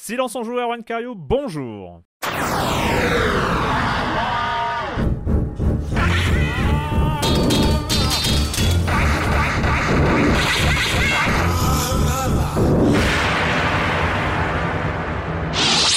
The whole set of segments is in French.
Silence en joueur, Juan bonjour.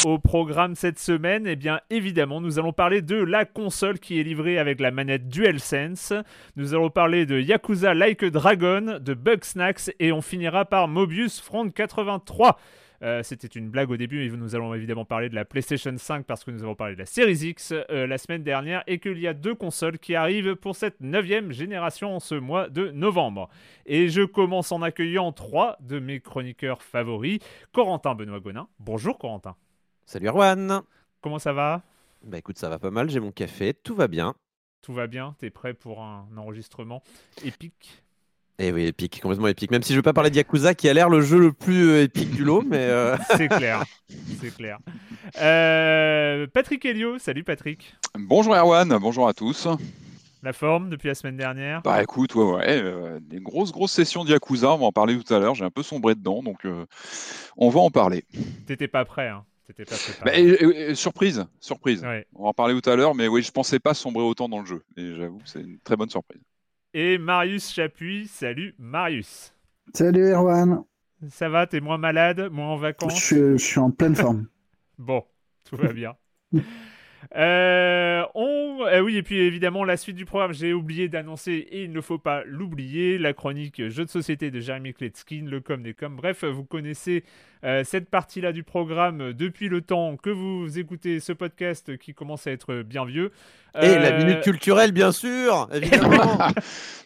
Au programme cette semaine, eh évidemment, nous allons parler de la console qui est livrée avec la manette DualSense. Nous allons parler de Yakuza Like a Dragon, de Bugsnax et on finira par Mobius Front 83. Euh, C'était une blague au début, et nous allons évidemment parler de la PlayStation 5 parce que nous avons parlé de la Series X euh, la semaine dernière et qu'il y a deux consoles qui arrivent pour cette neuvième génération en ce mois de novembre. Et je commence en accueillant trois de mes chroniqueurs favoris. Corentin Benoît Gonin. Bonjour Corentin. Salut Erwan Comment ça va? Bah écoute, ça va pas mal, j'ai mon café, tout va bien. Tout va bien? T'es prêt pour un enregistrement épique? Eh oui, épique, complètement épique. Même si je veux pas parler de Yakuza qui a l'air le jeu le plus euh, épique du lot, mais euh, C'est clair, c'est clair. Euh, Patrick Helio, salut Patrick. Bonjour Erwan, bonjour à tous. La forme depuis la semaine dernière Bah écoute, ouais, ouais, euh, des grosses grosses sessions de Yakuza, on va en parler tout à l'heure, j'ai un peu sombré dedans, donc euh, on va en parler. T'étais pas prêt, hein T'étais pas Bah, et- et- et surprise, surprise. Ouais. On va en parler tout à l'heure, mais oui, je pensais pas sombrer autant dans le jeu, et j'avoue, que c'est une très bonne surprise. Et Marius Chapuis, salut Marius. Salut Erwan, Ça va, t'es moins malade, moins en vacances? Je suis en pleine forme. Bon, tout va bien. Euh, on... euh, oui, et puis évidemment, la suite du programme, j'ai oublié d'annoncer, et il ne faut pas l'oublier, la chronique jeux de société de Jeremy Kletskin, le com des com. Bref, vous connaissez euh, cette partie-là du programme depuis le temps que vous écoutez ce podcast qui commence à être bien vieux. et la Euh, minute culturelle, bien sûr, évidemment.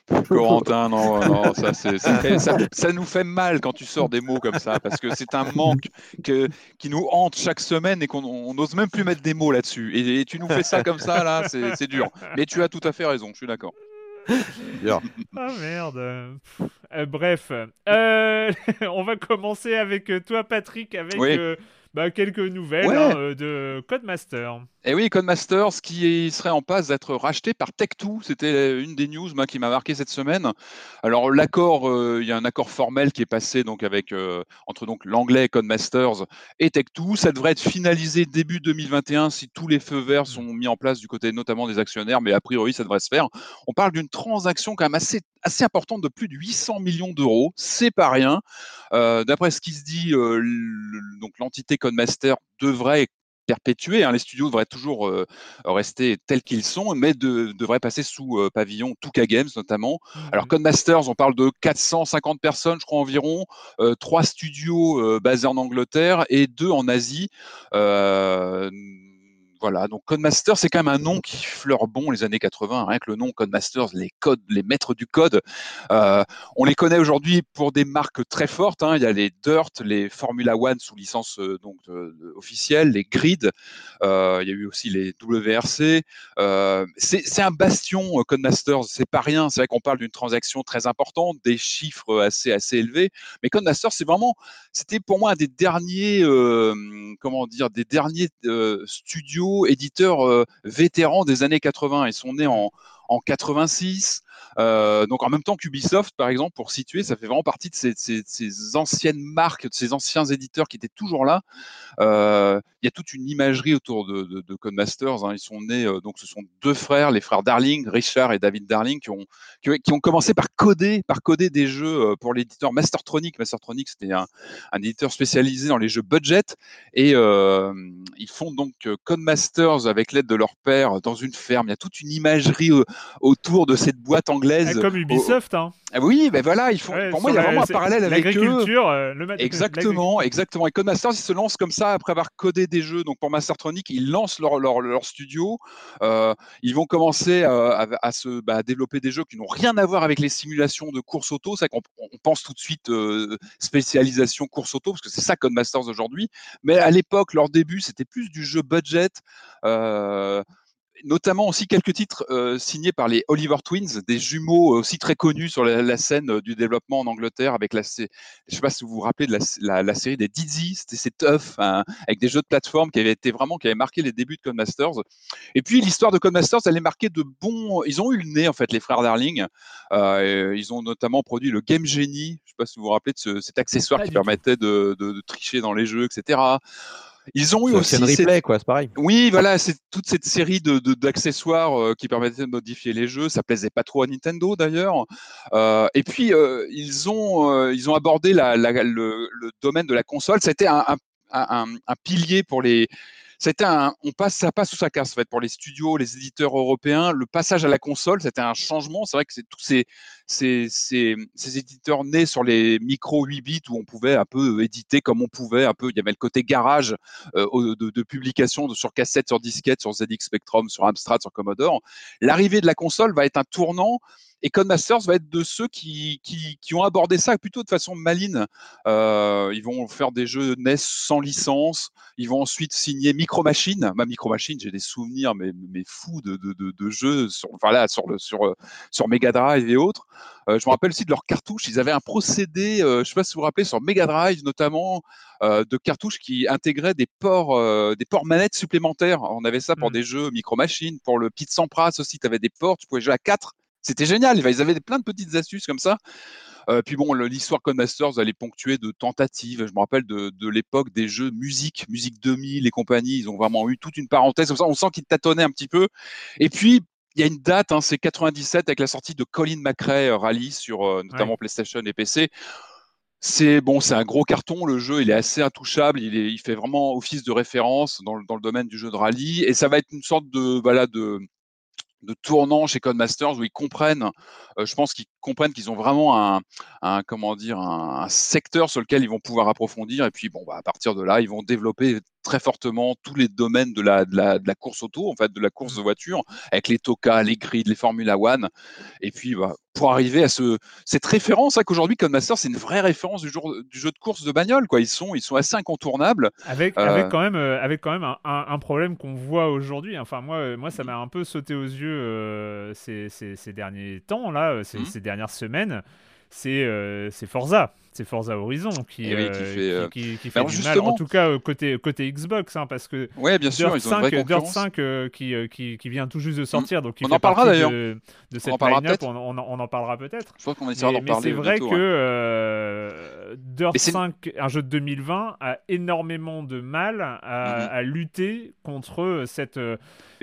Corentin, non, non, ça, c'est- c'est- ça, ça nous fait mal quand tu sors des mots comme ça, parce que c'est un manque que, qui nous hante chaque semaine et qu'on on n'ose même plus mettre des mots là-dessus. Et, et tu nous fais ça comme ça, là, c'est c'est dur. Mais tu as tout à fait raison, je suis d'accord. Bien. Ah merde. Euh, bref, Euh, on va commencer avec euh, toi, Patrick, avec Oui. Bah, quelques nouvelles Ouais. hein, euh, de Codemaster. Et oui, Codemasters qui serait en passe d'être racheté par Tech2, c'était une des news moi, qui m'a marqué cette semaine. Alors l'accord, euh, il y a un accord formel qui est passé donc avec euh, entre donc l'anglais Codemasters et Tech2. Ça devrait être finalisé début 2021 si tous les feux verts sont mis en place du côté notamment des actionnaires, mais a priori ça devrait se faire. On parle d'une transaction quand même assez assez importante de plus de 800 millions d'euros, c'est pas rien. Euh, D'après ce qui se dit, le- donc l'entité Codemaster devrait perpétuer. hein, les studios devraient toujours euh, rester tels qu'ils sont, mais de- devraient passer sous euh, pavillon Tuca Games notamment. Alors Codemasters, on parle de 450 personnes, je crois environ, euh, trois studios basés en Angleterre et deux en Asie. Euh, voilà, donc Codemasters, c'est quand même un nom qui fleure bon les années 80. Rien que le nom Codemasters, les codes, les maîtres du code, euh, on les connaît aujourd'hui pour des marques très fortes. hein. Il y a les Dirt, les Formula One sous licence euh, donc de- officielle, les Grid. euh, il y a eu aussi les WRC. Euh, c'est un bastion euh, Codemasters. C'est pas rien. C'est vrai qu'on parle d'une transaction très importante, des chiffres assez assez élevés. Mais Codemasters, c'est vraiment, c'était pour moi un des derniers, euh, comment dire, des derniers euh, studios éditeurs euh, vétérans des années 80. Ils sont nés en en 86. Euh, donc en même temps qu'Ubisoft, par exemple, pour situer, ça fait vraiment partie de ces, anciennes marques, de ces anciens éditeurs qui étaient toujours là. Euh, il y a toute une imagerie autour de, de, de Codemasters. hein. Ils sont nés, euh, donc ce sont deux frères, les frères Darling, Richard et David Darling, qui ont, commencé par coder, par coder des jeux pour l'éditeur Mastertronic. Mastertronic, c'était un, éditeur spécialisé dans les jeux budget. Et ils font donc Codemasters avec l'aide de leur père dans une ferme. Il y a toute une imagerie autour de cette boîte boîte anglaise. Ah, comme Ubisoft, hein. Ah oui, ben voilà, font. Ouais, pour moi, il y a vraiment un parallèle avec eux. L'agriculture, euh, le mat- Exactement, exactement. Et Codemasters, ils se lancent comme ça après avoir codé des jeux. Donc pour Mastertronic, ils lancent leur, leur, leur studio. Euh, ils vont commencer euh, à, à se bah, développer des jeux qui n'ont rien à voir avec les simulations de course auto. C'est qu'on on pense tout de suite euh, spécialisation course auto parce que c'est ça Codemasters aujourd'hui. Mais à l'époque, leur début, c'était plus du jeu budget. Euh, notamment aussi quelques titres euh, signés par les Oliver Twins, des jumeaux aussi très connus sur la, la scène euh, du développement en Angleterre avec la, je sais pas si vous vous rappelez de la, la, la série des Dizzy, c'était c'est tough, hein, avec des jeux de plateforme qui avaient été vraiment, qui avaient marqué les débuts de Codemasters. Et puis l'histoire de Codemasters, elle est marquée de bons, ils ont eu le nez en fait, les frères Darling. Euh, ils ont notamment produit le Game Genie, je sais pas si vous vous rappelez de ce- cet accessoire qui permettait de, de- de tricher dans les jeux, etc. Ils ont eu C'est aussi cette- replay, quoi, c'est pareil. oui, voilà, c'est toute cette série de d'accessoires euh, qui permettaient de modifier les jeux. Ça plaisait pas trop à Nintendo d'ailleurs. Euh, et puis euh, ils ont ils ont abordé la, la- le, le domaine de la console. C'était un, un, un, un pilier pour les. C'était un, on passe, ça passe sous sa casse en fait pour les studios, les éditeurs européens. Le passage à la console, c'était un changement. C'est vrai que c'est tous ces, ces, ces, ces éditeurs nés sur les micro 8 bits où on pouvait un peu éditer comme on pouvait, un peu. Il y avait le côté garage euh, de, de publication de- sur cassette, sur disquette, sur ZX Spectrum, sur Amstrad, sur Commodore. L'arrivée de la console va être un tournant. Et Codemasters va être de ceux qui, qui, qui ont abordé ça plutôt de façon maline. Euh, ils vont faire des jeux NES sans licence. Ils vont ensuite signer Micro Machine. Ma Micro Machine, j'ai des souvenirs mais, mais fous de, de, de, de jeux sur, enfin là, sur, le, sur, sur Mega Drive et autres. Euh, je me rappelle aussi de leurs cartouches. Ils avaient un procédé, euh, je ne sais pas si vous vous rappelez, sur Mega Drive notamment, euh, de cartouches qui intégraient des ports, des ports manettes supplémentaires. On avait ça pour Mm. des jeux Micro Machine, pour le Pit Sampras aussi. Tu avais des ports, tu pouvais jouer à 4. C'était génial. Ils avaient plein de petites astuces comme ça. Euh, puis bon, l'histoire Codemasters, elle est ponctuée de tentatives. Je me rappelle de, de l'époque des jeux musique, musique 2000 et compagnie. Ils ont vraiment eu toute une parenthèse. Comme ça, on sent qu'ils tâtonnaient un petit peu. Et puis, il y a une date, hein, c'est 97 avec la sortie de Colin McRae euh, Rally sur euh, notamment PlayStation et PC. C'est bon, c'est un gros carton. Le jeu, il est assez intouchable. Il, est, il fait vraiment office de référence dans, le- dans le domaine du jeu de rallye. Et ça va être une sorte de, voilà, de, de tournant chez Codemasters où ils comprennent, euh, je pense qu'ils comprennent qu'ils ont vraiment un, un secteur sur lequel ils vont pouvoir approfondir. Et puis, bon, bah, à partir de là, ils vont développer très fortement tous les domaines de la, de la, de la course auto, en fait, de la course de voiture, avec les TOCA, les grids, les Formula One. Et puis, bah, pour arriver à ce, cette référence, hein, qu'aujourd'hui, Codemasters, c'est une vraie référence du, jour, du jeu de course de bagnole. Quoi. Ils, sont, ils sont assez incontournables. Avec, Euh, avec quand même, euh, avec quand même un, un- un problème qu'on voit aujourd'hui. Enfin, moi, euh, moi, ça m'a un peu sauté aux yeux euh, ces, ces- ces derniers temps, là, ces, Mhm. ces dernières semaines. C'est euh, c'est Forza, c'est Forza Horizon qui, oui, qui fait, euh, qui, qui- qui fait alors du mal, en tout cas euh, côté, côté Xbox, hein, parce que Ouais, bien sûr, Dirt ils ont une vraie 5, Dirt concurrence. 5 euh, qui, euh, qui, qui vient tout juste de sortir, donc On fait en parlera, de, de cette en parlera on, on en- on en parlera peut-être. Je crois qu'on essaiera Mais, c'est vrai bientôt, que ouais. Euh, Dirt Mais c'est- 5, un jeu de 2020, a énormément de mal à, Mhm. à lutter contre cette, euh,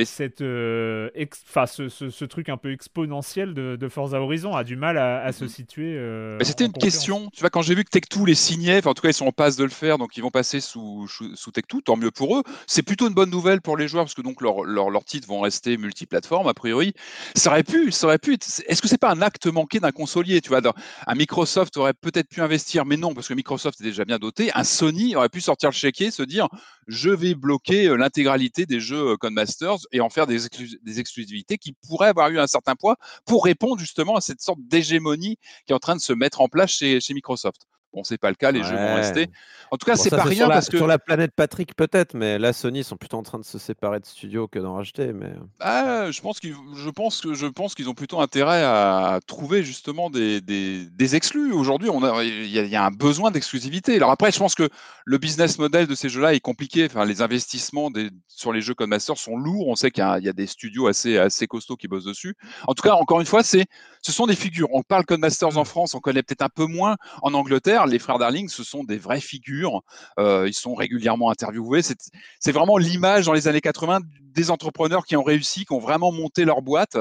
cette, euh, ex- 'fin, ce, ce- ce truc un peu exponentiel de, de Forza Horizon, a du mal à, à se Mhm. situer. euh, c'était une question. Tu vois, quand j'ai vu que Tech2 les signait, enfin, en tout cas, ils sont en passe de le faire, donc ils vont passer sous, sous, sous Tech2, tant mieux pour eux. C'est plutôt une bonne nouvelle pour les joueurs, parce que donc leurs leur, leurs titres vont rester multiplateformes, a priori. Ça aurait pu, ça aurait pu Est-ce que c'est pas un acte manqué d'un consolier Tu vois, un Microsoft aurait peut-être pu investir, mais non, parce que Microsoft est déjà bien doté. Un Sony aurait pu sortir le chéquier, se dire je vais bloquer euh, l'intégralité des jeux euh, Codemasters et en faire des, exclu- des exclusivités qui pourraient avoir eu un certain poids pour répondre justement à cette sorte d'hégémonie qui est en train de se mettre en place chez Microsoft. Bon, c'est pas le cas, les jeux vont rester. En tout cas, Bon, c'est pas rien sur la, parce que sur la planète Patrick peut-être, mais là Sony sont plutôt en train de se séparer de studios que d'en racheter. Mais Ah, je pense qu'ils, je pense que je pense qu'ils ont plutôt intérêt à trouver justement des, des, des exclus. Aujourd'hui, on a, il y a, il y a un besoin d'exclusivité. Alors après, je pense que le business model de ces jeux-là est compliqué. Enfin, les investissements des, sur les jeux Codemasters sont lourds. On sait qu'il y a, il y a des studios assez assez costauds qui bossent dessus. En tout cas, encore une fois, c'est, ce sont des figures. On parle Codemasters en France, on connaît peut-être un peu moins. En Angleterre, les frères Darling, ce sont des vraies figures. Euh, ils sont régulièrement interviewés. C'est, vraiment l'image dans les années 80 des entrepreneurs qui ont réussi, qui ont vraiment monté leur boîte.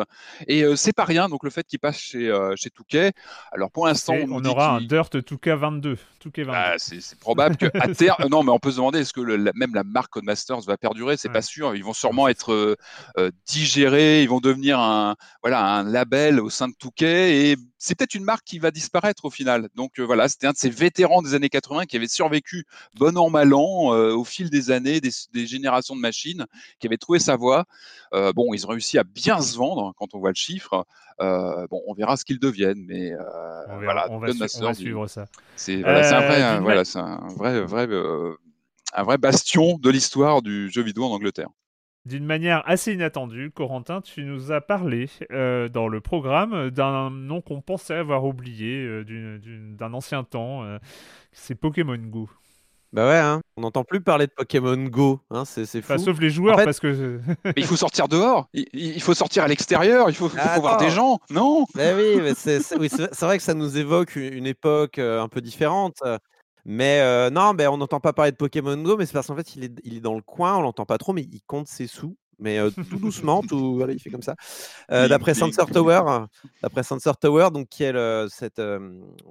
Et euh, c'est pas rien. Donc le fait qu'ils passent chez, euh, chez Touquet. Alors pour l'instant, on, aura un Dirt Touquet 22. Touquet 22. Ah, c'est probable que à terme, non, mais on peut se demander est-ce que le- la- même la marque Codemasters va perdurer? C'est Ouais. pas sûr. Ils vont sûrement être euh, euh, digérés. Ils vont devenir un voilà un label au sein de Touquet et c'est peut-être une marque qui va disparaître au final. Donc euh, voilà, c'était un de ces vétérans des années 80 qui avait survécu bon an mal an euh, au fil des années, des, des générations de machines, qui avait trouvé sa voie. Euh, bon, ils ont réussi à bien se vendre quand on voit le chiffre. Euh, bon, on verra ce qu'ils deviennent, mais euh, on, verra- voilà, on va, on va suivre ça. c'est voilà, c'est un vrai, voilà, c'est un vrai, vrai, un vrai bastion de l'histoire du jeu vidéo en Angleterre. D'une manière assez inattendue, Corentin, tu nous as parlé euh, dans le programme d'un nom qu'on pensait avoir oublié euh, d'un ancien temps. euh, c'est Pokémon Go. Bah ouais, hein, on n'entend plus parler de Pokémon Go. Hein, c'est c'est fou. Enfin, sauf les joueurs, En fait- parce que Mais il faut sortir dehors, il, il faut sortir à l'extérieur, il faut, voir des gens, non Bah oui, c'est oui, vrai que ça nous évoque une, une époque euh, un peu différente. Mais euh, non, ben on n'entend pas parler de Pokémon Go, mais c'est parce qu'en fait, il est, il est dans le coin, on l'entend pas trop, mais il compte ses sous. Mais euh, tout doucement, tout, voilà, il fait comme ça. Euh, d'après. Sensor Tower, d'après Sensor Tower, donc qui est le- cette,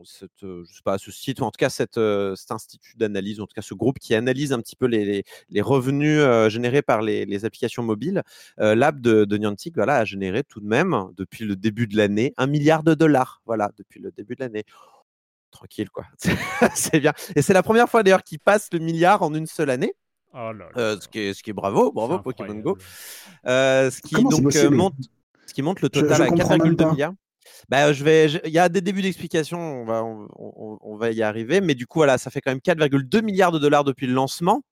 cette, je sais pas, ce site ou en tout cas cette, cet institut d'analyse, ou en tout cas ce groupe qui analyse un petit peu les, les- les revenus générés par les, les applications mobiles, l'app de, de Niantic, voilà, a généré tout de même depuis le début de l'année un milliard de dollars, voilà, depuis le début de l'année. Tranquille quoi, c'est bien. Et c'est la première fois d'ailleurs qu'ils passent le milliard en une seule année, Oh là là. euh, ce, qui est, ce qui est bravo, bravo Pokémon. Go. Euh, ce qui Comment donc euh, monte, ce qui monte le total je à comprends même 4,2 pas. milliards. Bah, je vais, je- il y a des débuts d'explication, on va, on, on- on va y arriver, mais du coup voilà, ça fait quand même 4,2 milliards de dollars depuis le lancement.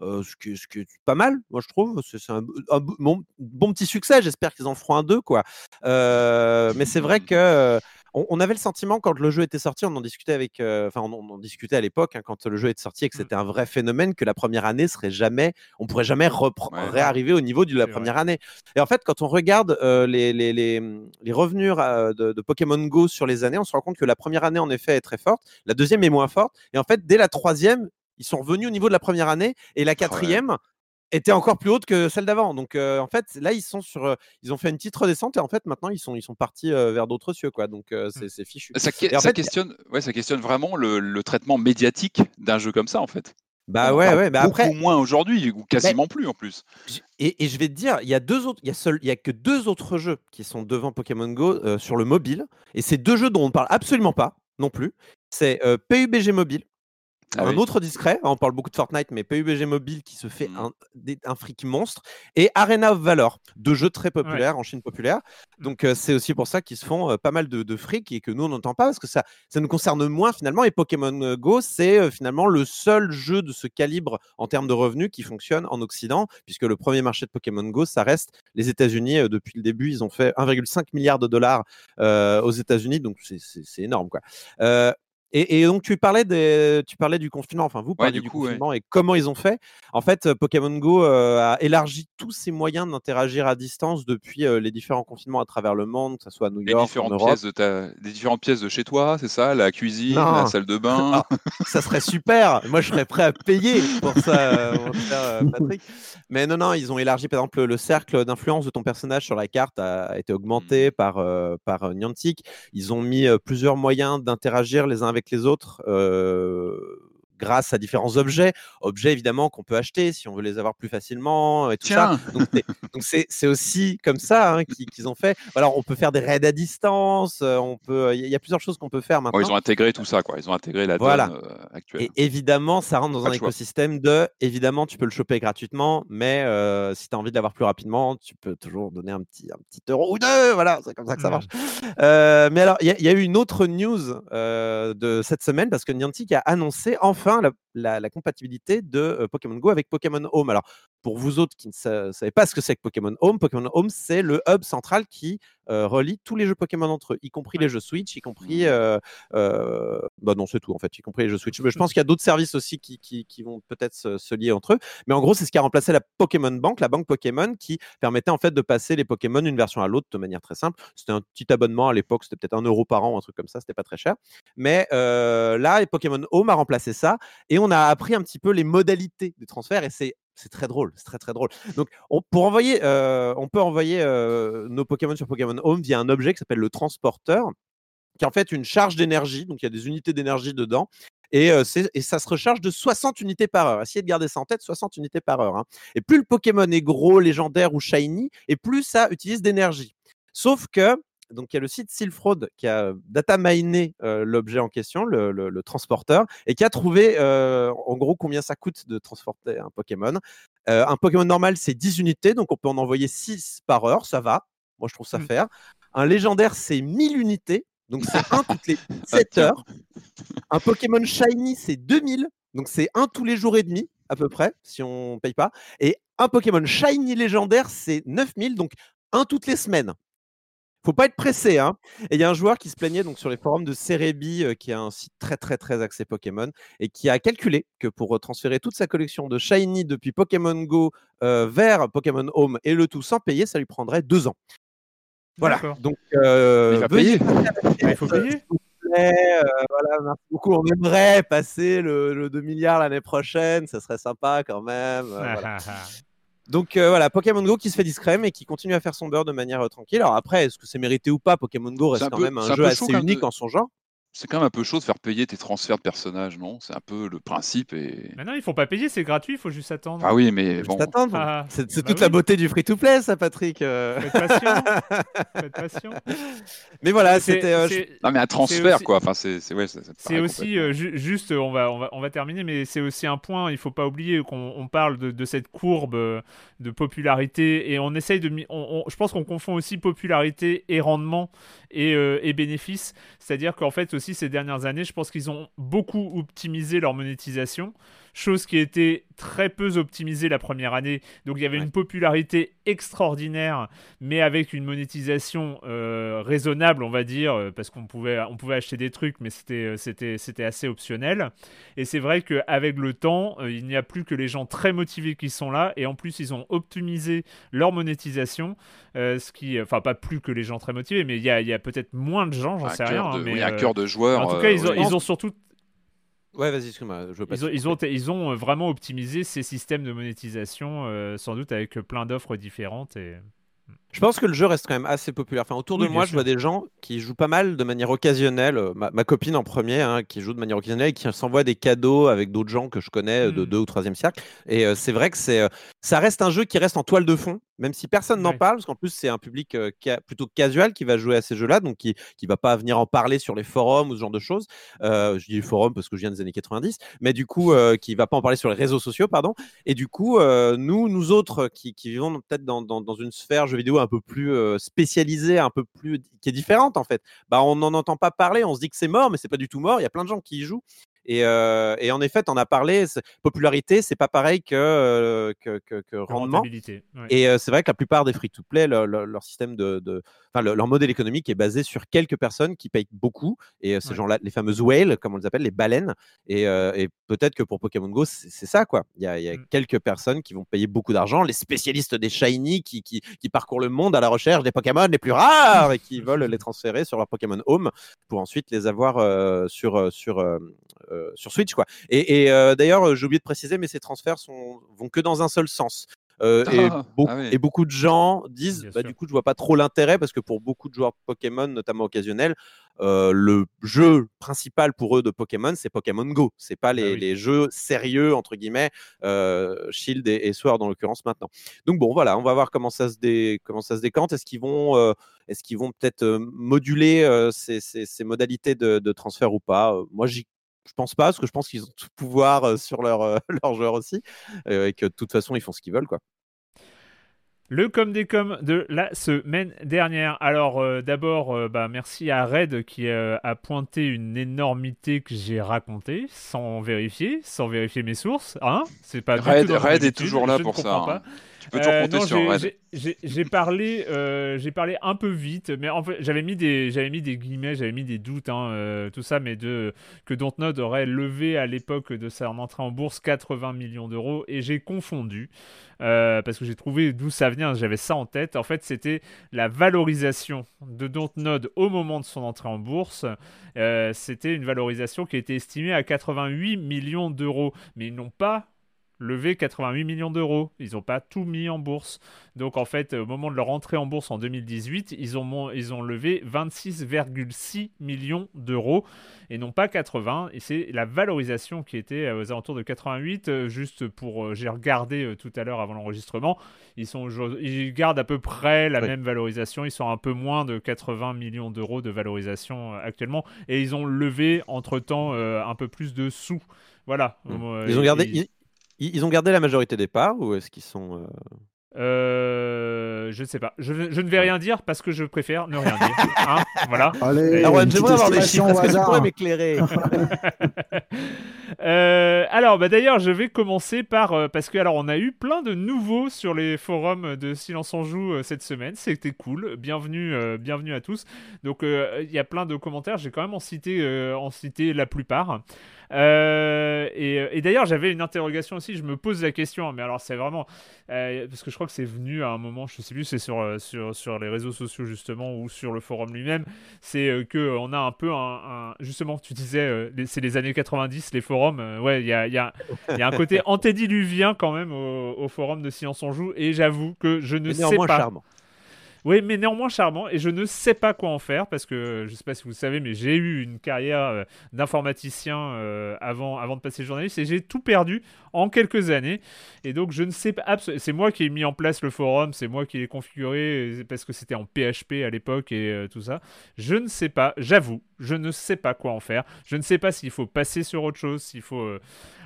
euh, ce, qui, est- ce qui est pas mal, moi je trouve. C'est c'est un, un bon, bon petit succès. J'espère qu'ils en feront un deux, quoi. Euh, mais c'est vrai que euh, on, on avait le sentiment quand le jeu était sorti, on en discutait avec, euh, enfin on, on en discutait à l'époque hein, quand le jeu était sorti et que Mm. c'était un vrai phénomène que la première année serait jamais, on pourrait jamais Ouais. réarriver au niveau de la vrai. première année. Et en fait, quand on regarde euh, les, les, les, les revenus euh, de, de Pokémon Go sur les années, on se rend compte que la première année, en effet, est très forte, la deuxième est moins forte, et en fait, dès la troisième, ils sont revenus au niveau de la première année, et la quatrième était encore plus haute que celle d'avant. Donc, euh, en fait, là, ils sont sur, euh, ils ont fait une petite redescente, et en fait, maintenant, ils sont, ils sont partis euh, vers d'autres cieux, quoi. Donc, euh, c'est fichu. ça, que- Et en ça fait- questionne, ouais, ça questionne vraiment le, le traitement médiatique d'un jeu comme ça, en fait. Bah ouais, ouais. Bah beaucoup après, moins aujourd'hui, ou quasiment plus en plus. Et, et je vais te dire, il y a deux autres, il y a seul, il y a que deux autres jeux qui sont devant Pokémon Go sur le mobile, et c'est deux jeux dont on ne parle absolument pas non plus. C'est PUBG Mobile, Ah un oui. autre discret. On parle beaucoup de Fortnite, mais PUBG Mobile qui se fait Mhm. un, fric monstre, et Arena of Valor, deux jeux très populaires en Chine populaire. Mm. Donc euh, c'est aussi pour ça qu'ils se font euh, pas mal de, de fric et que nous on n'entend pas parce que ça, ça nous concerne moins finalement. Et Pokémon Go, c'est euh, finalement le seul jeu de ce calibre en termes de revenus qui fonctionne en Occident, puisque le premier marché de Pokémon Go, ça reste les États-Unis. Depuis le début, ils ont fait 1,5 milliard de dollars aux États-Unis, donc c'est énorme quoi. Et, et donc tu parlais, des, tu parlais du confinement, enfin vous parliez du du, coup, ouais. confinement et comment ils ont fait. En fait, euh, Pokémon Go euh, a élargi tous ses moyens d'interagir à distance depuis euh, les différents confinements à travers le monde, que ce soit à New Les York, en différentes Europe. pièces de ta, les différentes pièces de chez toi, c'est ça, la cuisine, Non. la salle de bain? Ah, ça serait super. Moi, je serais prêt à payer pour ça, euh, mon cher, Patrick. Mais non, non, ils ont élargi, par exemple, le cercle d'influence de ton personnage sur la carte a, a été augmenté par, par Niantic. Ils ont mis plusieurs moyens d'interagir les uns avec les autres. Grâce à différents objets, objets évidemment qu'on peut acheter si on veut les avoir plus facilement et tout ça. Tiens, Donc c'est- donc c'est c'est aussi comme ça hein, qu'ils ont fait. Alors on peut faire des raids à distance, euh, on peut, il y, a plusieurs choses qu'on peut faire maintenant. Ils ont intégré tout ça, quoi. Ils ont intégré la Voilà. donne euh, actuelle. Et évidemment, ça rentre dans Pas un écosystème de, évidemment, tu peux le choper gratuitement, mais euh, si tu as envie de l'avoir plus rapidement, tu peux toujours donner un petit, un petit euro ou deux. Voilà, c'est comme ça que ça Mm. marche. Euh, mais alors, il y, a- il y a eu une autre news euh, de cette semaine parce que Niantic a annoncé enfin la, compatibilité de euh, Pokémon Go avec Pokémon Home. Alors, pour vous autres qui ne sa- savez pas ce que c'est que Pokémon Home, Pokémon Home, c'est le hub central qui euh, relie tous les jeux Pokémon entre eux, y compris les jeux Switch, y compris. euh, euh, bah non, c'est tout en fait, y compris les jeux Switch. Mais je pense qu'il y a d'autres services aussi qui, qui- qui vont peut-être se, se lier entre eux. Mais en gros, c'est ce qui a remplacé la Pokémon Bank, la banque Pokémon, qui permettait en fait de passer les Pokémon d'une version à l'autre de manière très simple. C'était un petit abonnement à l'époque, c'était peut-être un euro par an, un truc comme ça, c'était pas très cher. Mais là, Pokémon Home a remplacé ça et on a appris un petit peu les modalités des transferts et c'est C'est très drôle, c'est très très drôle. Donc, on, pour envoyer, euh, on peut envoyer euh, nos Pokémon sur Pokémon Home via un objet qui s'appelle le transporteur, qui est en fait une charge d'énergie. Donc, il y a des unités d'énergie dedans. Et, euh, ça se recharge de 60 unités par heure. Essayez de garder ça en tête, 60 unités par heure. hein. Et plus le Pokémon est gros, légendaire ou shiny, et plus ça utilise d'énergie. Sauf que, donc il y a le site Silphrod qui a data miné euh, l'objet en question, le, le- le transporteur, et qui a trouvé euh, en gros combien ça coûte de transporter un Pokémon. Euh, un Pokémon normal, c'est 10 unités, donc on peut en envoyer 6 par heure, ça va. Moi, je trouve ça Mm. faire. Un légendaire, c'est 1000 unités, donc c'est un toutes les 7 tiens. heures. Un Pokémon Shiny, c'est 2000, donc c'est un tous les jours et demi, à peu près, si on paye pas. Et un Pokémon Shiny légendaire, c'est 9000, donc un toutes les semaines. Faut pas être pressé, hein. Et il y a un joueur qui se plaignait donc sur les forums de Cerebi, euh, qui est un site très très très axé Pokémon, et qui a calculé que pour euh, transférer toute sa collection de Shiny depuis Pokémon Go euh, vers Pokémon Home et le tout sans payer, ça lui prendrait deux ans. Voilà. Donc, euh, Il va payer. Ah, il faut payer. euh, voilà, merci beaucoup. On aimerait passer le, le 2 milliards l'année prochaine, ça serait sympa quand même. euh, voilà. Donc euh, voilà, Pokémon Go qui se fait discret mais qui continue à faire son beurre de manière euh, tranquille. Alors après, est-ce que c'est mérité ou pas? Pokémon Go reste quand peu- même un jeu assez chaud unique de- en son genre. C'est quand même un peu chaud de faire payer tes transferts de personnages, non? C'est un peu le principe et. Mais non, il faut pas payer, c'est gratuit, il faut juste attendre. Ah oui, mais Juste bon. attendre. Ah, c'est c'est bah toute oui. la beauté du free-to-play, ça, Patrick. euh. Faites patient. Faites patient. Mais voilà, C'est- c'était. euh, je- Non, mais un transfert, aussi- quoi. Enfin, c'est c'est- ouais, aussi euh, ju- juste, on va, on va, on va terminer, mais c'est aussi un point. Il faut pas oublier qu'on on parle de, de cette courbe euh, de popularité et on essaye de. on- on- je pense qu'on confond aussi popularité et rendement et, euh, et bénéfice. C'est-à-dire qu'en fait ces dernières années, je pense qu'ils ont beaucoup optimisé leur monétisation, chose qui était très peu optimisée la première année. Donc il y avait Ouais. une popularité extraordinaire, mais avec une monétisation euh, raisonnable, on va dire, euh, parce qu'on pouvait, on pouvait acheter des trucs, mais c'était, euh, c'était, c'était assez optionnel. Et c'est vrai qu'avec le temps, il n'y a plus que les gens très motivés qui sont là, et en plus ils ont optimisé leur monétisation, euh, ce qui, enfin pas plus que les gens très motivés, mais il y a, y a peut-être moins de gens, j'en sais rien. de- hein, mais oui, un euh, cœur de joueur. en tout cas, ils ont, ils ont surtout Ouais, vas-y, excuse-moi. Ils ont, te ils, ont, couper. ils ont vraiment optimisé ces systèmes de monétisation, euh, sans doute avec plein d'offres différentes. Et... Je pense que le jeu reste quand même assez populaire. Enfin, autour de Oui, moi, je vois des gens qui jouent pas mal de manière occasionnelle. Euh, Ma, ma copine en premier, hein, qui joue de manière occasionnelle et qui s'envoie des cadeaux avec d'autres gens que je connais euh, de Mm. deux ou troisième cercle. Et euh, c'est vrai que c'est, euh, ça reste un jeu qui reste en toile de fond, même si personne n'en Ouais. parle, parce qu'en plus c'est un public euh, ca- plutôt casual qui va jouer à ces jeux-là, donc qui qui va pas venir en parler sur les forums ou ce genre de choses. Euh, je dis les forums parce que je viens des années 90, mais du coup euh, qui va pas en parler sur les réseaux sociaux, pardon. Et du coup, nous, nous autres qui, qui vivons peut-être dans, dans, dans une sphère jeux vidéo un peu plus spécialisée, un peu plus qui est différente en fait, bah on n'en entend pas parler. On se dit que c'est mort, mais c'est pas du tout mort. Il y a plein de gens qui y jouent. Et, euh, et en effet, en as parlé. Popularité, c'est pas pareil que, euh, que, que, que rendement. Ouais. Et euh, c'est vrai que la plupart des free-to-play, leur, système de, de- le- leur modèle économique est basé sur quelques personnes qui payent beaucoup. Et ces Ouais. gens-là, les fameuses whales, comme on les appelle, les baleines. Et, et peut-être que pour Pokémon Go, c'est ça, quoi. Il y a, il y a Mm. quelques personnes qui vont payer beaucoup d'argent, les spécialistes des shiny qui, qui, qui parcourent le monde à la recherche des Pokémon les plus rares et qui veulent les transférer sur leur Pokémon Home pour ensuite les avoir sur, sur, sur Switch, quoi. Et, et, euh, d'ailleurs, euh, j'ai oublié de préciser, mais ces transferts sont, vont que dans un seul sens. Euh, et, Ah, ah oui. et beaucoup de gens disent, bah, du coup, je vois pas trop l'intérêt parce que pour beaucoup de joueurs Pokémon, notamment occasionnels, euh, le jeu principal pour eux de Pokémon, c'est Pokémon Go. C'est pas les, oui. les jeux sérieux entre guillemets, euh, Shield et, et Sword en l'occurrence maintenant. Donc bon, voilà, on va voir comment ça se, dé- comment ça se décante. Est-ce qu'ils vont, euh, est-ce qu'ils vont peut-être euh, moduler euh, ces, ces- ces modalités de, de transfert ou pas? Euh, Moi, j'y je pense pas, parce que je pense qu'ils ont tout pouvoir sur leur, euh, leur joueur aussi, euh, et que de toute façon, ils font ce qu'ils veulent. Quoi. Le com des coms de la semaine dernière. Alors euh, d'abord, euh, bah, merci à Red qui euh, a pointé une énormité que j'ai racontée sans vérifier, sans vérifier mes sources. Hein C'est pas Red- Red est toujours là je pour ça, hein. Pas. Tu peux toujours Euh, compter non, sur j'ai- Red. parlé, euh, j'ai parlé un peu vite, mais en fait, j'avais mis des, j'avais mis des guillemets, j'avais mis des doutes, hein, euh, tout ça, mais de que Dontnod aurait levé à l'époque de sa entrée en bourse 80 millions d'euros, et j'ai confondu parce que j'ai trouvé d'où ça vient, j'avais ça en tête. En fait, c'était la valorisation de Dontnod au moment de son entrée en bourse. Euh, c'était une valorisation qui était estimée à 88 millions d'euros, mais ils n'ont pas levé 88 millions d'euros. Ils n'ont pas tout mis en bourse. Donc en fait, au moment de leur entrée en bourse en 2018, ils ont, ils ont levé 26,6 millions d'euros et non pas 80. Et c'est la valorisation qui était aux alentours de 88. euh, juste pour, euh, j'ai regardé euh, tout à l'heure avant l'enregistrement, ils, sont, ils gardent à peu près la Oui. même valorisation. Ils sont un peu moins de 80 millions d'euros de valorisation euh, actuellement. Et ils ont levé entre-temps euh, un peu plus de sous. Voilà. Mm. Euh, Ils ont gardé, ils- ils, ont gardé la majorité des parts ou est-ce qu'ils sont euh, Euh, je ne sais pas. Je, je ne vais rien dire parce que je préfère ne rien dire. Hein, voilà. Allez, petite j'aimerais avoir les estimation chiffres. Est-ce que tu pourrais m'éclairer Euh, alors, bah, d'ailleurs, je vais commencer par euh, parce que alors on a eu plein de nouveaux sur les forums de Silence on joue euh, cette semaine. C'était cool. Bienvenue, euh, bienvenue à tous. Donc, euh, il y a plein de commentaires. J'ai quand même en cité, euh, en cité la plupart. Euh, et et d'ailleurs, j'avais une interrogation aussi. Je me pose la question, mais alors c'est vraiment euh, parce que je crois que c'est venu à un moment. Je sais plus, c'est sur euh, sur sur les réseaux sociaux justement ou sur le forum lui-même. C'est euh, que euh, on a un peu un, un- justement. Tu disais, euh, c'est les années 90, les forums. euh, ouais, il y a y a y a un côté antédiluvien quand même au, au forum de Silence on joue. Et j'avoue que je ne sais pas. charmant. Oui, mais néanmoins charmant. Et je ne sais pas quoi en faire parce que euh, je sais pas si vous le savez, mais j'ai eu une carrière euh, d'informaticien euh, avant, avant de passer journaliste et j'ai tout perdu en quelques années. Et donc je ne sais pas. C'est moi qui ai mis en place le forum, c'est moi qui l'ai configuré parce que c'était en PHP à l'époque et tout ça. Je ne sais pas, j'avoue, je ne sais pas quoi en faire. Je ne sais pas s'il faut passer sur autre chose, s'il faut euh,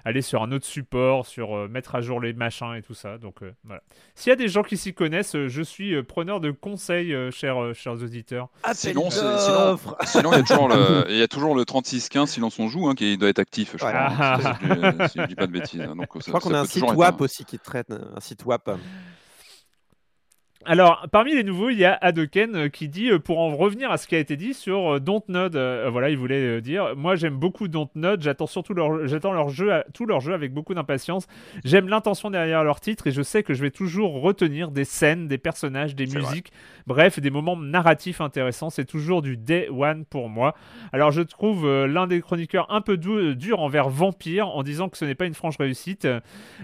aller sur un autre support, sur euh, mettre à jour les machins et tout ça. Donc euh, voilà. S'il y a des gens qui s'y connaissent, je suis euh, preneur de conseils, euh, chers, euh, chers auditeurs. Sinon, c'est- Appel sinon- d'offres. Sinon, il y a toujours le, il y a toujours le 3615 Silence on joue hein, qui doit être actif, je crois. Hein, si je dis- si je dis pas de bêtises. Donc, Je crois qu'on a un site WAP aussi qui traite un site WAP. Alors, parmi les nouveaux, il y a Adoken euh, qui dit, euh, pour en revenir à ce qui a été dit sur euh, Dontnod, euh, voilà, il voulait dire, moi j'aime beaucoup Dontnod, j'attends surtout leur, j'attends leur jeu, à- tout leur jeu avec beaucoup d'impatience. J'aime l'intention derrière leur titre et je sais que je vais toujours retenir des scènes, des personnages, des vrai. musiques, bref, des moments narratifs intéressants. C'est toujours du day one pour moi. Alors, je trouve euh, l'un des chroniqueurs un peu dur envers Vampire en disant que ce n'est pas une franche réussite.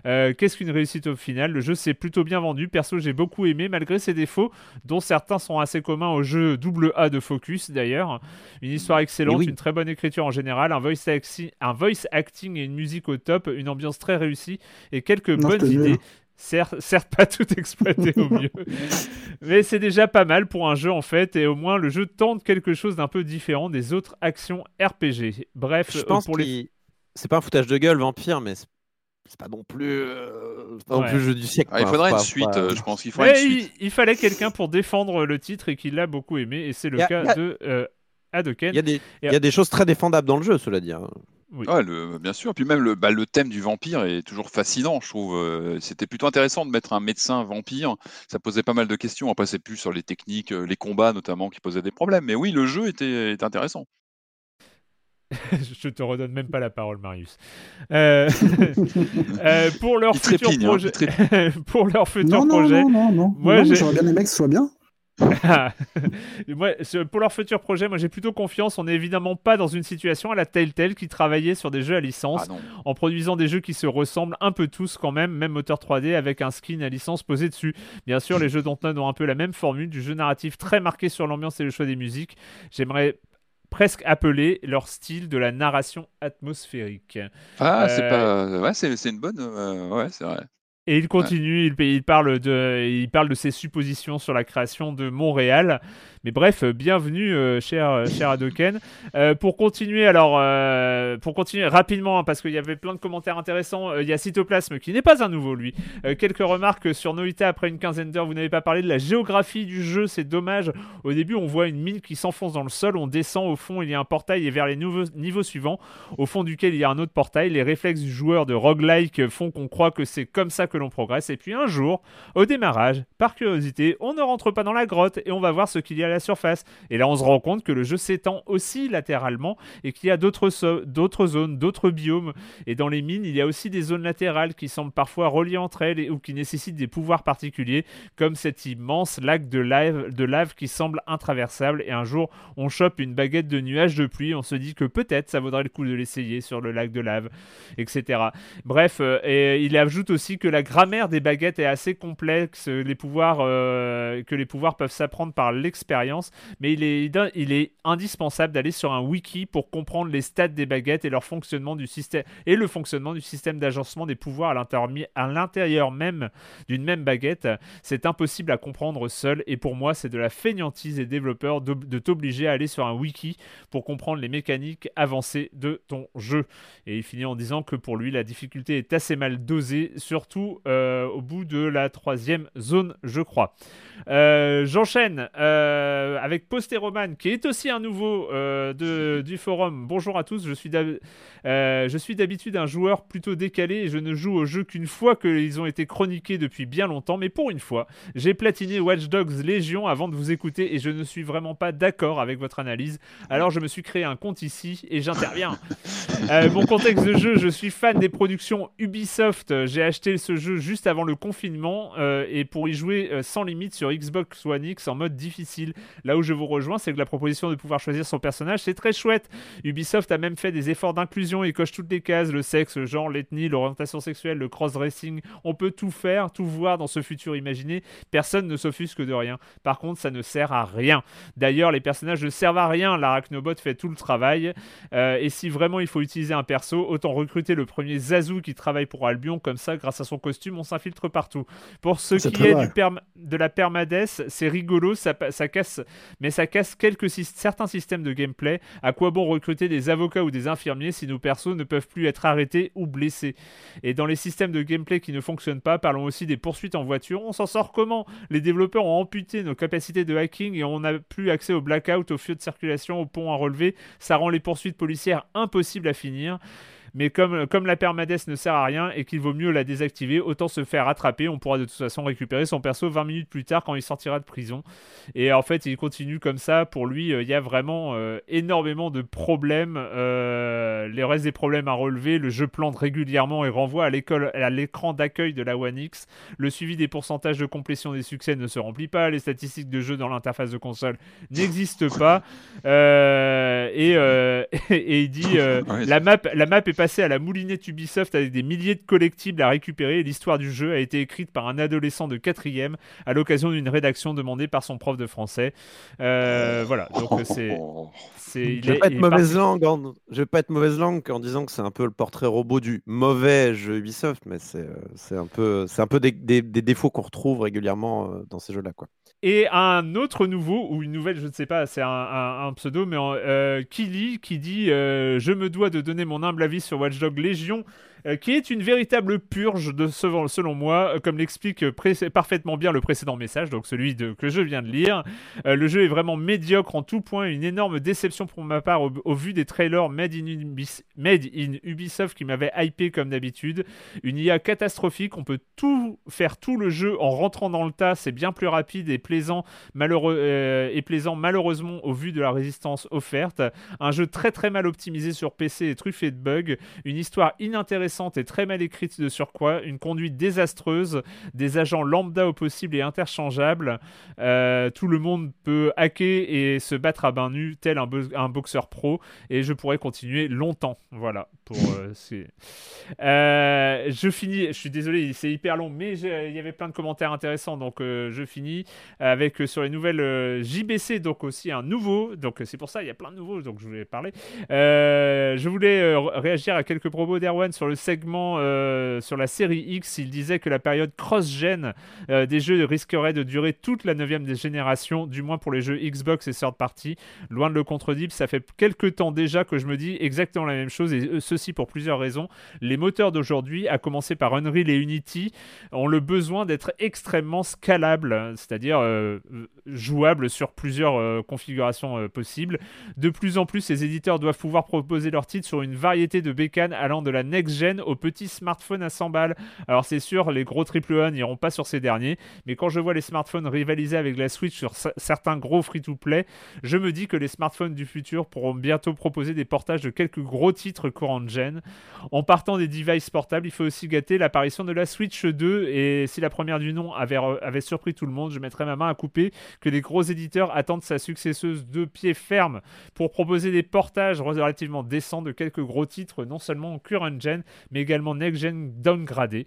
Euh, Qu'est-ce qu'une réussite au final? Le jeu s'est plutôt bien vendu. Perso, j'ai beaucoup aimé malgré ses défauts, dont certains sont assez communs au jeu double A de Focus d'ailleurs. Une histoire excellente, oui. une très bonne écriture en général, un voice, acti- un voice acting et une musique au top, une ambiance très réussie et quelques Non, bonnes idées. Certes, certes pas tout exploité au mieux, mais c'est déjà pas mal pour un jeu en fait, et au moins le jeu tente quelque chose d'un peu différent des autres actions RPG. Bref, Je euh, pense pour les qu'il- c'est pas un foutage de gueule, Vampire, mais c'est pas non plus, euh, non plus le jeu du siècle. Ah, il faudrait une pas- suite, pas- euh, je pense qu'il faudrait une il, suite. il fallait quelqu'un pour défendre le titre et qui l'a beaucoup aimé, et c'est le a- cas a- de euh, Hadoken. Il y, a des, il y a des choses très défendables dans le jeu, cela dit. hein. Ouais, le, bien sûr. Puis même le, bah, le thème du vampire est toujours fascinant, je trouve. Euh, C'était plutôt intéressant de mettre un médecin vampire. Ça posait pas mal de questions. Après, c'est plus sur les techniques, euh, les combats notamment, qui posaient des problèmes. Mais oui, le jeu était, était intéressant. Je te redonne même pas la parole, Marius. Euh, euh, pour leur futur trépigne, hein, projet, pour leur futur Non, non, projet, non, non, non. Moi, J'aurais bien aimé que ce soit bien. moi, ce- pour leur futur projet, moi j'ai plutôt confiance. On n'est évidemment pas dans une situation à la Telltale qui travaillait sur des jeux à licence. Ah en produisant des jeux qui se ressemblent un peu tous quand même, même moteur 3D avec un skin à licence posé dessus. Bien sûr, les jeux Dontnod ont un peu la même formule, du jeu narratif très marqué sur l'ambiance et le choix des musiques. J'aimerais presque appeler leur style de la narration atmosphérique. Ah, Euh, c'est pas. Ouais, c'est une bonne. euh, ouais, c'est vrai. Et il continue, il, il parle de, il parle de ses suppositions sur la création de Montréal. Mais bref, euh, bienvenue, euh, cher, euh, cher Hadoken. Euh, pour continuer, alors, pour continuer rapidement, hein, parce qu'il y avait plein de commentaires intéressants, il y a Cytoplasme qui n'est pas un nouveau, lui. Quelques remarques sur Noita après une quinzaine d'heures. Vous n'avez pas parlé de la géographie du jeu, c'est dommage. Au début, on voit une mine qui s'enfonce dans le sol, on descend au fond, il y a un portail et vers les nouveaux niveaux suivants, au fond duquel il y a un autre portail. Les réflexes du joueur de roguelike font qu'on croit que c'est comme ça que l'on progresse. Et puis un jour, au démarrage, par curiosité, on ne rentre pas dans la grotte et on va voir ce qu'il y a la surface. Et là, on se rend compte que le jeu s'étend aussi latéralement et qu'il y a d'autres d'autres zones, d'autres biomes. Et dans les mines, il y a aussi des zones latérales qui semblent parfois reliées entre elles et, ou qui nécessitent des pouvoirs particuliers, comme cet immense lac de lave, de lave qui semble intraversable. Et un jour, on chope une baguette de nuages de pluie, on se dit que peut-être ça vaudrait le coup de l'essayer sur le lac de lave, etc. Bref, euh, et il ajoute aussi que la grammaire des baguettes est assez complexe, les pouvoirs, euh, que les pouvoirs peuvent s'apprendre par l'expérience, mais il est, indispensable d'aller sur un wiki pour comprendre les stats des baguettes et leur fonctionnement du système et le fonctionnement du système d'agencement des pouvoirs à l'intérieur même d'une même baguette. C'est impossible à comprendre seul et pour moi c'est de la feignantise des développeurs de, de t'obliger à aller sur un wiki pour comprendre les mécaniques avancées de ton jeu. Et il finit en disant que pour lui la difficulté est assez mal dosée, surtout euh, au bout de la troisième zone, je crois. Euh, j'enchaîne euh, avec Postéroman, qui est aussi un nouveau de, du forum. Bonjour à tous, je suis d'habitude un joueur plutôt décalé et je ne joue au jeu qu'une fois qu'ils ont été chroniqués depuis bien longtemps, mais pour une fois, j'ai platiné Watch Dogs Légion avant de vous écouter et je ne suis vraiment pas d'accord avec votre analyse. Alors je me suis créé un compte ici et j'interviens. mon contexte de jeu, je suis fan des productions Ubisoft. J'ai acheté ce jeu juste avant le confinement euh, et pour y jouer euh, sans limite sur Xbox One X en mode difficile. Là où je vous rejoins, c'est que la proposition de pouvoir choisir son personnage, c'est très chouette. Ubisoft a même fait des efforts d'inclusion et coche toutes les cases le sexe, le genre, l'ethnie, l'orientation sexuelle, le cross-dressing. On peut tout faire, tout voir dans ce futur imaginé. Personne ne s'offusque de rien. Par contre, ça ne sert à rien. D'ailleurs, les personnages ne servent à rien. L'Arachnobot fait tout le travail. Euh, et si vraiment il faut utiliser un perso, autant recruter le premier Zazu qui travaille pour Albion. Comme ça, grâce à son costume, on s'infiltre partout. Pour ce qui est du de la permades, c'est rigolo, ça, ça, casse, mais ça casse quelques certains systèmes de gameplay. À quoi bon recruter des avocats ou des infirmiers si nos persos ne peuvent plus être arrêtés ou blessés? Et dans les systèmes de gameplay qui ne fonctionnent pas, parlons aussi des poursuites en voiture. On s'en sort comment? Les développeurs ont amputé nos capacités de hacking et on n'a plus accès au blackout, aux feux de circulation, aux ponts à relever. Ça rend les poursuites policières impossibles à finir. Mais comme, comme la permades ne sert à rien et qu'il vaut mieux la désactiver, autant se faire attraper. On pourra de toute façon récupérer son perso 20 minutes plus tard quand il sortira de prison. Et en fait, il continue comme ça. Pour lui, euh, il y a vraiment euh, énormément de problèmes. Euh, les restes des problèmes à relever. Le jeu plante régulièrement et renvoie à l'écran d'accueil de la One X. Le suivi des pourcentages de complétion des succès ne se remplit pas. Les statistiques de jeu dans l'interface de console n'existent pas. et, et, il dit la, map, la map est passé à la moulinette Ubisoft avec des milliers de collectibles à récupérer l'histoire du jeu a été écrite par un adolescent de 4ème à l'occasion d'une rédaction demandée par son prof de français. Euh, voilà, donc c'est. Je vais pas être mauvaise langue, en... je vais pas être mauvaise langue en disant que c'est un peu le portrait robot du mauvais jeu Ubisoft, mais c'est euh, un peu, c'est un peu des, des, défauts qu'on retrouve régulièrement euh, dans ces jeux-là, quoi. Et un autre nouveau, ou une nouvelle, je ne sais pas, c'est un, pseudo, mais euh, Kili qui dit Je me dois de donner mon humble avis sur Watch Dogs Légion. Euh, qui est une véritable purge, de, selon moi, euh, comme l'explique parfaitement bien le précédent message, donc celui que je viens de lire. Euh, le jeu est vraiment médiocre en tout point, une énorme déception pour ma part au, vu des trailers made in, Ubisoft qui m'avaient hypé comme d'habitude. Une IA catastrophique, on peut tout faire tout le jeu en rentrant dans le tas, c'est bien plus rapide et plaisant, et plaisant malheureusement au vu de la résistance offerte. Un jeu très très mal optimisé sur PC et truffé de bugs, une histoire inintéressante et très mal écrite de surcroît, une conduite désastreuse, des agents lambda au possible et interchangeables. Euh, tout le monde peut hacker et se battre à bain nu tel un, boxeur pro et je pourrais continuer longtemps. Voilà. Pour, euh, euh, je finis, je suis désolé, c'est hyper long, mais il y avait plein de commentaires intéressants, donc je finis avec sur les nouvelles JBC, donc aussi un nouveau, donc c'est pour ça il y a plein de nouveaux, donc je voulais parler. je voulais réagir à quelques propos d'Erwan sur le segment euh, sur la série X, il disait que la période cross-gen euh, des jeux risquerait de durer toute la 9 des génération, du moins pour les jeux Xbox et third party. Loin de le contredire, ça fait quelques temps déjà que je me dis exactement la même chose, et euh, ceci pour plusieurs raisons. Les moteurs d'aujourd'hui, à commencer par Unreal et Unity, ont le besoin d'être extrêmement scalables, c'est-à-dire jouables sur plusieurs configurations possibles. De plus en plus, ces éditeurs doivent pouvoir proposer leurs titres sur une variété de bécanes allant de la next-gen next-gen aux petits smartphones à 100 balles. Alors c'est sûr, les gros AAA n'iront pas sur ces derniers, mais quand je vois les smartphones rivaliser avec la Switch sur certains gros free-to-play, je me dis que les smartphones du futur pourront bientôt proposer des portages de quelques gros titres courant de gen. En partant des devices portables, il faut aussi gâter l'apparition de la Switch 2, et si la première du nom avait, surpris tout le monde, je mettrais ma main à couper que les gros éditeurs attendent sa successeuse de pied ferme pour proposer des portages relativement décents de quelques gros titres, non seulement current gen, mais également next gen downgradés.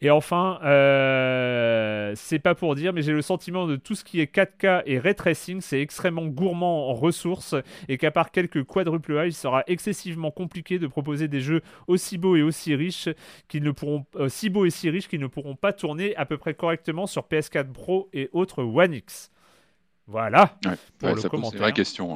Et enfin, euh, c'est pas pour dire, mais j'ai le sentiment de tout ce qui est 4K et ray tracing, c'est extrêmement gourmand en ressources et qu'à part quelques quadruple A, il sera excessivement compliqué de proposer des jeux aussi beaux et aussi riches qu'ils ne pourront, euh, si beaux et si riches qu'ils ne pourront pas tourner à peu près correctement sur PS4 Pro et autres One X. Voilà pour le commentaire.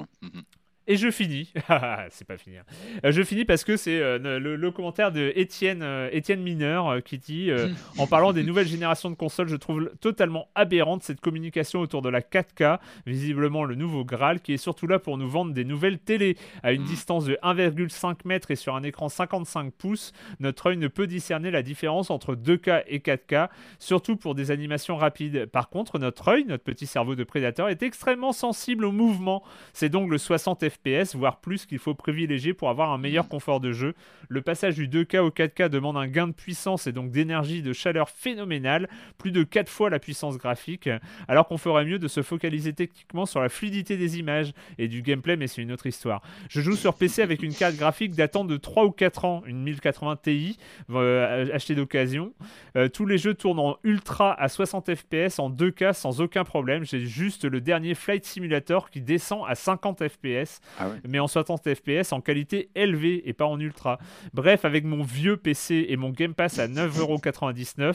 Hein. Mhm. Et je finis. c'est pas fini. Hein. Euh, je finis parce que c'est euh, le, commentaire de Étienne, euh, Étienne Mineur qui dit En parlant des nouvelles générations de consoles, je trouve totalement aberrante cette communication autour de la 4K, visiblement le nouveau Graal, qui est surtout là pour nous vendre des nouvelles télé. À une distance de 1,5 m et sur un écran 55 pouces, notre œil ne peut discerner la différence entre 2K et 4K, surtout pour des animations rapides. Par contre, notre œil, notre petit cerveau de prédateur, est extrêmement sensible au mouvement. C'est donc le 60 FPS FPS, voire plus qu'il faut privilégier pour avoir un meilleur confort de jeu. Le passage du 2K au 4K demande un gain de puissance et donc d'énergie de chaleur phénoménal, plus de 4 fois la puissance graphique, alors qu'on ferait mieux de se focaliser techniquement sur la fluidité des images et du gameplay, mais c'est une autre histoire. Je joue sur PC avec une carte graphique datant de 3 ou 4 ans, une 1080 Ti, euh, achetée d'occasion. Euh, tous les jeux tournent en ultra à 60 FPS en 2K sans aucun problème. J'ai juste le dernier Flight Simulator qui descend à 50 FPS. Ah mais en 60 FPS en qualité élevée et pas en ultra. Bref, avec mon vieux PC et mon Game Pass à 9,99€,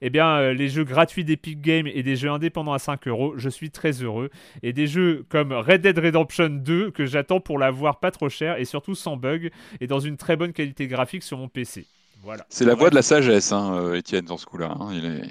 eh bien, euh, les jeux gratuits d'Epic Games et des jeux indépendants à 5 euros, je suis très heureux. Et des jeux comme Red Dead Redemption 2 que j'attends pour l'avoir pas trop cher et surtout sans bug et dans une très bonne qualité graphique sur mon PC. Voilà. C'est la voix de la sagesse, hein, euh, Étienne, dans ce coup-là. Hein. Il est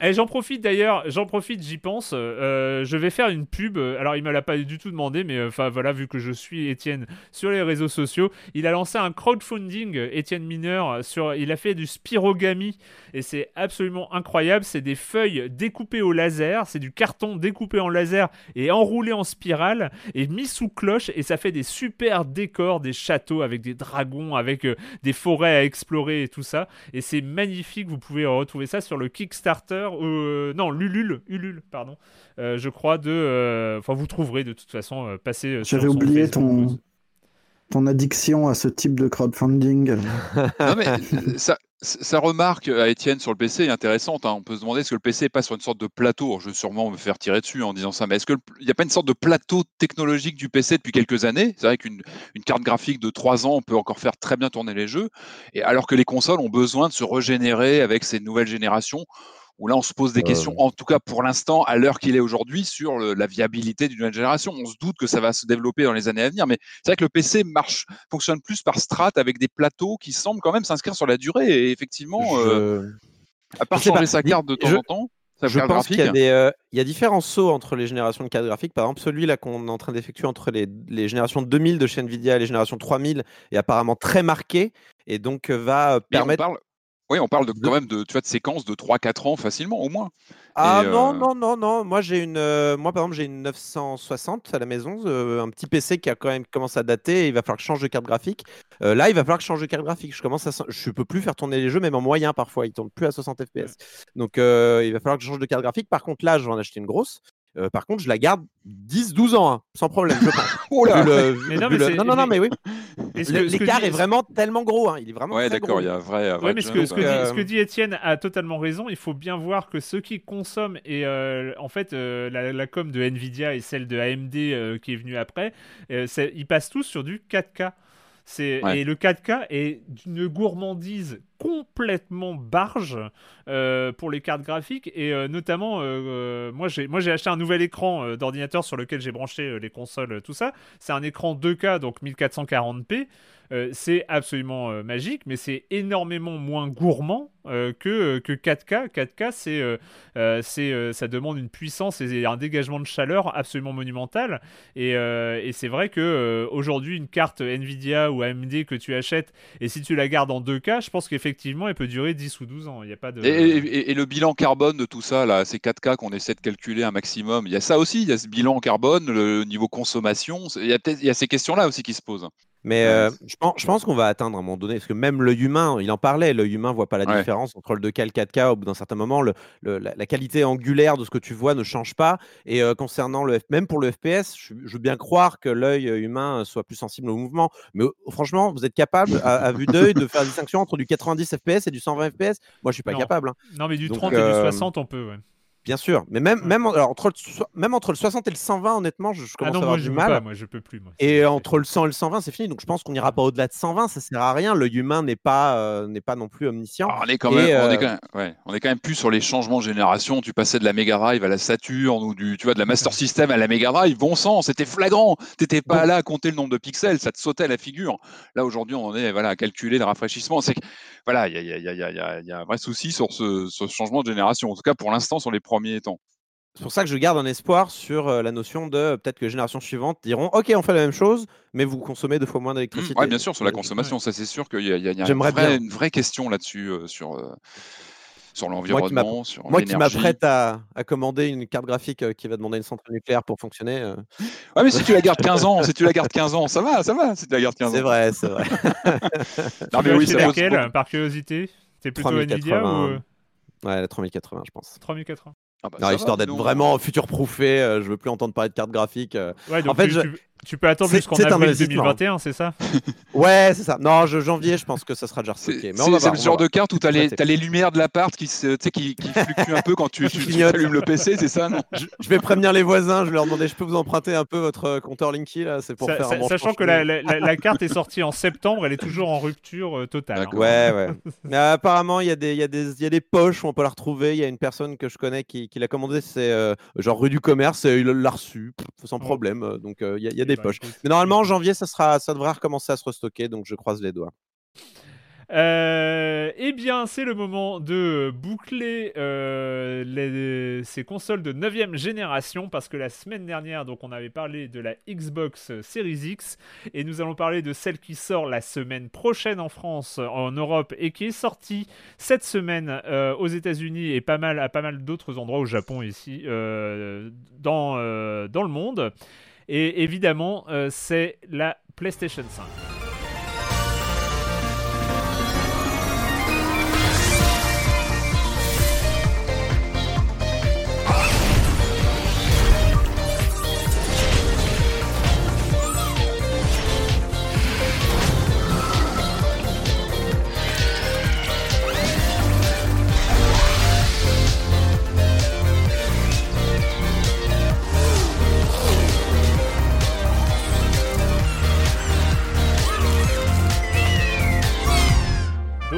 et j'en profite d'ailleurs, j'en profite, j'y pense. Euh, je vais faire une pub. Alors, il me l'a pas du tout demandé, mais euh, enfin voilà, vu que je suis Étienne sur les réseaux sociaux, il a lancé un crowdfunding, Étienne Mineur, sur, il a fait du spirogami et c'est absolument incroyable. C'est des feuilles découpées au laser, c'est du carton découpé en laser et enroulé en spirale et mis sous cloche et ça fait des super décors, des châteaux avec des dragons, avec euh, des forêts à explorer et tout ça. Et c'est magnifique. Vous pouvez retrouver ça sur le Kickstarter euh, non, Lulul, Ulule, pardon, euh, je crois, de. Euh, enfin, vous trouverez de toute façon passer. J'avais oublié ton, ton addiction à ce type de crowdfunding. non, mais ça, sa remarque à Étienne sur le PC est intéressante. Hein. On peut se demander est-ce que le PC est pas sur une sorte de plateau. Je vais sûrement me faire tirer dessus en disant ça, mais est-ce qu'il n'y a pas une sorte de plateau technologique du PC depuis quelques années? C'est vrai qu'une carte graphique de 3 ans, on peut encore faire très bien tourner les jeux, et alors que les consoles ont besoin de se régénérer avec ces nouvelles générations où là on se pose des questions, en tout cas pour l'instant, à l'heure qu'il est aujourd'hui, sur la viabilité d'une nouvelle génération. On se doute que ça va se développer dans les années à venir, mais c'est vrai que le PC marche, fonctionne plus par strat avec des plateaux qui semblent quand même s'inscrire sur la durée. Et effectivement, euh, à part changer sa carte de temps en temps. Je pense qu'il y, euh, il y a différents sauts entre les générations de cartes graphiques. Par exemple, celui-là qu'on est en train d'effectuer entre les, les, générations 2000 de chez Nvidia et les générations 3000 est apparemment très marqué et donc euh, va permettre. Oui, on parle de, quand même de, tu vois, de séquences de 3-4 ans facilement, au moins. Ah non, euh, non, non, non. Moi, j'ai une, euh, moi, par exemple, j'ai une 960 à la maison, euh, un petit PC qui a quand même commencé à dater. Il va falloir que je change de carte graphique. là, il va falloir que je change de carte graphique. Je commence à, je peux plus faire tourner les jeux, même en moyen parfois. Ils tournent plus à 60 FPS. Donc, il va falloir que je change de carte graphique. Par contre, là, je vais en acheter une grosse. Euh, par contre, je la garde 10-12 ans, hein, sans problème. Je oh là non, non, non, mais oui. L'écart est vraiment tellement gros. Hein. Il est vraiment. Ouais, d'accord, il y a vrai. mais ce que, ce, que dit, Étienne a totalement raison. Il faut bien voir que ceux qui consomment, et euh, en fait, euh, la, com de Nvidia et celle de AMD qui est venue après, ils passent tous sur du 4K. Et le 4K est d'une gourmandise complètement barge euh, pour les cartes graphiques et euh, notamment euh, moi j'ai moi j'ai acheté un nouvel écran d'ordinateur sur lequel j'ai branché les consoles tout ça c'est un écran 2K donc 1440p euh, c'est absolument magique, mais c'est énormément moins gourmand que, que 4K. 4K, c'est, c'est, ça demande une puissance et un dégagement de chaleur absolument monumental. Et, et c'est vrai que aujourd'hui, une carte Nvidia ou AMD que tu achètes, et si tu la gardes en 2K, je pense qu'effectivement, elle peut durer 10 ou 12 ans. A pas de... et, le bilan carbone de tout ça, là, ces 4K qu'on essaie de calculer un maximum, il y a ça aussi, il y a ce bilan carbone, le niveau consommation, il y il y a ces questions-là aussi qui se posent. Mais euh, je pense, je pense qu'on va atteindre à un moment donné, parce que même l'œil humain, il en parlait, l'œil humain voit pas la Ouais. différence entre le 2K et le 4K. Au bout d'un certain moment, le, le- la, la qualité angulaire de ce que tu vois ne change pas. Et euh, concernant le F- même pour le FPS, je, je veux bien croire que l'œil euh, humain soit plus sensible au mouvement. Mais euh, franchement, vous êtes capable, à, à vue d'œil, de faire la distinction entre du 90 FPS et du 120 FPS Moi, je suis pas Non. capable. hein. Non, mais du Donc, 30 et du euh, 60, on peut. ouais. Bien sûr. Mais même, Ouais. même, en- alors, entre le, so- même entre le 60 et le 120, honnêtement, je, je Ah commence non, à avoir moi je du peux mal. pas, moi je peux plus. Moi. Et entre le 100 et le 120, c'est fini. Donc je pense qu'on n'ira pas au-delà de 120. Ça sert à rien. L'œil humain n'est pas, euh, n'est pas non plus omniscient. Ah, on est quand Et, même, on est quand même, ouais, on est quand même plus sur les changements de génération. Tu passais de la Mega Drive à la Saturn ou du, tu vois, de la Master System à la Mega Drive. Bon sang, c'était flagrant. T'étais pas là à compter le nombre de pixels, ça te sautait à la figure. Là aujourd'hui, on en est, voilà, à calculer le rafraîchissement. C'est que, voilà, il y a, il y, a, il y, a, il y, a, il y a un vrai souci sur ce, ce changement de génération. En tout cas, pour l'instant, sur les temps. C'est pour ça que je garde un espoir sur euh, la notion de euh, peut-être que les générations suivantes diront OK, on fait la même chose, mais vous consommez deux fois moins d'électricité. Bien sûr, sur la consommation, ça c'est sûr qu'il y a, il y a- il y a une, vraie, bien. une vraie question là-dessus, euh, sur, euh, sur l'environnement, sur Moi qui m'apprête à, à commander une carte graphique euh, qui va demander une centrale nucléaire pour fonctionner. euh, Ouais, mais si tu la gardes 15 ans, si tu la gardes 15 ans, ça va, ça va, si tu la gardes 15 ans. C'est vrai, c'est vrai. Non, mais oui, pose laquelle, par curiosité? T'es plutôt Nvidia 3080. ou euh, Ouais, la 3080, je pense. 3080 Ah bah, Non, histoire d'être vraiment futur-proofé, euh, je veux plus entendre parler de carte graphique. euh. Ouais, donc fait, tu, je- tu- tu peux attendre jusqu'en avril investissement. 2021, c'est ça Ouais, c'est ça. Non, je, janvier, je pense que ça sera déjà C'est restocké. Mais c'est- le genre de carte où tu as, les lumières de l'appart qui, se- qui, qui fluctuent un peu quand tu, tu, allumes le PC, c'est ça, non je, je vais prévenir les voisins, je vais leur demander, je peux vous emprunter un peu votre euh, compteur Linky là, c'est pour faire un manche Sachant que la, la- la- la carte est sortie en septembre, elle est toujours en rupture euh, totale. hein. Ouais, ouais. Mais apparemment, il y, a des- y, des- y a des poches où on peut la retrouver. Il y a une personne que je connais qui, qui l'a commandé, c'est euh, genre rue du commerce, et il l'a reçu sans Oh. problème. Donc il y a, il y a Eh des poches. écoute. Mais normalement, en janvier, ça, sera, ça devrait recommencer à se restocker, donc je croise les doigts. Euh, eh bien, c'est le moment de boucler euh, les- ces consoles de 9 génération parce que la semaine dernière, donc, on avait parlé de la Xbox Series X et nous allons parler de celle qui sort la semaine prochaine en France, en Europe et qui est sortie cette semaine euh, aux États-Unis et pas mal, à pas mal d'autres endroits, au Japon ici, euh, dans, euh, dans le monde. Et évidemment, euh, c'est la PlayStation 5.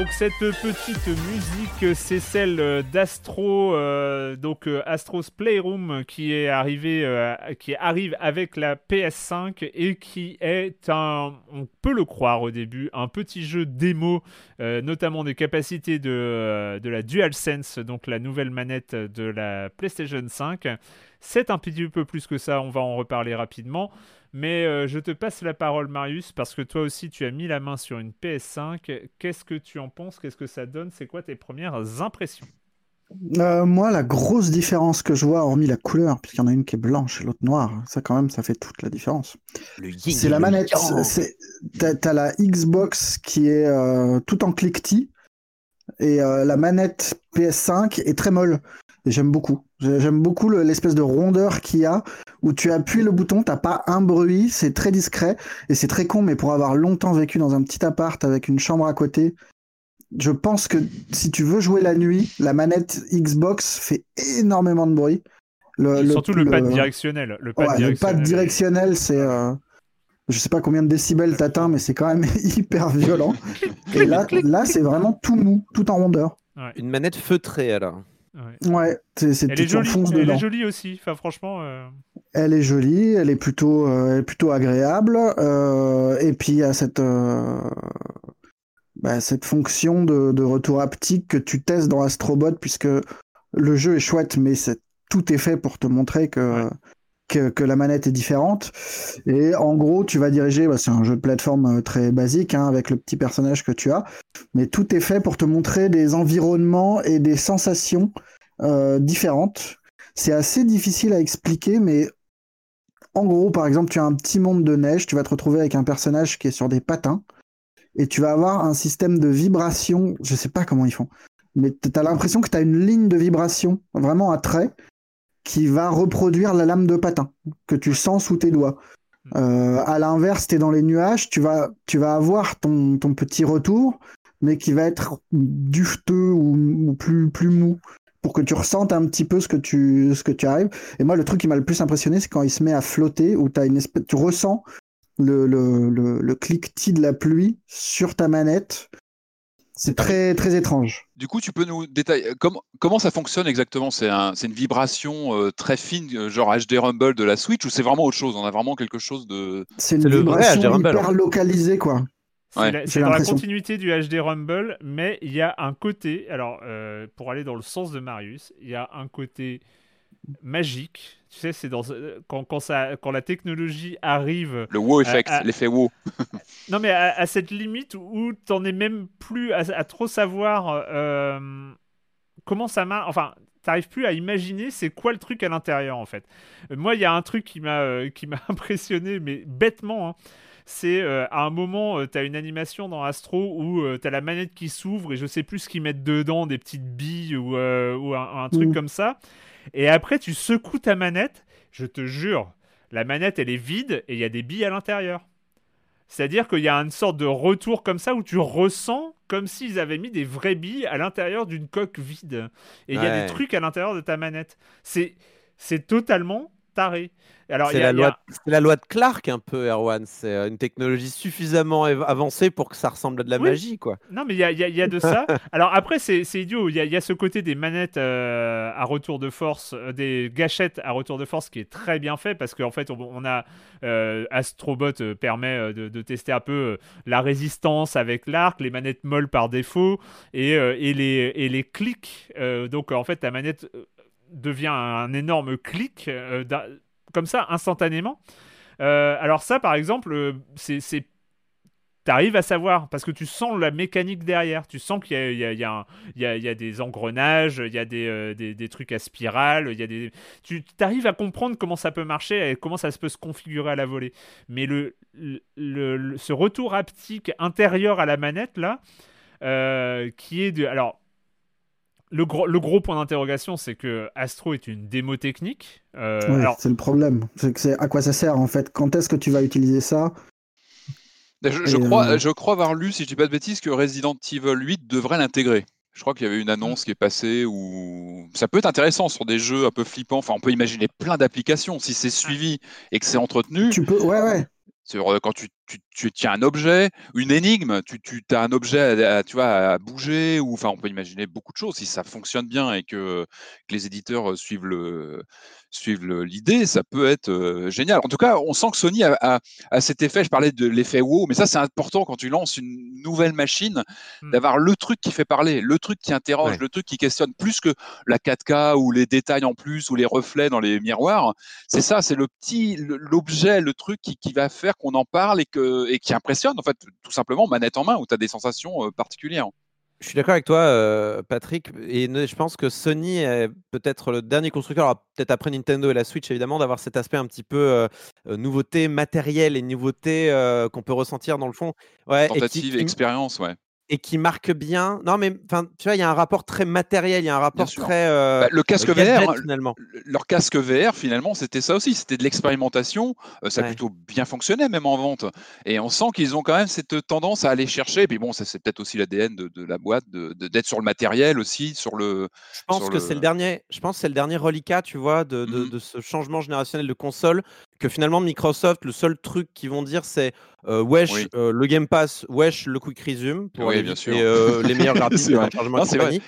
Donc cette petite musique, c'est celle d'Astro, euh, donc euh, Astro's Playroom, qui est arrivé, euh, qui arrive avec la PS5 et qui est un, on peut le croire au début, un petit jeu démo, notamment des capacités de, de la DualSense, donc la nouvelle manette de la PlayStation 5. C'est un petit peu plus que ça, on va en reparler rapidement. Mais euh, je te passe la parole, Marius, parce que toi aussi, tu as mis la main sur une PS5. Qu'est-ce que tu en penses? Qu'est-ce que ça donne? C'est quoi tes premières impressions? Euh, moi, la grosse différence que je vois, hormis la couleur, puisqu'il y en a une qui est blanche et l'autre noire, ça quand même, ça fait toute la différence. C'est la manette. T'as t'as la Xbox qui est euh, tout en cliquetis et euh, la manette PS5 est très molle. Et j'aime beaucoup. J'ai- J'aime beaucoup le- l'espèce de rondeur qu'il y a où tu appuies le bouton, t'as pas un bruit, c'est très discret et c'est très con. Mais pour avoir longtemps vécu dans un petit appart avec une chambre à côté, je pense que si tu veux jouer la nuit, la manette Xbox fait énormément de bruit. Le, Surtout le, pad directionnel. Le pad Ouais, directionnel. c'est. euh, je sais pas combien de décibels t'atteins, mais c'est quand même hyper violent. Et là, là c'est vraiment tout mou, tout en rondeur. Ouais, Une manette feutrée alors. Ouais. Ouais, c'est, Elle est jolie. Elle est jolie aussi. Enfin, franchement. euh, Elle est jolie, elle est plutôt, euh, elle est plutôt agréable. euh, et puis il y a cette, bah, cette fonction de, de retour haptique que tu testes dans Astrobot, puisque le jeu est chouette, mais tout est fait pour te montrer que, Ouais. Que, la manette est différente. Et en gros, tu vas diriger, bah, c'est un jeu de plateforme euh, très basique, hein, avec le petit personnage que tu as, mais tout est fait pour te montrer des environnements et des sensations euh, différentes. C'est assez difficile à expliquer, mais en gros, par exemple, tu as un petit monde de neige, tu vas te retrouver avec un personnage qui est sur des patins, et tu vas avoir un système de vibration, je sais pas comment ils font, mais tu as l'impression que tu as une ligne de vibration, vraiment un trait, qui va reproduire la lame de patin que tu sens sous tes doigts. Euh, à l'inverse, tu es dans les nuages, tu vas, tu vas avoir ton, ton petit retour, mais qui va être dufteux ou, ou plus, plus mou, pour que tu ressentes un petit peu ce que tu, ce que tu arrives. Et moi, le truc qui m'a le plus impressionné, c'est quand il se met à flotter, où as une espèce, tu ressens le, le, le, le cliquetis de la pluie sur ta manette. C'est très, très étrange. Du coup, tu peux nous détailler comment, comment ça fonctionne exactement? C'est un, c'est une vibration euh, très fine, euh, genre HD Rumble de la Switch, ou c'est vraiment autre chose? On a vraiment quelque chose de. C'est le vrai vibration HD Rumble, hyper localisée, quoi. C'est Ouais, dans la continuité du HD Rumble, mais il y a un côté, alors euh, pour aller dans le sens de Marius, il y a un côté magique. Tu sais, c'est dans euh, quand, quand, ça, quand la technologie arrive Le wow effect, l'effet wow. Non, mais à, à cette limite où t'en es même plus à, à trop savoir euh, comment ça marche. Enfin, t'arrives plus à imaginer c'est quoi le truc à l'intérieur en fait. Euh, moi, il y a un truc qui m'a euh, qui m'a impressionné, mais bêtement. hein. C'est euh, à un moment, tu t'as une animation dans Astro où tu t'as la manette qui s'ouvre et je sais plus ce qu'ils mettent dedans, des petites billes ou, euh, ou un, un truc Mm. comme ça. Et après, tu secoues ta manette. Je te jure, la manette elle est vide et il y a des billes à l'intérieur. C'est-à-dire qu'il y a une sorte de retour comme ça où tu ressens comme s'ils avaient mis des vraies billes à l'intérieur d'une coque vide. Et il y a des trucs à l'intérieur de ta manette. C'est, c'est totalement taré. C'est la, a- loi, la de Clark un peu, Erwan. C'est euh, une technologie suffisamment avancée pour que ça ressemble à de la Oui. magie, quoi. Non, mais il y a, il y a- il y a de ça. Alors après, c'est idiot. Il y, a- ce côté des manettes euh, à retour de force, euh, des gâchettes à retour de force qui est très bien fait parce qu'en fait, on, on a euh, Astrobot permet de, de tester un peu la résistance avec l'arc, les manettes molles par défaut et, et, les, et les clics. Donc en fait, ta manette devient un énorme clic euh, comme ça instantanément. Euh, alors ça, par exemple, euh, c'est T'arrives à savoir, parce que tu sens la mécanique derrière. Tu sens qu'il y a, des engrenages, il y a des, euh, des, trucs à spirale, il y a des... Tu arrives à comprendre comment ça peut marcher et comment ça peut se configurer à la volée. Mais le, le- ce retour haptique intérieur à la manette, là, qui est de... Alors, le gros, le gros point d'interrogation, c'est que Astro est une démo technique. Euh, Ouais, alors, c'est le problème. C'est que c'est à quoi ça sert en fait? Quand est-ce que tu vas utiliser ça? Je, je crois, euh, je crois avoir lu, si je dis pas de bêtises, que Resident Evil 8 devrait l'intégrer. Je crois qu'il y avait une annonce qui est passée où ça peut être intéressant sur des jeux un peu flippants. Enfin, on peut imaginer plein d'applications si c'est suivi et que c'est entretenu. Tu peux, ouais, ouais. Sur, euh, quand tu, tu, tu tiens un objet, une énigme, tu, tu as un objet à, à- tu vois, à bouger, ou enfin on peut imaginer beaucoup de choses. Si ça fonctionne bien et que, que les éditeurs euh, suivent le suivent l'idée, ça peut être euh, génial. En tout cas, on sent que Sony a, a- a cet effet. Je parlais de l'effet wow, mais ça c'est important quand tu lances une nouvelle machine, Hmm. d'avoir le truc qui fait parler, le truc qui interroge, Ouais. le truc qui questionne plus que la 4K ou les détails en plus ou les reflets dans les miroirs c'est ça, c'est le petit, l'objet, le truc qui, qui va faire qu'on en parle et, que, et qui impressionne, en fait, tout simplement, manette en main, où tu as des sensations euh, particulières. Je suis d'accord avec toi, euh, Patrick, et je pense que Sony est peut-être le dernier constructeur, peut-être après Nintendo et la Switch évidemment, d'avoir cet aspect un petit peu euh, euh, nouveauté matérielle et nouveauté euh, qu'on peut ressentir dans le fond. Ouais, et Tentative, qui- expérience, ouais. Et qui marque bien. Non, mais enfin, tu vois, il y a un rapport très matériel, il y a un rapport très euh, Bah, le casque gadget, VR, finalement. le- leur casque VR, finalement, c'était ça aussi, c'était de l'expérimentation. euh, ça a plutôt bien fonctionné, même en vente. Et on sent qu'ils ont quand même cette tendance à aller chercher. Et puis bon, ça c'est peut-être aussi l'ADN de, de la boîte, de- de- d'être sur le matériel aussi, sur le. Je pense que le- c'est le dernier. Je pense que c'est le dernier reliquat, tu vois, de, de- de ce changement générationnel de console. Que finalement Microsoft, le seul truc qu'ils vont dire, c'est euh, wesh Oui. euh, le Game Pass, wesh le Quick Resume pour Oui, bien sûr. et, euh, les meilleurs graphismes de Non, et.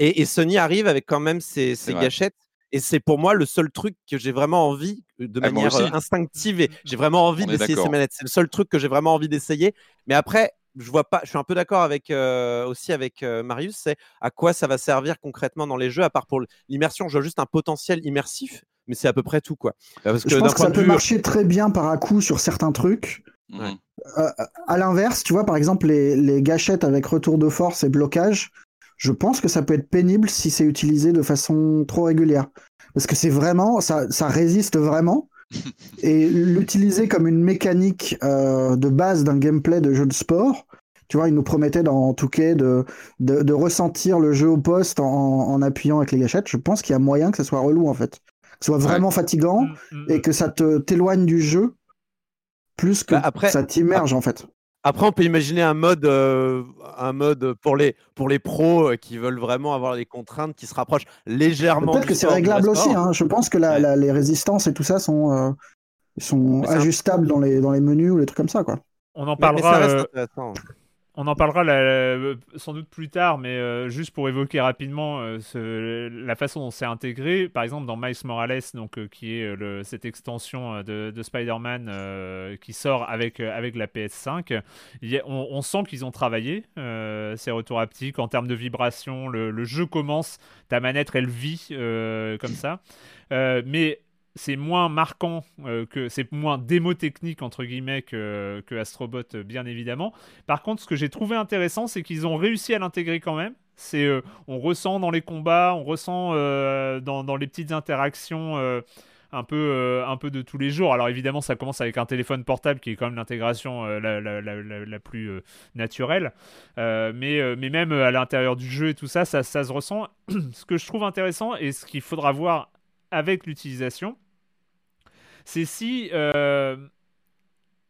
Et, et Sony arrive avec quand même ses, ses vrai. gâchettes Et c'est pour moi le seul truc que j'ai vraiment envie, de Ah, manière aussi. instinctive, et j'ai vraiment envie d'essayer ces manettes. C'est le seul truc que j'ai vraiment envie d'essayer. Mais après, je vois pas. Je suis un peu d'accord avec euh, aussi avec euh, Marius. C'est à quoi ça va servir concrètement dans les jeux, à part pour l'immersion. Je vois juste un potentiel immersif, mais c'est à peu près tout, quoi. Parce Je pense que ça peut marcher très bien par à coup sur certains trucs. Mhm. Euh, à l'inverse, tu vois, par exemple, les, les gâchettes avec retour de force et blocage, je pense que ça peut être pénible si c'est utilisé de façon trop régulière. Parce que c'est vraiment, ça, ça résiste vraiment. Et l'utiliser comme une mécanique euh, de base d'un gameplay de jeu de sport, tu vois, il nous promettait dans Touquet de, de, de ressentir le jeu au poste en, en appuyant avec les gâchettes. Je pense qu'il y a moyen que ça soit relou en fait. Que ce soit vraiment fatigant Mm, mm, et que ça te t'éloigne du jeu plus que Bah, après- ça t'immerge en fait. Après, on peut imaginer un mode, euh, un mode pour les pour les pros euh, qui veulent vraiment avoir des contraintes qui se rapprochent légèrement. Peut-être que c'est réglable aussi. hein. Je pense que la- Ouais. la- les résistances et tout ça sont, euh, sont Mais ajustables dans les, dans les menus ou les trucs comme ça. Quoi. On en Mais- mais ça parlera. reste euh, intéressant. On en parlera sans doute plus tard, mais euh, juste pour évoquer rapidement euh, ce- la façon dont c'est intégré, par exemple dans Miles Morales, donc, euh, qui est le- cette extension de, de Spider-Man qui sort avec, avec la PS5, il y a- on, on sent qu'ils ont travaillé ces retours haptiques en termes de vibration. Le, le jeu commence, ta manette elle vit comme ça, mais c'est moins marquant euh, que c'est moins démo technique entre guillemets que, que Astrobot euh, bien évidemment par contre, ce que j'ai trouvé intéressant, c'est qu'ils ont réussi à l'intégrer quand même. C'est, euh, on ressent dans les combats, on ressent dans, dans les petites interactions un peu, un peu de tous les jours. Alors évidemment, ça commence avec un téléphone portable qui est quand même l'intégration la, la- la- plus naturelle. Mais, mais même à l'intérieur du jeu et tout ça, ça, ça se ressent. ce que je trouve intéressant et ce qu'il faudra voir avec l'utilisation, c'est si euh,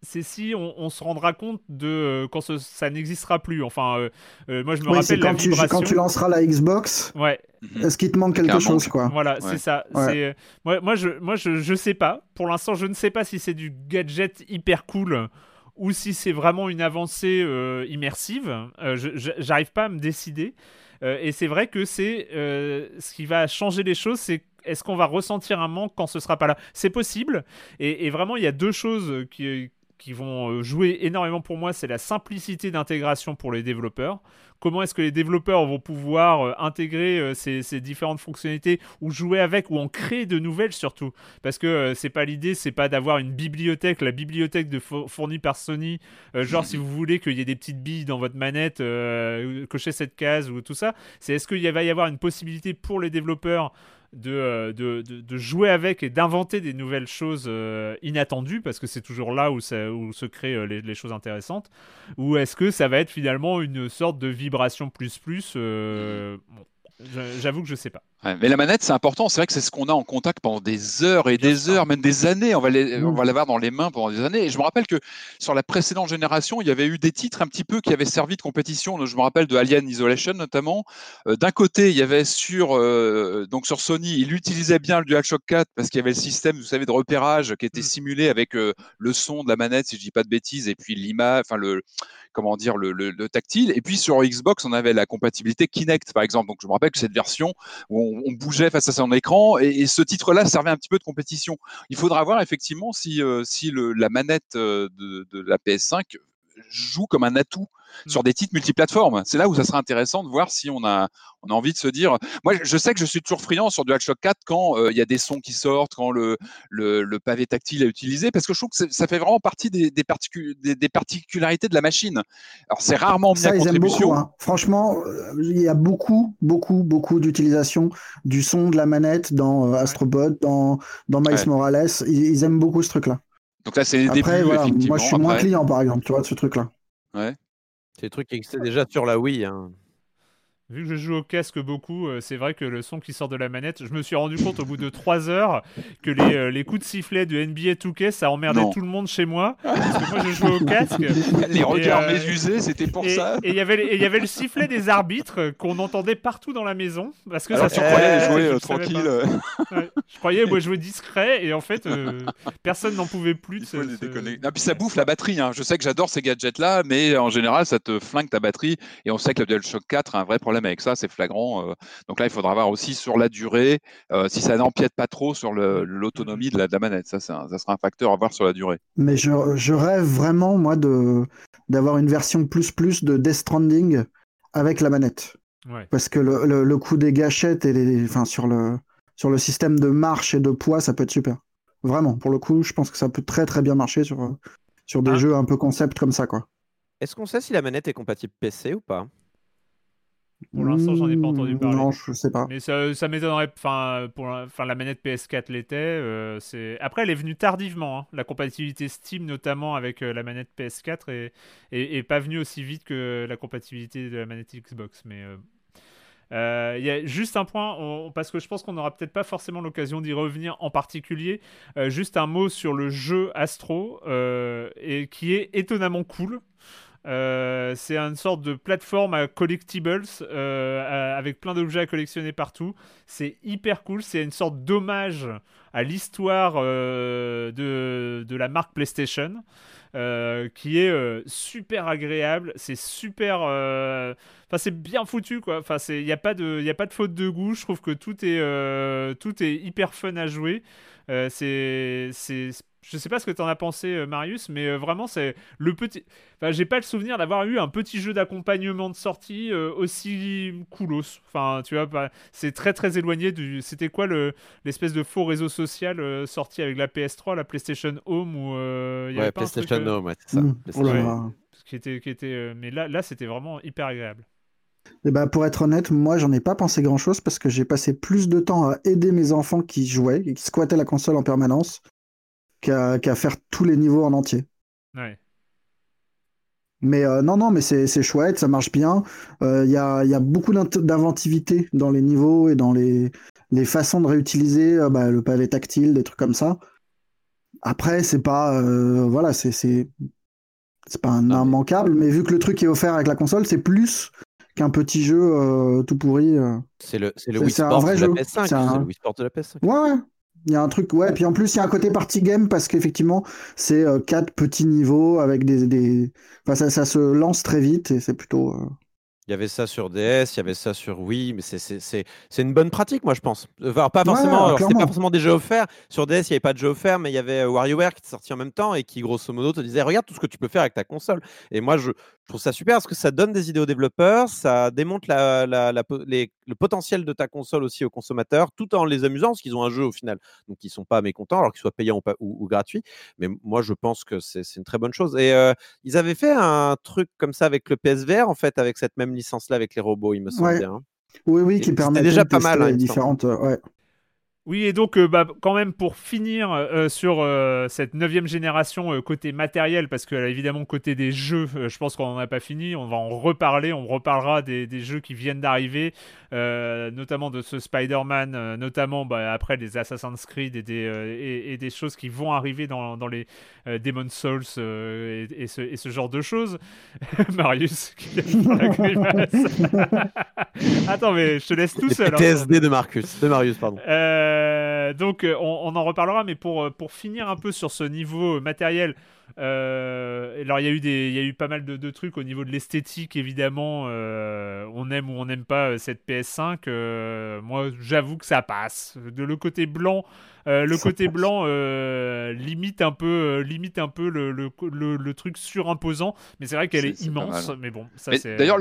c'est si on, on se rendra compte de euh, quand ce- ça n'existera plus. Enfin, euh, euh, moi je me Oui, rappelle la quand tu, vibration. quand tu lanceras la Xbox, Ouais, Mhm. est-ce qu'il te manque quelque manque. chose quoi? Voilà, Ouais. c'est ça. Ouais. Moi, moi je, moi je, je sais pas. Pour l'instant, je ne sais pas si c'est du gadget hyper cool ou si c'est vraiment une avancée euh, immersive. Euh, J'arrive pas à me décider. Euh, et c'est vrai que c'est euh, ce qui va changer les choses, c'est est-ce qu'on va ressentir un manque quand ce sera pas là? C'est possible. Et, vraiment, il y a deux choses qui, vont euh, jouer énormément pour moi. C'est la simplicité d'intégration pour les développeurs. Comment est-ce que les développeurs vont pouvoir euh, intégrer euh, ces, différentes fonctionnalités ou jouer avec ou en créer de nouvelles surtout? Parce que c'est pas l'idée, c'est pas d'avoir une bibliothèque, la bibliothèque de fo- fournie par Sony. genre si vous voulez qu'il y ait des petites billes dans votre manette, cocher cette case ou tout ça. C'est est-ce qu'il va y avoir une possibilité pour les développeurs de, euh, de, de- de jouer avec et d'inventer des nouvelles choses euh, inattendues, parce que c'est toujours là où, ça- où se créent euh, les, les choses intéressantes, ou est-ce que ça va être finalement une sorte de vibration plus plus je- J'avoue que je sais pas. Ouais, mais la manette, c'est important. C'est vrai que c'est ce qu'on a en contact pendant des heures et des heures, même des années. On va les- on va l'avoir dans les mains pendant des années. Et je me rappelle que sur la précédente génération, il y avait eu des titres un petit peu qui avaient servi de compétition. Je me rappelle de Alien Isolation notamment. Euh, D'un côté, il y avait sur euh, donc sur Sony, il utilisait bien le DualShock 4 parce qu'il y avait le système, vous savez, de repérage qui était Mm. simulé avec euh, le son de la manette, si je dis pas de bêtises, et puis l'image, enfin le comment dire le, le- le tactile. Et puis sur Xbox, on avait la compatibilité Kinect, par exemple. Donc je me rappelle que cette version où on, on bougeait face à son écran et, ce titre-là servait un petit peu de compétition. Il faudra voir effectivement si, euh, si la manette euh, de, de la PS5 joue comme un atout. Sur des titres multiplateformes. C'est là où ça sera intéressant de voir si on a, on a envie de se dire. Moi, je sais que je suis toujours friand sur DualShock 4 quand euh, il y a des sons qui sortent, quand le, le, le pavé tactile est utilisé, parce que je trouve que ça fait vraiment partie des, des, particu- des, des particularités de la machine. Alors, c'est rarement mis Ça, à ils aiment beaucoup. hein. Franchement, euh, il y a beaucoup, beaucoup, beaucoup d'utilisation du son de la manette dans euh, Astrobot, dans, dans Miles Ouais. Morales. Ils, ils aiment beaucoup ce truc-là. Donc là, c'est les Après, débuts, voilà, moi, je suis moins client, par exemple, tu vois, de ce truc-là. C'est des trucs qui existaient déjà sur la Wii. hein. Vu que je joue au casque beaucoup, euh, c'est vrai que le son qui sort de la manette, je me suis rendu compte au bout de 3 heures que les, euh, les coups de sifflet de NBA 2K, ça emmerdait Non. tout le monde chez moi. Parce que moi, je joue au casque. Les regards euh, médusés, c'était pour et ça. et il y avait et il y avait le sifflet des arbitres qu'on entendait partout dans la maison parce que Alors ça croyais je euh, tranquille. pas. euh, Ouais. Je croyais moi jouer discret et en fait euh, personne n'en pouvait plus. Il de faut ce-. Non, puis ça bouffe la batterie. hein. Je sais que j'adore ces gadgets-là, mais en général, ça te flingue ta batterie. Et on sait que le DualShock 4 a un vrai problème problème avec ça, c'est flagrant. donc là, il faudra voir aussi sur la durée, si ça n'empiète pas trop sur l'autonomie de, la, manette. Ça, ça sera un facteur à voir sur la durée. Mais je, rêve vraiment, moi, d'avoir une version plus plus de Death Stranding avec la manette. Parce que le, le, coup des gâchettes et les, enfin, sur, le, sur le système de marche et de poids, ça peut être super. Vraiment, pour le coup, je pense que ça peut très très bien marcher sur, sur des ah. jeux un peu concept comme ça. quoi. Est-ce qu'on sait si la manette est compatible PC ou pas? Pour l'instant, j'en ai pas entendu hmm, parler. Non, je sais pas. Mais ça, ça m'étonnerait. Enfin, pour enfin, la manette PS4 l'était. Euh, c'est après, elle est venue tardivement. Hein. La compatibilité Steam, notamment avec euh, la manette PS4, est, est, pas venue aussi vite que la compatibilité de la manette Xbox. Mais euh, il y a juste un point, parce que je pense qu'on n'aura peut-être pas forcément l'occasion d'y revenir en particulier. juste un mot sur le jeu Astro, et qui est étonnamment cool. Euh, c'est une sorte de plateforme à collectibles euh, avec plein d'objets à collectionner partout. C'est hyper cool. C'est une sorte d'hommage à l'histoire euh, de, de, la marque PlayStation. qui est super agréable, c'est super, enfin c'est bien foutu quoi. Enfin il n'y a pas de, a pas de faute de goût. Je trouve que tout est, tout est hyper fun à jouer. c'est je sais pas ce que tu en as pensé, euh, Marius, mais euh, vraiment, c'est le petit. Enfin, j'ai pas le souvenir d'avoir eu un petit jeu d'accompagnement de sortie euh, aussi coolos. Enfin, tu vois, c'est très très éloigné du. C'était quoi le l'espèce de faux réseau social sorti avec la PS3, la PlayStation Home ou. y ouais, PlayStation Home, ouais, c'est ça. Mmh. qui était, qui était, mais là, là, c'était vraiment hyper agréable. Et eh ben, pour être honnête, moi, j'en ai pas pensé grand chose parce que j'ai passé plus de temps à aider mes enfants qui jouaient et qui squattaient la console en permanence qu'à faire tous les niveaux en entier. Ouais. Mais euh, non, non, mais c'est chouette, ça marche bien. Il euh, y, a, y, a, beaucoup d'inventivité dans les niveaux et dans les, les façons de réutiliser euh, bah, le pavé tactile, des trucs comme ça. Après, c'est pas. voilà, c'est c'est pas un immanquable, mais vu que le truc est offert avec la console, c'est plus qu'un petit jeu tout pourri. C'est le, le Wii Sport de la PS5. C'est le Wii Sport de la PS5. Ouais, ouais. Il y a un truc, ouais, puis en plus, il y a un côté party game parce qu'effectivement, c'est euh, quatre petits niveaux avec des. des... Enfin, ça, ça, se lance très vite et c'est plutôt. Il y avait ça sur DS, il y avait ça sur Wii, mais c'est une bonne pratique, moi, je pense. Enfin, pas forcément, c'était pas forcément des jeux offerts. Sur DS, il n'y avait pas de jeux offerts, mais il y avait euh, WarioWare qui est sorti en même temps et qui, grosso modo, te disait Regarde tout ce que tu peux faire avec ta console. Et moi, je, trouve ça super parce que ça donne des idées aux développeurs, ça démontre la, la, le potentiel de ta console aussi aux consommateurs, tout en les amusant, parce qu'ils ont un jeu au final. Donc, ils ne sont pas mécontents, alors qu'ils soient payants ou, ou, gratuits. Mais moi, je pense que c'est une très bonne chose. Et euh, ils avaient fait un truc comme ça avec le PSVR, en fait, avec cette même licence-là avec les robots, il me semble bien. Oui, oui, qui permet déjà pas mal. Hein, différentes, ouais. Oui, et donc, euh, bah, quand même, pour finir euh, sur euh, cette neuvième génération côté matériel, parce que évidemment, côté des jeux, je pense qu'on n'en a pas fini, on va en reparler, on reparlera des, des jeux qui viennent d'arriver, notamment de ce Spider-Man, notamment bah, après des Assassin's Creed et des, et, des choses qui vont arriver dans, dans les Demon's Souls et, ce, et, ce, genre de choses. Marius, qui la grimace. Attends, mais je te laisse tout seul. TSD hein. de Marcus, de Marius, pardon. Euh, donc euh, on, en reparlera, mais euh, pour finir un peu sur ce niveau matériel, alors il y a eu des, il y a eu pas mal de, trucs au niveau de l'esthétique évidemment. on aime ou on n'aime pas cette PS5. moi j'avoue que ça passe. De le côté blanc euh, le côté blanc euh, limite un peu, euh, limite un peu le, le, le, truc surimposant, mais c'est vrai qu'elle est, immense. Mais bon, D'ailleurs,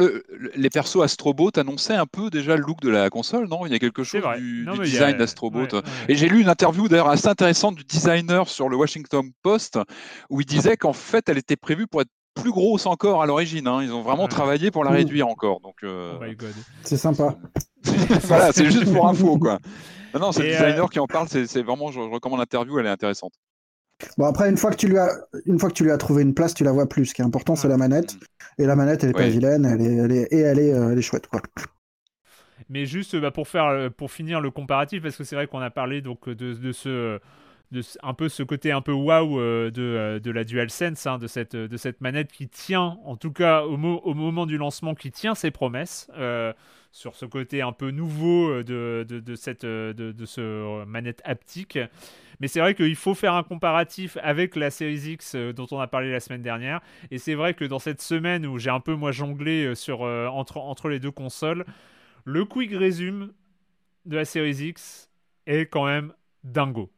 les persos Astrobot annonçaient un peu déjà le look de la console, non? Il y a quelque chose du, design d'Astrobot. Et j'ai lu une interview d'ailleurs assez intéressante du designer sur le Washington Post où il disait qu'en fait, elle était prévue pour être plus grosse encore à l'origine. Hein. Ils ont vraiment travaillé pour la réduire encore. Donc, oh c'est sympa. voilà, c'est juste pour info, quoi. Non, c'est le designer euh, qui en parle. C'est vraiment, je, recommande l'interview, elle est intéressante. Bon après une fois que tu lui as une fois que tu lui as trouvé une place, tu la vois plus. Ce qui est important, c'est la manette. Et la manette, elle est pas vilaine, elle est, elle est, et elle est, euh, elle est chouette quoi. Mais juste bah, pour faire pour finir le comparatif, parce que c'est vrai qu'on a parlé donc de, de ce un peu ce côté un peu waouh euh, de, euh, de la DualSense, hein, de, cette, de cette manette qui tient, en tout cas au, moment du lancement, qui tient ses promesses. Euh, sur ce côté un peu nouveau de, de, de cette, de, de, ce manette haptique. Mais c'est vrai qu'il faut faire un comparatif avec la Series X dont on a parlé la semaine dernière. Et c'est vrai que dans cette semaine où j'ai un peu moi jonglé sur, entre, entre les deux consoles, le quick resume de la Series X est quand même dingo.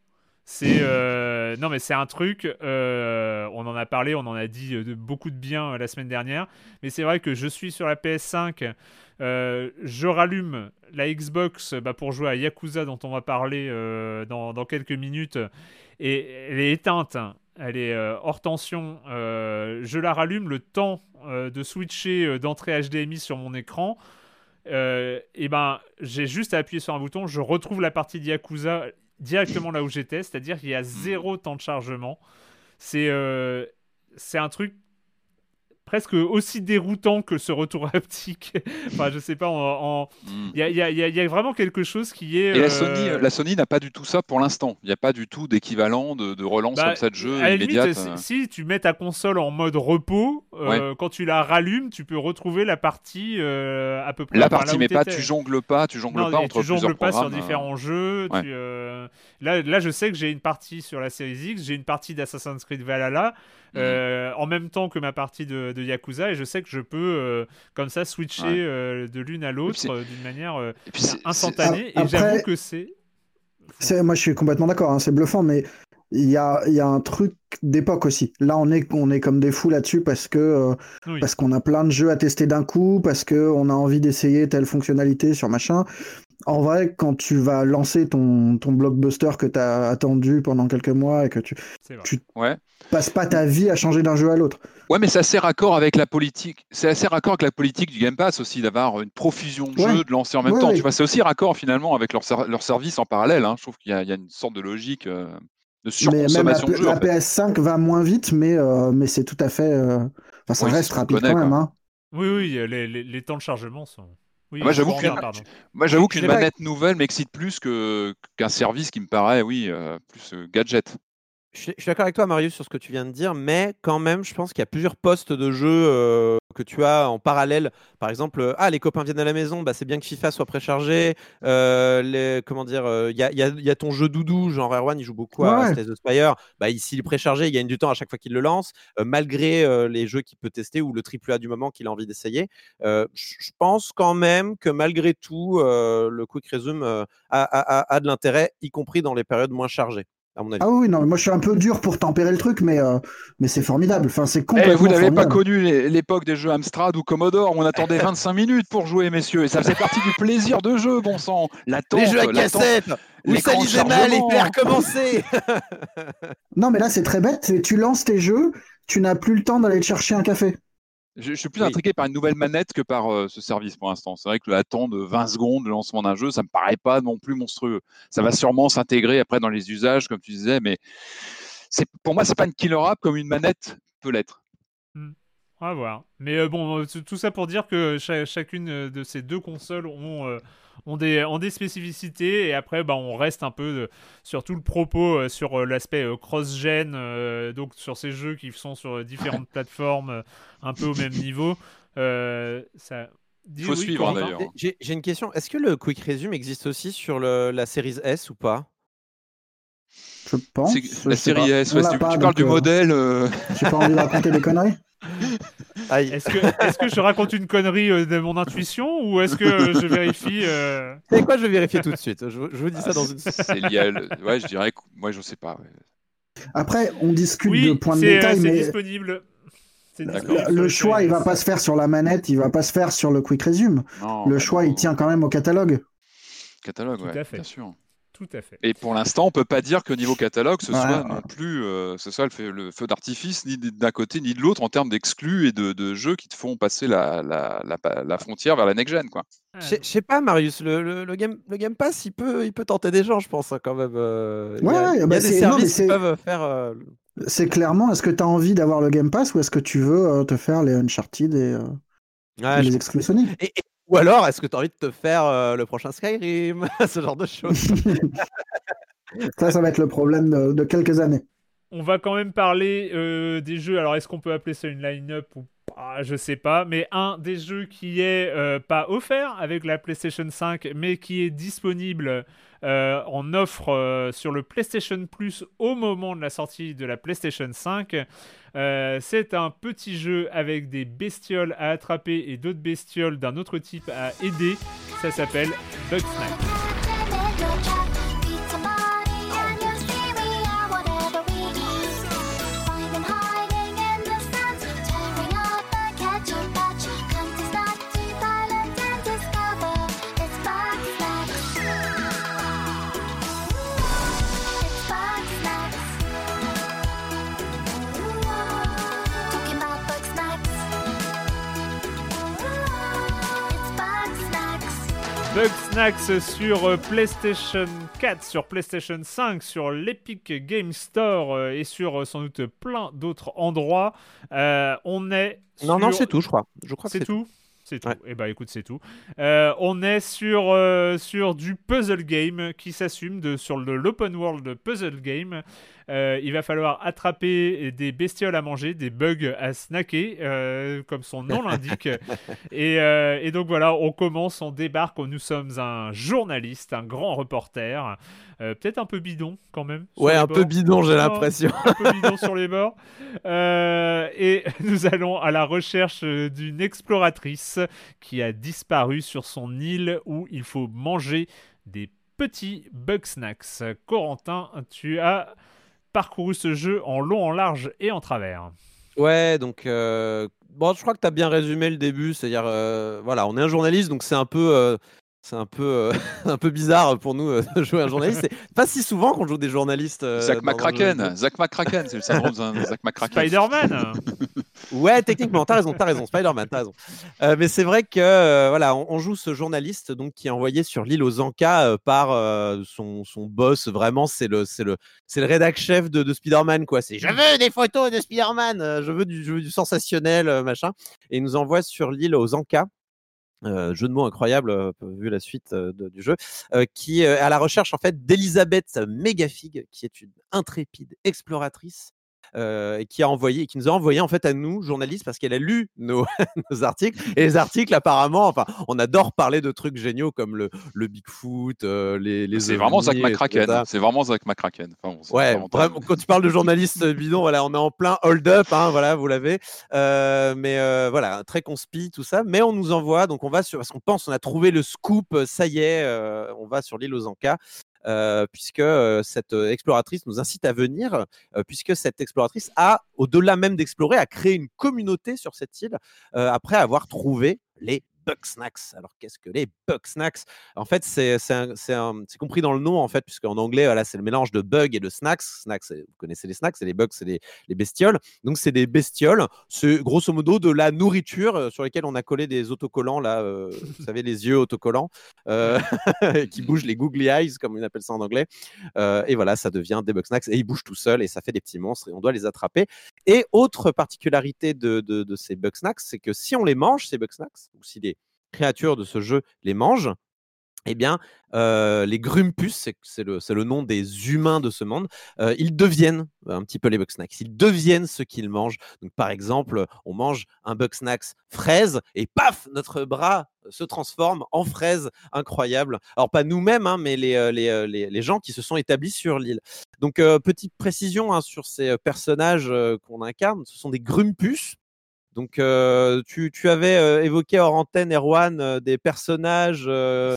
C'est euh, non mais c'est un truc. Euh, on en a parlé, on en a dit euh, beaucoup de bien la semaine dernière. Mais c'est vrai que je suis sur la PS5. je rallume la Xbox bah, pour jouer à Yakuza dont on va parler dans, quelques minutes. Et elle est éteinte. Elle est hors tension. je la rallume le temps de switcher d'entrée HDMI sur mon écran. et ben, j'ai juste à appuyer sur un bouton, je retrouve la partie de Yakuza directement là où j'étais, c'est-à-dire qu'il y a zéro temps de chargement. C'est euh, c'est un truc presque aussi déroutant que ce retour haptique. enfin, je sais pas, il y, a, vraiment quelque chose qui est. Et la Sony, euh, la Sony n'a pas du tout ça pour l'instant. Il n'y a pas du tout d'équivalent de, relance bah, comme ça de jeu à immédiate. Limite, euh. si tu mets ta console en mode repos, euh, quand tu la rallumes, tu peux retrouver la partie à peu près. La partie, mais pas, tu jongles pas, tu jongles pas entre tu jongles pas sur différents jeux. là, là, je sais que j'ai une partie sur la Series X, j'ai une partie d'Assassin's Creed Valhalla. Mhm. en même temps que ma partie de, Yakuza et je sais que je peux euh, comme ça switcher euh, de l'une à l'autre euh, d'une manière instantanée et j'avoue que c'est moi je suis complètement d'accord hein, c'est bluffant mais il y a, y a, un truc d'époque aussi. Là, on est, on est comme des fous là-dessus parce que parce qu'on a plein de jeux à tester d'un coup, parce qu'on a envie d'essayer telle fonctionnalité sur machin. En vrai, quand tu vas lancer ton, ton blockbuster que tu as attendu pendant quelques mois et que tu, tu ouais. passes pas ta vie à changer d'un jeu à l'autre. Ouais, mais c'est assez raccord avec la politique. C'est assez raccord avec la politique du Game Pass aussi d'avoir une profusion de jeux, de lancer en même temps. Tu vois, c'est aussi raccord finalement avec leur, leur service en parallèle. Hein. Je trouve qu'il y, y, a une sorte de logique euh, de surconsommation de jeux. La, PS5 va moins vite, mais, euh, mais c'est tout à fait. Euh, enfin, ça reste rapide quand même. Hein. Oui, oui, les, les, les, temps de chargement sont. Oui, moi, j'avoue qu'une, moi, j'avoue qu'une manette nouvelle m'excite plus que, qu'un service qui me paraît, oui, plus gadget. Je suis, d'accord avec toi, Marius, sur ce que tu viens de dire, mais quand même, je pense qu'il y a plusieurs postes de jeu euh, que tu as en parallèle. Par exemple, euh, ah, les copains viennent à la maison, bah, c'est bien que FIFA soit préchargé. Euh, les, comment dire, il y, a, y, a, ton jeu doudou, genre Erwan, il joue beaucoup à Slay the Spire. Bah, ici, il est préchargé, il gagne du temps à chaque fois qu'il le lance, malgré les jeux qu'il peut tester ou le triple A du moment qu'il a envie d'essayer. je pense quand même que malgré tout, le Quick Resume a de l'intérêt, y compris dans les périodes moins chargées. Ah oui, non, moi je suis un peu dur pour tempérer le truc, mais, euh, mais c'est formidable. Enfin, c'est complètement. Eh, vous n'avez pas connu l'époque des jeux Amstrad ou Commodore où on attendait 25 minutes pour jouer, messieurs, et ça faisait partie du plaisir de jeu, bon sang. les jeux à cassette où ça lisait mal et faire recommencer Non, mais là c'est très bête. Tu lances tes jeux, tu n'as plus le temps d'aller chercher un café. Je, suis plus intrigué par une nouvelle manette que par euh, ce service pour l'instant. C'est vrai que le temps de 20 secondes de lancement d'un jeu, ça me paraît pas non plus monstrueux. Ça va sûrement s'intégrer après dans les usages, comme tu disais, mais pour moi, c'est pas une killer app comme une manette peut l'être. Hmm. On va voir. Mais euh, bon, euh, tout ça pour dire que chacune de ces deux consoles ont ont des, ont des spécificités et après bah, on reste un peu sur tout le propos euh, sur euh, l'aspect euh, cross-gen, donc sur ces jeux qui sont sur différentes plateformes un peu au même niveau. ça... Il faut suivre hein, d'ailleurs. J'ai une question. Est-ce que le Quick Resume existe aussi sur le, la série S ou pas? Je pense. La série S, tu, parles du modèle. J'ai pas envie de raconter des conneries. Est-ce que, je raconte une connerie euh, de mon intuition ou est-ce que je vérifie euh... C'est quoi Je vais vérifier tout de suite. Je, vous dis ça dans une. C'est lié. Ouais, je dirais. Que... Moi, je sais pas. Après, on discute de points de détail, mais disponible. Le choix, il va pas se faire sur la manette, il va pas se faire sur le quick resume. le choix, il tient quand même au catalogue. Catalogue, ouais, bien sûr. Tout à fait. Et pour l'instant, on peut pas dire que niveau catalogue, ce soit non plus euh, ce soit le feu, d'artifice ni d'un côté ni de l'autre en termes d'exclus et de, jeux qui te font passer la, la, frontière vers la next gen, quoi. Je sais pas, Marius, le, le, game, le Game Pass, il peut, il peut tenter des gens, je pense, hein, quand même. Euh, il y a, il y a bah, des services qui peuvent faire. Euh, c'est clairement, est-ce que tu as envie d'avoir le Game Pass ou est-ce que tu veux te faire les Uncharted et, les exclus Sony ou alors, est-ce que tu as envie de te faire euh, le prochain Skyrim? Ce genre de choses. Ça, ça va être le problème de, de quelques années. On va quand même parler euh, des jeux. Alors, est-ce qu'on peut appeler ça une line-up ou pas? Je sais pas. Mais un des jeux qui est euh, pas offert avec la PlayStation 5, mais qui est disponible euh, en offre euh, sur le PlayStation Plus au moment de la sortie de la PlayStation 5. Euh, c'est un petit jeu avec des bestioles à attraper et d'autres bestioles d'un autre type à aider. Ça s'appelle Bugsnax. Bugsnax sur euh, PlayStation 4, sur PlayStation 5, sur l'Epic Game Store euh, et sur euh, sans doute plein d'autres endroits. Euh, on est. Non, non, sur- c'est tout, je crois. Je crois C'est tout C'est tout. Ouais. Et bah écoute, c'est tout. Euh, on est sur, euh, sur du puzzle game qui s'assume sur le- l'open world puzzle game. Euh, il va falloir attraper des bestioles à manger, des bugs à snacker, euh, comme son nom l'indique. et, euh, et donc voilà, on commence, on débarque. Nous sommes un journaliste, un grand reporter, peut-être un peu bidon quand même. Ouais, un peu bidon, j'ai l'impression. un peu bidon sur les bords. Et nous allons à la recherche d'une exploratrice qui a disparu sur son île où il faut manger des petits bug snacks. Corentin, tu as parcouru ce jeu en long, en large et en travers. Ouais, donc euh, bon, je crois que tu as bien résumé le début, c'est-à-dire euh, voilà, on est un journaliste, donc c'est un peu euh, c'est un peu euh, un peu bizarre pour nous euh, de jouer un journaliste. C'est pas si souvent qu'on joue des journalistes. euh, Zach McCracken. Zach McCracken, c'est le syndrome de Zach McCracken. Spider-Man Ouais, techniquement, t'as raison, t'as raison, Spider-Man, t'as raison. Euh, mais c'est vrai que euh, voilà, on, on joue ce journaliste donc qui est envoyé sur l'île aux Ancas euh, par euh, son, son boss. Vraiment, c'est le c'est le c'est le rédac chef de, de Spider-Man quoi. C'est je veux des photos de Spider-Man, euh, je veux du je veux du sensationnel euh, machin. Et il nous envoie sur l'île aux Ancas. Euh, jeu de mots incroyable euh, vu la suite euh, du jeu, euh, qui est à la recherche en fait d'Elisabeth Megafig, qui est une intrépide exploratrice euh, qui a envoyé, qui nous a envoyé en fait à nous journalistes parce qu'elle a lu nos, nos articles et les articles apparemment, enfin, on adore parler de trucs géniaux comme le, le Bigfoot, euh, les, les C'est vraiment Zach McCracken. C'est vraiment Zach McCracken. Enfin, bon, c'est Ouais, vraiment- quand tu parles de journaliste bidon, voilà, on est en plein hold-up, hein, voilà, vous l'avez. Euh, mais euh, voilà, très conspi, tout ça. Mais on nous envoie, donc on va sur, parce qu'on pense, on a trouvé le scoop, euh, ça y est, euh, on va sur l'île aux Ancas. Euh, puisque euh, cette euh, exploratrice nous incite à venir, puisque cette exploratrice a, au-delà même d'explorer, a créé une communauté sur cette île après avoir trouvé les Bugsnax. Alors qu'est-ce que les Bugsnax En fait, c'est c'est c'est c'est compris dans le nom en fait, puisqu'en anglais, voilà, c'est le mélange de bug et de snacks. Snacks, c'est- vous connaissez les snacks, et les bugs, c'est les, les bestioles. Donc c'est des bestioles. C'est grosso modo de la nourriture euh, sur lesquelles on a collé des autocollants là, euh, vous savez les yeux autocollants euh, qui bougent les googly eyes comme on appelle ça en anglais. Et voilà, ça devient des Bugsnax et ils bougent tout seuls et ça fait des petits monstres et on doit les attraper. Et autre particularité de, ces Bugsnax, c'est que si on les mange, ces Bugsnax, ou si les créatures de ce jeu les mangent, eh bien, les Grumpus, c'est le, nom des humains de ce monde, ils deviennent un petit peu les Bugsnax. Ils deviennent ce qu'ils mangent. Donc, par exemple, on mange un Bugsnax fraise et paf, notre bras se transforme en fraise incroyable. Alors, pas nous-mêmes, hein, mais les, gens qui se sont établis sur l'île. Donc, petite précision hein, sur ces personnages qu'on incarne, ce sont des Grumpus. Donc, euh, tu, tu avais euh, évoqué hors antenne, Erwan, euh, des personnages.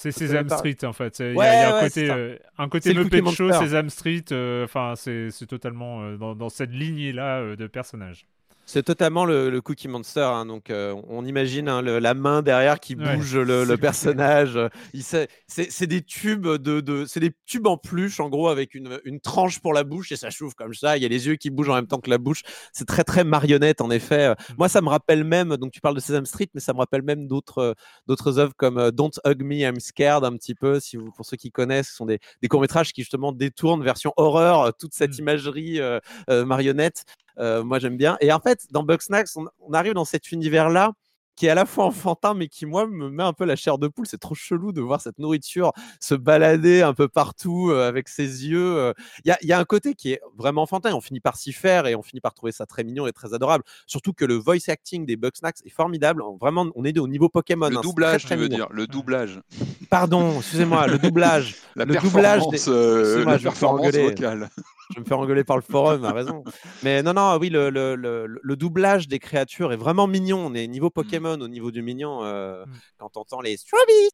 C'est Sesame par- Street en fait. Il y a, y un côté, un côté Muppet Show. Sesame Street. Enfin, c'est c'est totalement dans, dans cette lignée-là de personnages. C'est totalement le, le Cookie Monster. hein, donc, euh, on imagine hein, le- la main derrière qui Ouais, bouge le, personnage. C'est des tubes de, de c'est des tubes en peluche en gros avec une, une tranche pour la bouche et ça chauffe comme ça. Il y a les yeux qui bougent en même temps que la bouche. C'est très très marionnette en effet. Euh, Moi, ça me rappelle même. Donc, tu parles de Sesame Street, mais ça me rappelle même d'autres euh, d'autres œuvres comme euh, Don't Hug Me, I'm Scared un petit peu. Si vous, pour ceux qui connaissent, ce sont des, des courts métrages qui justement détournent version horreur toute cette Mm. imagerie euh, euh, marionnette. Euh, moi, j'aime bien. Et en fait, dans Bugsnax, on, on arrive dans cet univers-là qui est à la fois enfantin, mais qui, moi, me met un peu la chair de poule. C'est trop chelou de voir cette nourriture se balader un peu partout euh, avec ses yeux. Il y, a un côté qui est vraiment enfantin. On finit par s'y faire et on finit par trouver ça très mignon et très adorable. Surtout que le voice acting des Bugsnax est formidable. Vraiment, on est au niveau Pokémon. Le hein, doublage, tu veux dire. Le doublage. Pardon, excusez-moi, le doublage. la le doublage des... euh, la performance vocale je vais me faire engueuler par le forum, a raison. Mais non, non, oui, le, le, le, doublage des créatures est vraiment mignon. On est niveau mmh. Pokémon, au niveau du mignon, euh, mmh. quand on entend les Strawberry,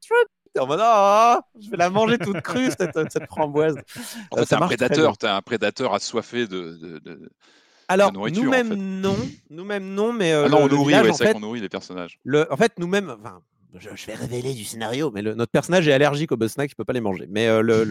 en mode oh, je vais la manger toute crue cette, cette framboise. En fait, euh, t'es un prédateur, es un prédateur assoiffé de, de, de... Alors, nous-mêmes, non. Nous-mêmes, non, mais. Euh, ah non, on nourrit, c'est fait, qu'on nourrit les personnages. Le, en fait, nous-mêmes, enfin, je, vais révéler du scénario, mais notre personnage est allergique aux Bugsnax, il ne peut pas les manger. Mais euh, le,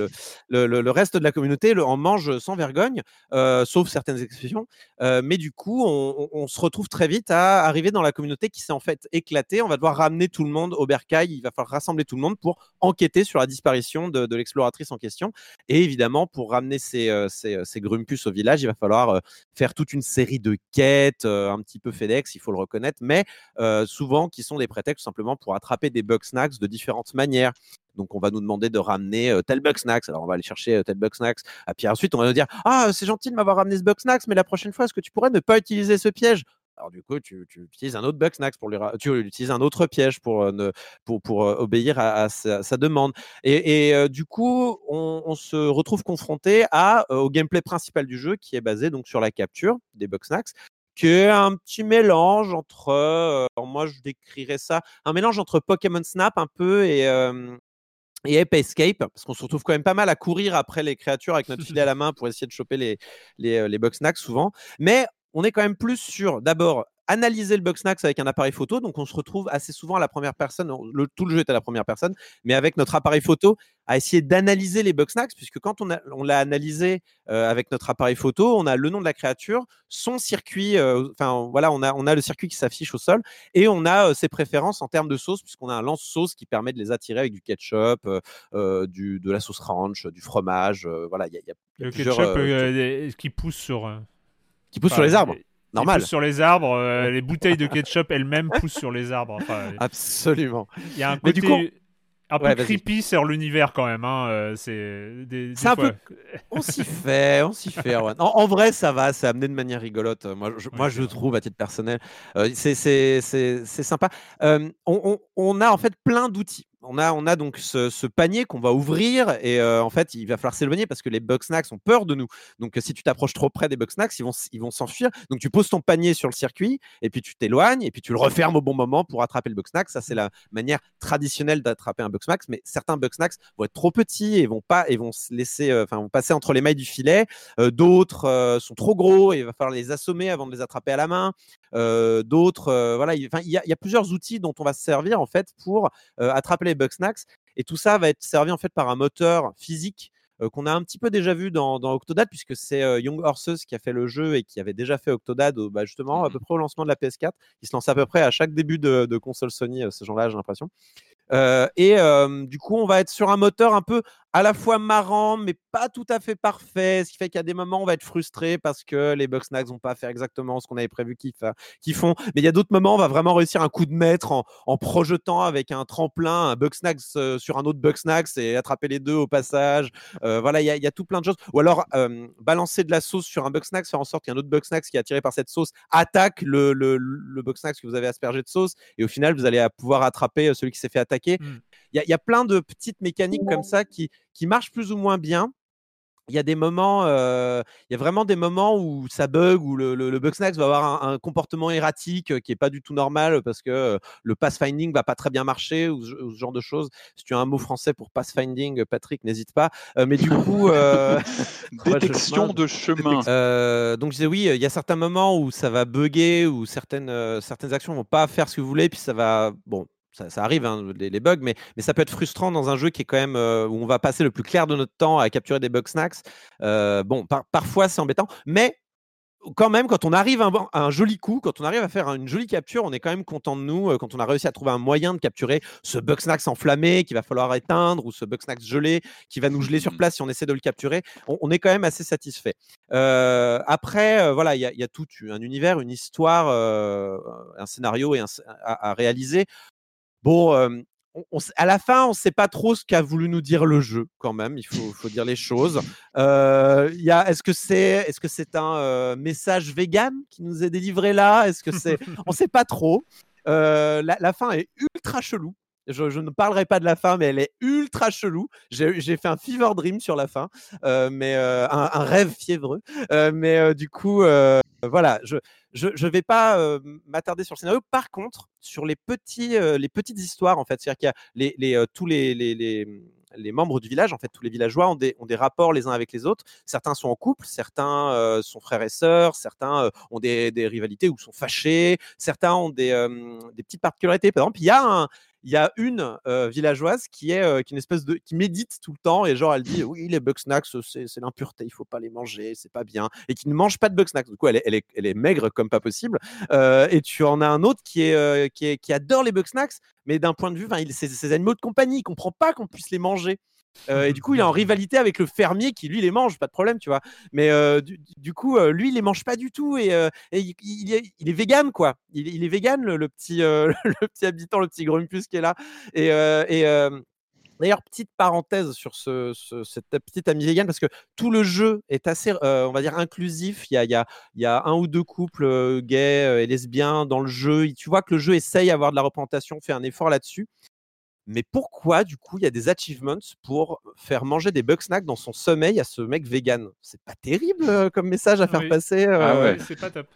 le, le, reste de la communauté le, en mange sans vergogne, euh, sauf certaines exceptions. Euh, mais du coup, on, se retrouve très vite à arriver dans la communauté qui s'est en fait éclatée. On va devoir ramener tout le monde au bercail, il va falloir rassembler tout le monde pour enquêter sur la disparition de, l'exploratrice en question. Et évidemment, pour ramener ces, ces, ces, Grumpus au village, il va falloir faire toute une série de quêtes, un petit peu FedEx, il faut le reconnaître, mais souvent qui sont des prétextes simplement pour attraper des bug snacks de différentes manières. Donc, on va nous demander de ramener euh, tel bug snacks. Alors, on va aller chercher euh, tel bug snacks. Et puis ensuite, on va nous dire Ah, c'est gentil de m'avoir ramené ce bug snacks, mais la prochaine fois, est-ce que tu pourrais ne pas utiliser ce piège? Alors du coup, tu, utilises un autre bug snacks pour lui, tu utilises un autre piège pour euh, ne, pour, pour obéir à, sa, demande. Et, du coup, on, se retrouve confronté au gameplay principal du jeu qui est basé donc sur la capture des bug snacks qui est un petit mélange entre, euh, moi je décrirais ça, un mélange entre Pokémon Snap un peu et, et Ape Escape, parce qu'on se retrouve quand même pas mal à courir après les créatures avec notre filet à la main pour essayer de choper les, les, euh, les box snacks souvent. Mais on est quand même plus sur d'abord analyser le Bugsnax avec un appareil photo. Donc, on se retrouve assez souvent à la première personne. Le, tout le jeu est à la première personne, mais avec notre appareil photo, à essayer d'analyser les Bugsnax, puisque quand on, on l'a analysé euh, avec notre appareil photo, on a le nom de la créature, son circuit, euh, enfin voilà, on a, on a le circuit qui s'affiche au sol, et on a euh, ses préférences en termes de sauce, puisqu'on a un lance-sauce qui permet de les attirer avec du ketchup, du, de la sauce ranch, du fromage. voilà, il y a, le ketchup qui pousse sur. Qui pousse sur les arbres. Normal. sur les arbres, euh, les bouteilles de ketchup elles-mêmes poussent sur les arbres. Absolument. Il y a un côté un peu creepy sur l'univers quand même. Hein. Euh, c'est des, un peu. On s'y fait, on s'y fait. En, vrai, ça va, c'est amené de manière rigolote. Moi, je, moi, je trouve à titre personnel, euh, c'est sympa. on, on, a en fait plein d'outils on a, on a donc ce, panier qu'on va ouvrir et euh, en fait, il va falloir s'éloigner parce que les Bugsnax ont peur de nous. Donc, si tu t'approches trop près des Bugsnax, ils vont, ils vont s'enfuir. Donc, tu poses ton panier sur le circuit et puis tu t'éloignes et puis tu le refermes au bon moment pour attraper le Bugsnax. Ça, c'est la manière traditionnelle d'attraper un Bugsnax. Mais certains Bugsnax vont être trop petits et vont pas et vont se laisser, euh, enfin, vont passer entre les mailles du filet. Euh, d'autres sont trop gros et il va falloir les assommer avant de les attraper à la main. D'autres, voilà, il y, y, a plusieurs outils dont on va se servir en fait pour attraper les Bugsnax. Et tout ça va être servi en fait par un moteur physique euh, qu'on a un petit peu déjà vu dans, Octodad, puisque c'est euh, Young Horses qui a fait le jeu et qui avait déjà fait Octodad bah, justement à peu mmh près au lancement de la PS4. Il se lance à peu près à chaque début de, de console Sony, euh, ce genre-là, j'ai l'impression. et du coup, on va être sur un moteur un peu à la fois marrant, mais pas tout à fait parfait. Ce qui fait qu'à des moments, on va être frustré parce que les Bugsnax vont pas faire exactement ce qu'on avait prévu qu'ils font. Mais il y a d'autres moments, on va vraiment réussir un coup de maître en, projetant avec un tremplin un Bugsnax euh, sur un autre Bugsnax et attraper les deux au passage. Euh, voilà, il y, a tout plein de choses. Ou alors euh, balancer de la sauce sur un Bugsnax, faire en sorte qu'un autre Bugsnax qui est attiré par cette sauce attaque le, le, le que vous avez aspergé de sauce. Et au final, vous allez pouvoir attraper celui qui s'est fait attaquer. Mmh. Il y, a plein de petites mécaniques comme ça qui, qui marchent plus ou moins bien il y a des moments, il y a vraiment des moments où ça bug, où le, le, Bugsnax va avoir un, comportement erratique qui est pas du tout normal parce que le pathfinding va pas très bien marcher ou, ce genre de choses. Si tu as un mot français pour pathfinding, Patrick, n'hésite pas. mais du coup, détection de chemin. donc je disais oui, il y a certains moments où ça va bugger, où certaines certaines actions vont pas faire ce que vous voulez, puis ça va bon ça, arrive, hein, les, bugs, mais, mais ça peut être frustrant dans un jeu qui est quand même euh, où on va passer le plus clair de notre temps à capturer des bug snacks. Euh, bon, parfois c'est embêtant, mais quand même, quand on arrive à un, un, joli coup, quand on arrive à faire une jolie capture, on est quand même content de nous. Euh, quand on a réussi à trouver un moyen de capturer ce Bugsnax enflammé qu'il va falloir éteindre ou ce Bugsnax gelé qui va nous geler sur mmh. place si on essaie de le capturer, on, est quand même assez satisfait. Après, voilà, il y, a tout un univers, une histoire, un scénario et à, réaliser. Bon, à la fin, on ne sait pas trop ce qu'a voulu nous dire le jeu, quand même. Il faut, dire les choses. Est-ce que c'est est -ce c'est un message vegan qui nous est délivré là? Est-ce que c'est On ne sait pas trop. La, fin est ultra chelou. Je, ne parlerai pas de la fin, mais elle est ultra chelou. J'ai fait un fever dream sur la fin, mais un, un, rêve fiévreux. mais du coup, voilà, je, ne vais pas m'attarder sur le scénario. Par contre, sur les, petits, les petites histoires, en fait, c'est-à-dire qu'il y a les, tous les, les, les, membres du village, en fait, tous les villageois ont des, ont des rapports les uns avec les autres. Certains sont en couple, certains sont frères et sœurs, certains ont des, des, rivalités ou sont fâchés, certains ont des, des petites particularités. Par exemple, il y a un, il y a une villageoise qui est, qui une espèce de qui médite tout le temps et genre elle dit oui les bugsnacks c'est l'impureté il faut pas les manger c'est pas bien et qui ne mange pas de bugsnacks du coup elle est, elle est, elle est maigre comme pas possible et tu en as un autre qui est, qui, est qui adore les bugsnacks mais d'un point de vue c'est ces animaux de compagnie il comprend pas qu'on puisse les manger euh, et du coup, il est en rivalité avec le fermier qui, lui, les mange, pas de problème, tu vois. Mais euh, du, coup, euh, lui, il les mange pas du tout et, il, est, vegan, quoi. Il, est vegan, le, petit, habitant, le petit grumpus qui est là. Et, D'ailleurs, petite parenthèse sur ce, cette petite amie vegan, parce que tout le jeu est assez, on va dire, inclusif. Il y a un ou deux couples gays et lesbiens dans le jeu. Tu vois que le jeu essaye d'avoir de la représentation, fait un effort là-dessus. Mais pourquoi, du coup, il y a des achievements pour faire manger des snacks dans son sommeil à ce mec vegan? C'est pas terrible comme message à faire passer. Ah ouais, c'est pas top.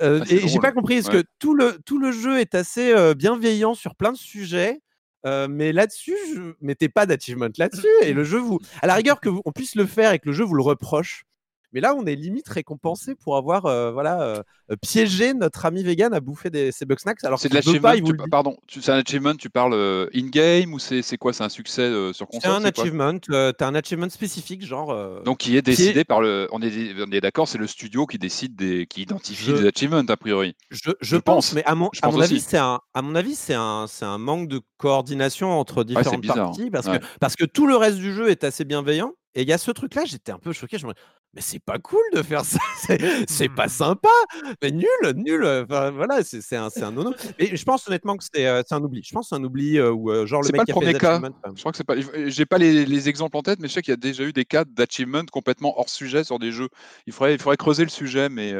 Ah, et j'ai pas compris, parce que tout le, tout le jeu est assez bienveillant sur plein de sujets. mais là-dessus, je mettais pas d'achievement là-dessus. Et le jeu, vous, à la rigueur, que vous, on puisse le faire et que le jeu vous le reproche, mais là, on est limite récompensé pour avoir euh, voilà, euh, piégé notre ami vegan à bouffer des, ces snacks. Alors c'est de l'achievement. Pardon, c'est un achievement. Tu parles euh, in-game ou c'est quoi C'est un succès sur console C'est un achievement. tu as un achievement spécifique, genre. Donc qui est décidé par le. On est, on est d'accord, c'est le studio qui décide des, qui identifie des achievements a priori. Je, je, pense, mais à mon, à mon avis, c'est un, à mon avis, c'est un, c'est un manque de coordination entre différentes parties parce que parce que tout le reste du jeu est assez bienveillant. Et il y a ce truc-là, j'étais un peu choqué. Je me mais c'est pas cool de faire ça, c'est pas mmh. sympa, mais nul, nul. Enfin, voilà, c'est un, un nono. Et je pense honnêtement que c'est un oubli. Je pense c'est un oubli où genre le mec pas le premier cas. Je crois que c'est pas. J'ai pas les, les, exemples en tête, mais je sais qu'il y a déjà eu des cas d'achievement complètement hors sujet sur des jeux. Il faudrait, il faudrait creuser le sujet, mais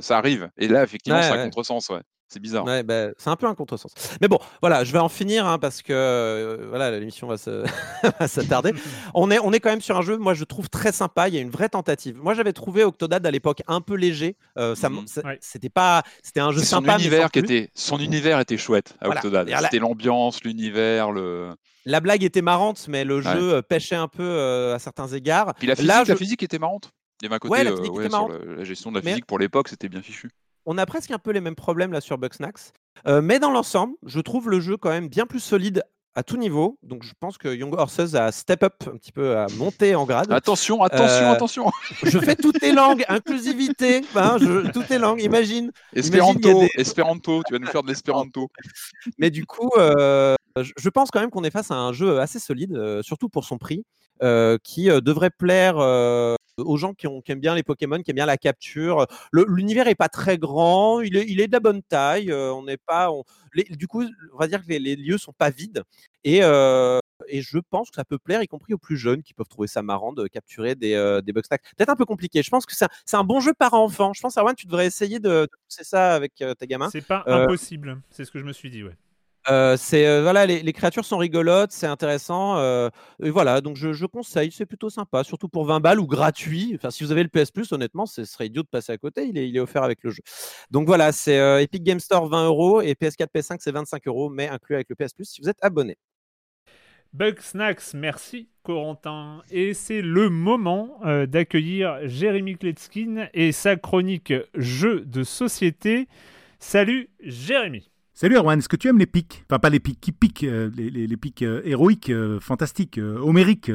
ça arrive. Et là, effectivement, c'est un contresens, ouais. C'est bizarre. Ouais, bah, c'est un peu un contresens. Mais bon, voilà, je vais en finir hein, parce que euh, voilà, l'émission va s'attarder. on, est, on est quand même sur un jeu, moi je trouve très sympa. Il y a une vraie tentative. Moi j'avais trouvé Octodad à l'époque un peu léger. Euh, ça, mhm. C'était pas, c'était un jeu sympa. Son univers qui était, son univers était chouette à Octodad. C'était l'ambiance, l'univers, le. La blague était marrante, mais le jeu euh, pêchait un peu à certains égards. Puis la physique, la physique était marrante. Il y avait un côté, la, sur la, gestion de la physique pour l'époque, c'était bien fichu on a presque un peu les mêmes problèmes là sur Bugsnax. Euh, mais dans l'ensemble, je trouve le jeu quand même bien plus solide à tout niveau. Donc je pense que Young Horses a step up un petit peu, à monter en grade. Attention, attention, euh, attention. je fais toutes les langues, inclusivité, hein, toutes les langues, imagine. Espéranto, Espéranto, tu vas nous faire de l'espéranto. Mais du coup, euh, je pense quand même qu'on est face à un jeu assez solide, surtout pour son prix, qui devrait plaire aux gens qui, aiment bien les Pokémon, qui aiment bien la capture. L'univers est pas très grand, il est, il est de la bonne taille. on n'est pas, du coup, on va dire que les, les lieux sont pas vides et et je pense que ça peut plaire, y compris aux plus jeunes qui peuvent trouver ça marrant de capturer des, euh, des Peut-être un peu compliqué. Je pense que c'est un, un, bon jeu par enfant. Je pense, Arwan, tu devrais essayer de, pousser ça avec tes gamins. C'est pas impossible, c'est ce que je me suis dit, ouais. Euh, c'est euh, voilà, les, créatures sont rigolotes, c'est intéressant. Euh, et voilà, donc je, conseille, c'est plutôt sympa, surtout pour 20 balles ou gratuit. Enfin, si vous avez le PS Plus, honnêtement, ce serait idiot de passer à côté. Il est, offert avec le jeu. Donc voilà, c'est Epic Game Store 20 euros et PS4, PS5 c'est 25 euros, mais inclus avec le PS Plus si vous êtes abonné. Bug Snacks, merci Corentin. Et c'est le moment d'accueillir Jérémy Kletskin et sa chronique Jeux de société. Salut Jérémy. Salut Erwan, est-ce que tu aimes les pics? Enfin, pas les pics qui piquent, euh, les, les- les pics euh, héroïques, euh, fantastiques, homériques,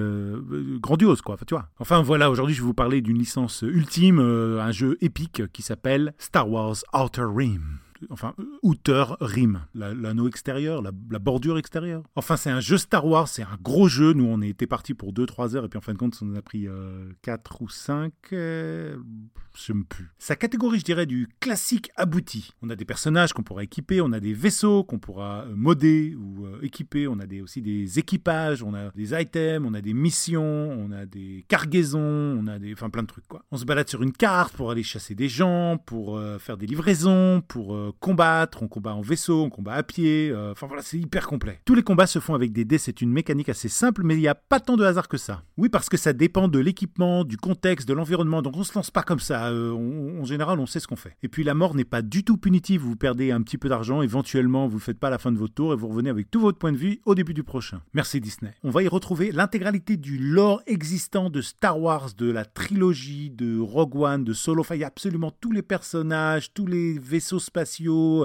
grandioses, quoi. Enfin, tu vois. Enfin, voilà, aujourd'hui, je vais vous parler d'une licence ultime, un jeu épique qui s'appelle Star Wars Outer Rim. Enfin, euh, Outer Rim, la- l'anneau extérieur, la, bordure extérieure. Enfin, c'est un jeu Star Wars, c'est un gros jeu. Nous, on était parti pour 2-3 heures, et puis en fin de compte, ça nous a pris 4 ou 5. je sais même plus. Sa catégorie, je dirais, du classique abouti. On a des personnages qu'on pourra équiper, on a des vaisseaux qu'on pourra euh, modder ou euh, équiper, on a aussi des équipages, on a des items, on a des missions, on a des cargaisons, on a des, enfin plein de trucs quoi. On se balade sur une carte pour aller chasser des gens, pour euh, faire des livraisons, pour combattre, on combat en vaisseau, on combat à pied, euh, enfin voilà, c'est hyper complet. Tous les combats se font avec des dés, c'est une mécanique assez simple, mais il n'y a pas tant de hasard que ça. Oui, parce que ça dépend de l'équipement, du contexte, de l'environnement, donc on se lance pas comme ça. euh, en général, on sait ce qu'on fait. Et puis la mort n'est pas du tout punitive, vous perdez un petit peu d'argent, éventuellement vous ne faites pas la fin de votre tour et vous revenez avec tout votre point de vue au début du prochain. Merci Disney. On va y retrouver l'intégralité du lore existant de Star Wars, de la trilogie, de Rogue One, de Solo. Enfin, il y a absolument tous les personnages, tous les vaisseaux spatiaux,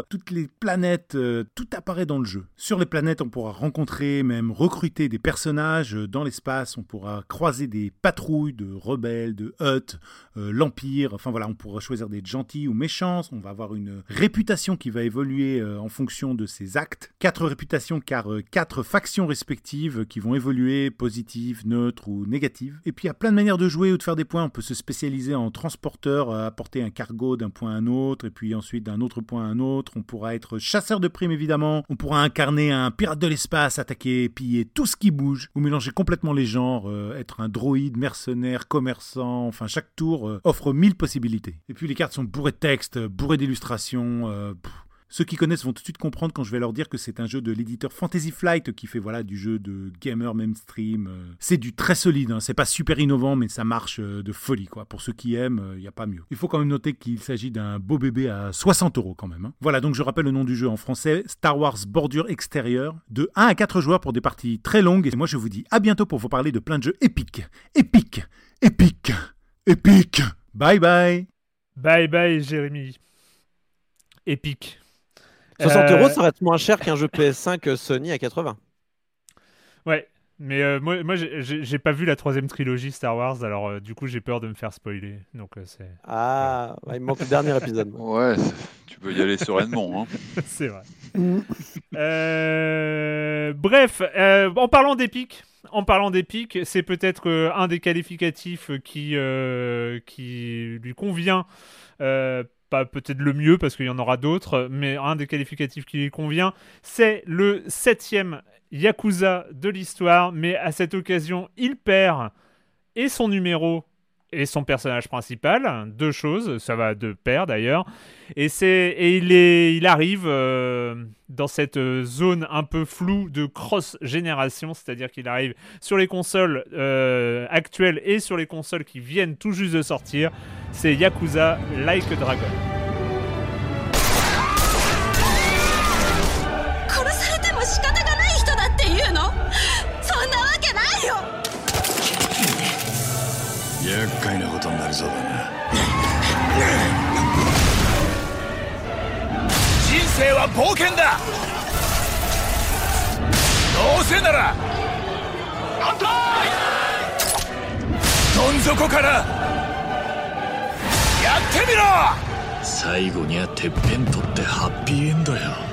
toutes les planètes, euh, tout apparaît dans le jeu. Sur les planètes, on pourra rencontrer, même recruter des personnages. Euh, Dans l'espace, on pourra croiser des patrouilles de rebelles, de Hutt, euh, l'Empire. Enfin voilà, on pourra choisir d'être gentil ou méchant. On va avoir une réputation qui va évoluer en fonction de ses actes. Quatre réputations car quatre factions respectives qui vont évoluer positives, neutres ou négatives. Et puis il y a plein de manières de jouer ou de faire des points. On peut se spécialiser en transporteur, apporter un cargo d'un point à un autre et puis ensuite d'un autre point un autre. On pourra être chasseur de primes évidemment. On pourra incarner un pirate de l'espace, attaquer, piller tout ce qui bouge ou mélanger complètement les genres, euh, être un droïde, mercenaire, commerçant. Enfin chaque tour euh, offre mille possibilités. Et puis les cartes sont bourrées de textes, bourrées d'illustrations. euh, ceux qui connaissent vont tout de suite comprendre quand je vais leur dire que c'est un jeu de l'éditeur Fantasy Flight qui fait voilà du jeu de gamer mainstream. euh. C'est du très solide, hein. c'est pas super innovant mais ça marche euh, de folie quoi. Pour ceux qui aiment, il n'y a pas mieux. Il faut quand même noter qu'il s'agit d'un beau bébé à 60 euros quand même. hein. Voilà donc je rappelle le nom du jeu en français, Star Wars Bordure Extérieure, de 1 à 4 joueurs pour des parties très longues. Et moi je vous dis à bientôt pour vous parler de plein de jeux épiques, épiques, épiques, épiques. Bye bye. Bye bye, Jérémy. Épique. 60 Euh, euros, ça reste moins cher qu'un jeu PS5 Sony à 80. Ouais, mais euh, moi, moi j'ai- pas vu la troisième trilogie Star Wars, alors euh, du coup j'ai peur de me faire spoiler. Donc euh, c'est Ah, ouais, il me manque le dernier épisode. Ouais, tu peux y aller sereinement. Hein. c'est vrai. Euh, bref, euh, en parlant d'épique, en parlant c'est peut-être euh, un des qualificatifs qui, euh, qui lui convient. Pas peut-être le mieux parce qu'il y en aura d'autres, mais un des qualificatifs qui lui convient, c'est le septième Yakuza de l'histoire. Mais à cette occasion, il perd et son numéro et son personnage principal, deux choses, ça va de pair d'ailleurs. Et, c'est, et il, est, il arrive euh, dans cette zone un peu floue de cross-génération, c'est-à-dire qu'il arrive sur les consoles euh, actuelles et sur les consoles qui viennent tout juste de sortir. C'est Yakuza Like Dragon. ことになりそうだな人生は冒険だ。どうせなら反対どん底からやってみろ。最後にはてっぺん取ってハッピーエンドよ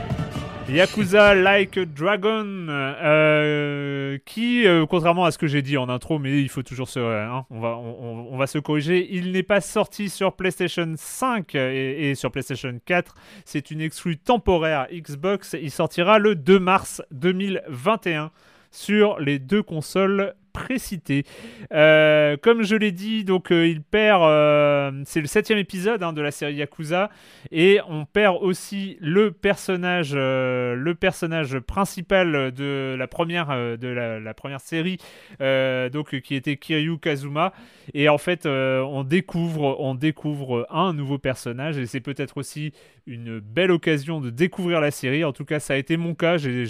Yakuza Like a Dragon, euh, qui, euh, contrairement à ce que j'ai dit en intro, mais il faut toujours se, hein, on va, on va se corriger, il n'est pas sorti sur PlayStation 5 et, et sur PlayStation 4. C'est une exclue temporaire Xbox. Il sortira le 2 mars 2021 sur les deux consoles précitées. Euh, comme je l'ai dit, donc euh, il perd. euh, c'est le septième épisode hein, de la série Yakuza. Et on perd aussi le personnage, le personnage principal de la première, de la, première série, donc qui était Kiryu Kazuma. Et en fait, on découvre, on découvre un nouveau personnage, et c'est peut-être aussi une belle occasion de découvrir la série. En tout cas, ça a été mon cas. J'ai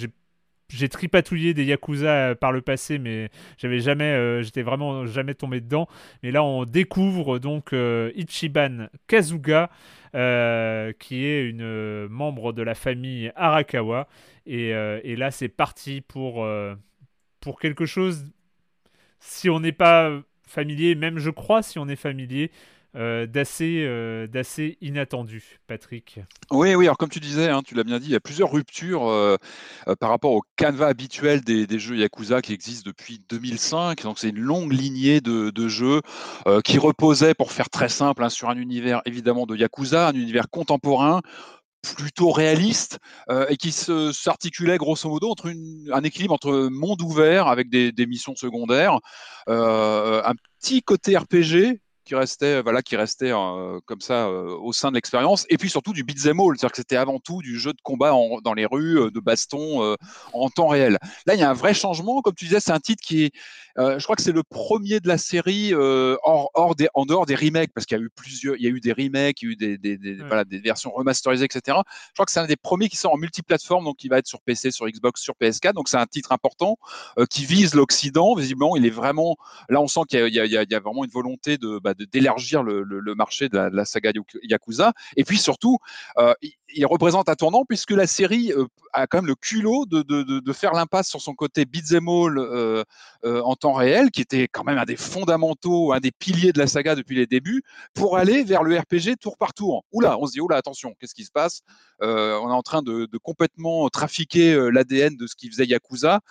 j'ai tripatouillé des Yakuza par le passé, mais j'avais jamais, j'étais vraiment jamais tombé dedans. Mais là, on découvre donc Ichiban Kazuga, qui est une membre de la famille Arakawa. Et, et là, c'est parti pour, pour quelque chose. Si on n'est pas familier, même je crois, si on est familier, euh, d'assez euh, d'assez inattendu, Patrick. Oui, oui. Alors comme tu disais, hein, tu l'as bien dit, il y a plusieurs ruptures euh, par rapport au canevas habituel des, jeux Yakuza qui existent depuis 2005. Donc c'est une longue lignée de, jeux qui reposaient, pour faire très simple, hein, sur un univers évidemment de Yakuza, un univers contemporain plutôt réaliste et qui s'articulait grosso modo entre un équilibre entre monde ouvert avec des missions secondaires, un petit côté RPG qui restait, euh, voilà, qui restait euh, comme ça euh, au sein de l'expérience, et puis surtout du beat'em all, c'est-à-dire que c'était avant tout du jeu de combat dans les rues, de baston en temps réel. Là, il y a un vrai changement, comme tu disais, c'est un titre qui est, je crois que c'est le premier de la série hors, hors des, en dehors des remakes, parce qu'il y a eu plusieurs, il y a eu des remakes, il y a eu des, des, des, voilà, des versions remasterisées, etc. Je crois que c'est un des premiers qui sort en multiplateforme, donc qui va être sur PC, sur Xbox, sur PS4, donc c'est un titre important qui vise l'Occident. Visiblement, il est vraiment, là, on sent qu'il y, y, y, a vraiment une volonté de, bah, d'élargir le, marché de la, de saga Yakuza. Et puis surtout, euh, il représente un tournant puisque la série euh, a quand même le culot de, faire l'impasse sur son côté beat'em all euh, en temps réel, qui était quand même un des fondamentaux, un des piliers de la saga depuis les débuts, pour aller vers le RPG tour par tour. Oula, on se dit, oula, attention, qu'est-ce qui se passe? On est en train de, complètement trafiquer l'ADN de ce qui faisait Yakuza.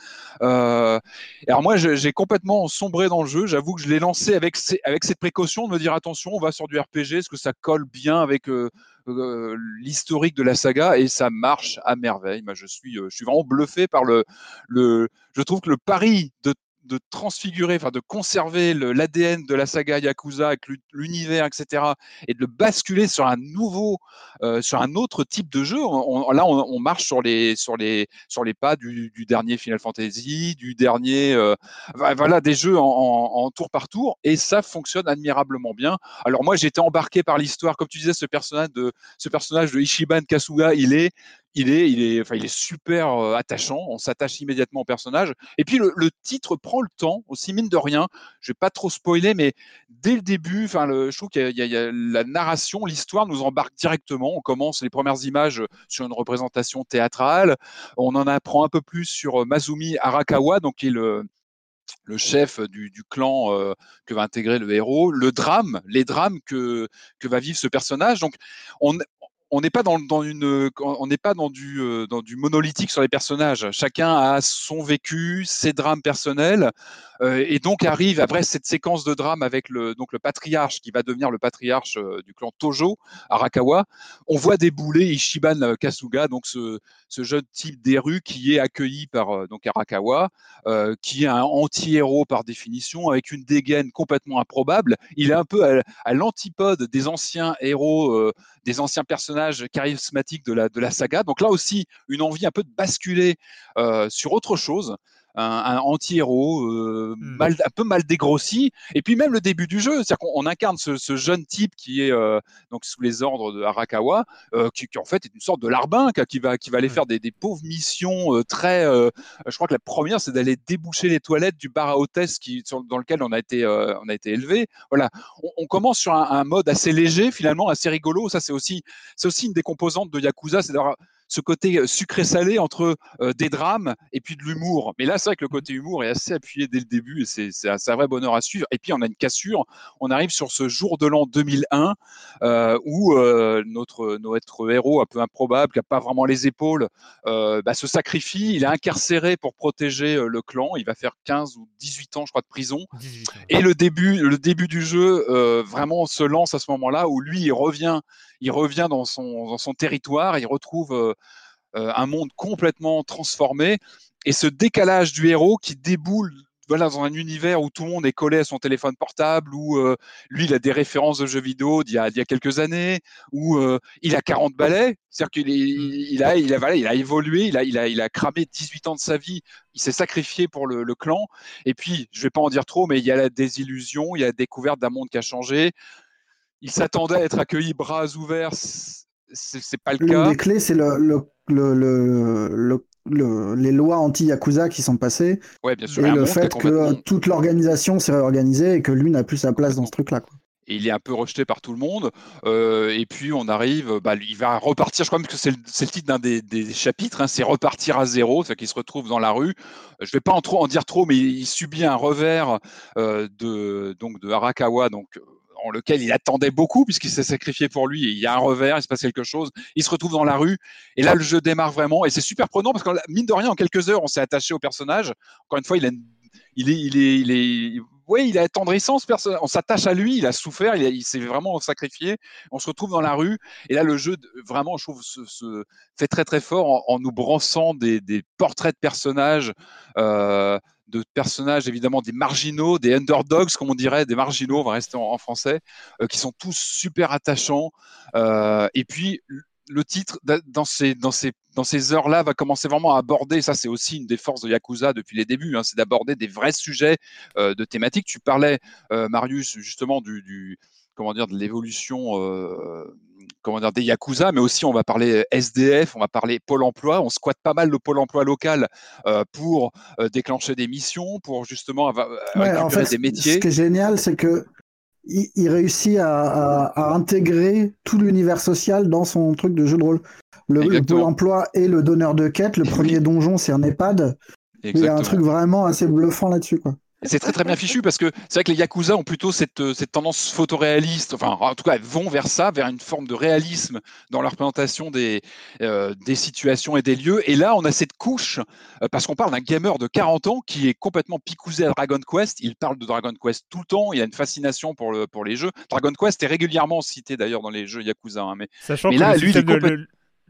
alors moi, j'ai complètement sombré dans le jeu. J'avoue que je l'ai lancé avec, avec cette précaution de me dire, attention, on va sur du RPG, est-ce que ça colle bien avec euh, l'historique de la saga? Et ça marche à merveille. Moi, je suis, euh, je suis vraiment bluffé par le, le. Je trouve que le pari de de transfigurer, enfin de conserver l'ADN de la saga Yakuza l'univers, etc., et de le basculer sur un nouveau, euh, sur un autre type de jeu. là, on, marche sur les, pas du, dernier Final Fantasy, du dernier, euh, voilà, des jeux en, tour par tour, et ça fonctionne admirablement bien. Alors moi, j'étais embarqué par l'histoire, comme tu disais, ce personnage de, ce personnage de Ishiban Kasuga, il est, il est, il est, enfin, il est super attachant. On s'attache immédiatement au personnage. Et puis le, titre prend le temps aussi, mine de rien. Je vais pas trop spoiler, mais dès le début, enfin, le, je trouve qu'il y, a la narration, l'histoire nous embarque directement. On commence les premières images sur une représentation théâtrale. On en apprend un peu plus sur Mazumi Arakawa, donc qui est le le chef du, clan euh, que va intégrer le héros, le drame, les drames que, que va vivre ce personnage. Donc, on, on n'est pas dans, une, on n'est pas dans du, euh, dans du monolithique sur les personnages. Chacun a son vécu, ses drames personnels. Euh, et donc arrive après cette séquence de drame avec le, donc le patriarche qui va devenir le patriarche euh, du clan Tojo, Arakawa. On voit débouler Ishiban Kasuga, donc ce, ce jeune type des rues qui est accueilli par donc Arakawa, qui est un anti-héros par définition, avec une dégaine complètement improbable. Il est un peu à, l'antipode des anciens héros, des anciens personnages charismatiques de la, de la saga. Donc là aussi, une envie un peu de basculer sur autre chose un, anti-héros, euh, mmh. mal, un peu mal dégrossi. Et puis même le début du jeu, c'est-à-dire qu'on incarne ce, jeune type qui est euh, donc sous les ordres de Arakawa, euh, qui, en fait est une sorte de larbin qui va, qui va aller mmh. faire des, pauvres missions très. je crois que la première, c'est d'aller déboucher les toilettes du bar à hôtesse qui, dans lequel on a été, on a été élevé. Voilà, on, commence sur un, un, mode assez léger finalement, assez rigolo. Ça, c'est aussi, c'est aussi une des composantes de Yakuza, c'est d'avoir ce côté sucré-salé entre des drames et puis de l'humour. Mais là, c'est vrai que le côté humour est assez appuyé dès le début et c'est un vrai bonheur à suivre. Et puis, on a une cassure. On arrive sur ce jour de l'an 2001 où notre, notre héros un peu improbable, qui n'a pas vraiment les épaules, bah, se sacrifie. Il est incarcéré pour protéger le clan. Il va faire 15 ou 18 ans, je crois, de prison. Et le début, le début du jeu vraiment se lance à ce moment-là où lui, il revient il revient dans son, dans son territoire, il retrouve euh, euh, un monde complètement transformé. Et ce décalage du héros qui déboule voilà, dans un univers où tout le monde est collé à son téléphone portable, où euh, lui, il a des références de jeux vidéo d'il y a, y a quelques années, où il a 40 balais, c'est-à-dire qu'il il a, il, a, voilà, il a évolué, il a, il, a, il a cramé 18 ans de sa vie, il s'est sacrifié pour le, le, clan. Et puis, je vais pas en dire trop, mais il y a la désillusion, il y a la découverte d'un monde qui a changé il s'attendait à être accueilli bras ouverts. C'est pas le cas. Une des clés, c'est le, le, le, le- les lois anti-Yakuza qui sont passées Ouais, bien sûr. et un le fait que complètement- euh, toute l'organisation s'est réorganisée et que lui n'a plus sa place dans ce truc-là. et il est un peu rejeté par tout le monde. Euh, et puis on arrive, bah, il va repartir, je crois même que c'est le, titre d'un des, des chapitres, hein, c'est repartir à zéro, c'est-à-dire qu'il se retrouve dans la rue. Je vais pas en, trop, en dire trop, mais il, il subit un revers euh, de, donc de Arakawa, donc en lequel il attendait beaucoup puisqu'il s'est sacrifié pour lui. Il y a un revers, il se passe quelque chose. Il se retrouve dans la rue et là le jeu démarre vraiment et c'est super prenant parce que mine de rien en quelques heures on s'est attaché au personnage. Encore une fois, il est, il est, oui, il est attendrissant ce personnage. On s'attache à lui, il a souffert, il, a- s'est vraiment sacrifié. On se retrouve dans la rue et là le jeu vraiment, je trouve, se, fait très très fort en, nous brançant des, portraits de personnages. euh, de personnages évidemment des marginaux, des underdogs comme on dirait, des marginaux, on va rester en, en français, euh, qui sont tous super attachants. Euh, et puis le titre da- dans ces dans ces dans ces heures-là va commencer vraiment à aborder. Ça, c'est aussi une des forces de Yakuza depuis les débuts, hein, c'est d'aborder des vrais sujets euh, de thématiques. Tu parlais, euh, Marius, justement du, du comment dire de l'évolution. euh, Comment dire, des Yakuza, mais aussi on va parler SDF, on va parler Pôle emploi. On squatte pas mal le Pôle emploi local euh, pour euh, déclencher des missions, pour justement avoir, Ouais, récupérer en fait, des ce métiers. qui est génial, c'est que il, il réussit à, à- à intégrer tout l'univers social dans son truc de jeu de rôle. Le, pôle emploi et le donneur de quête. Le premier donjon, c'est un EHPAD. Il y a un truc vraiment assez bluffant là-dessus, quoi. C'est très très bien fichu parce que c'est vrai que les Yakuza ont plutôt cette, euh, cette tendance photoréaliste, enfin en tout cas elles vont vers ça, vers une forme de réalisme dans leur présentation des, euh, des situations et des lieux. Et là on a cette couche, euh, parce qu'on parle d'un gamer de 40 ans qui est complètement picousé à Dragon Quest, il parle de Dragon Quest tout le temps, il a une fascination pour, le, pour les jeux. Dragon Quest est régulièrement cité d'ailleurs dans les jeux Yakuza, hein, mais Sachant Mais que là, lui, il est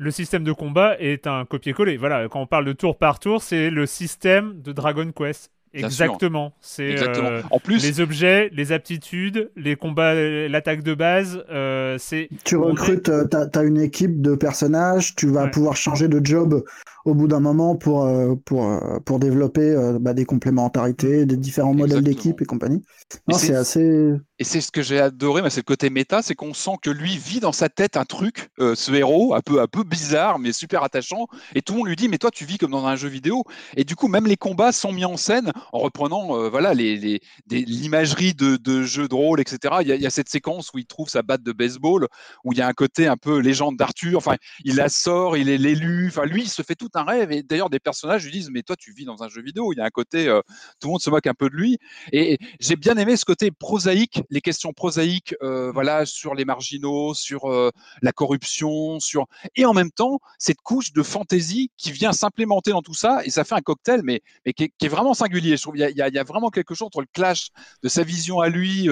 le système de combat est un copier-coller. Voilà, quand on parle de tour par tour, c'est le système de Dragon Quest. Exactement. C'est exactement. euh, en plus, les objets, les aptitudes, les combats, l'attaque de base. euh, c'est Tu recrutes, euh, t'as as une équipe de personnages, tu vas Ouais. pouvoir changer de job au bout d'un moment pour, euh, pour, euh, pour développer euh, bah, des complémentarités, des différents modèles d'équipe et compagnie. C'est- assez. Et c'est ce que j'ai adoré, mais c'est le côté méta, c'est qu'on sent que lui vit dans sa tête un truc, euh, ce héros, un peu, un peu bizarre, mais super attachant. Et tout le monde lui dit, mais toi, tu vis comme dans un jeu vidéo. Et du coup, même les combats sont mis en scène en reprenant, euh, voilà, les, les- l'imagerie de, de jeux de rôle, etc. Il y, a, il y a cette séquence où il trouve sa batte de baseball, où il y a un côté un peu légende d'Arthur. Enfin, il la sort, il est l'élu. Enfin, lui, il se fait tout rêve. Et d'ailleurs, des personnages lui disent, mais toi, tu vis dans un jeu vidéo. Il y a un côté, euh, tout le monde se moque un peu de lui. Et j'ai bien aimé ce côté prosaïque, les questions prosaïques, euh, voilà, sur les marginaux, sur euh, la corruption, sur et en même temps cette couche de fantaisie qui vient s'implémenter dans tout ça et ça fait un cocktail, mais, mais qui, est, vraiment singulier. Il y, a, vraiment quelque chose entre le clash de sa vision à lui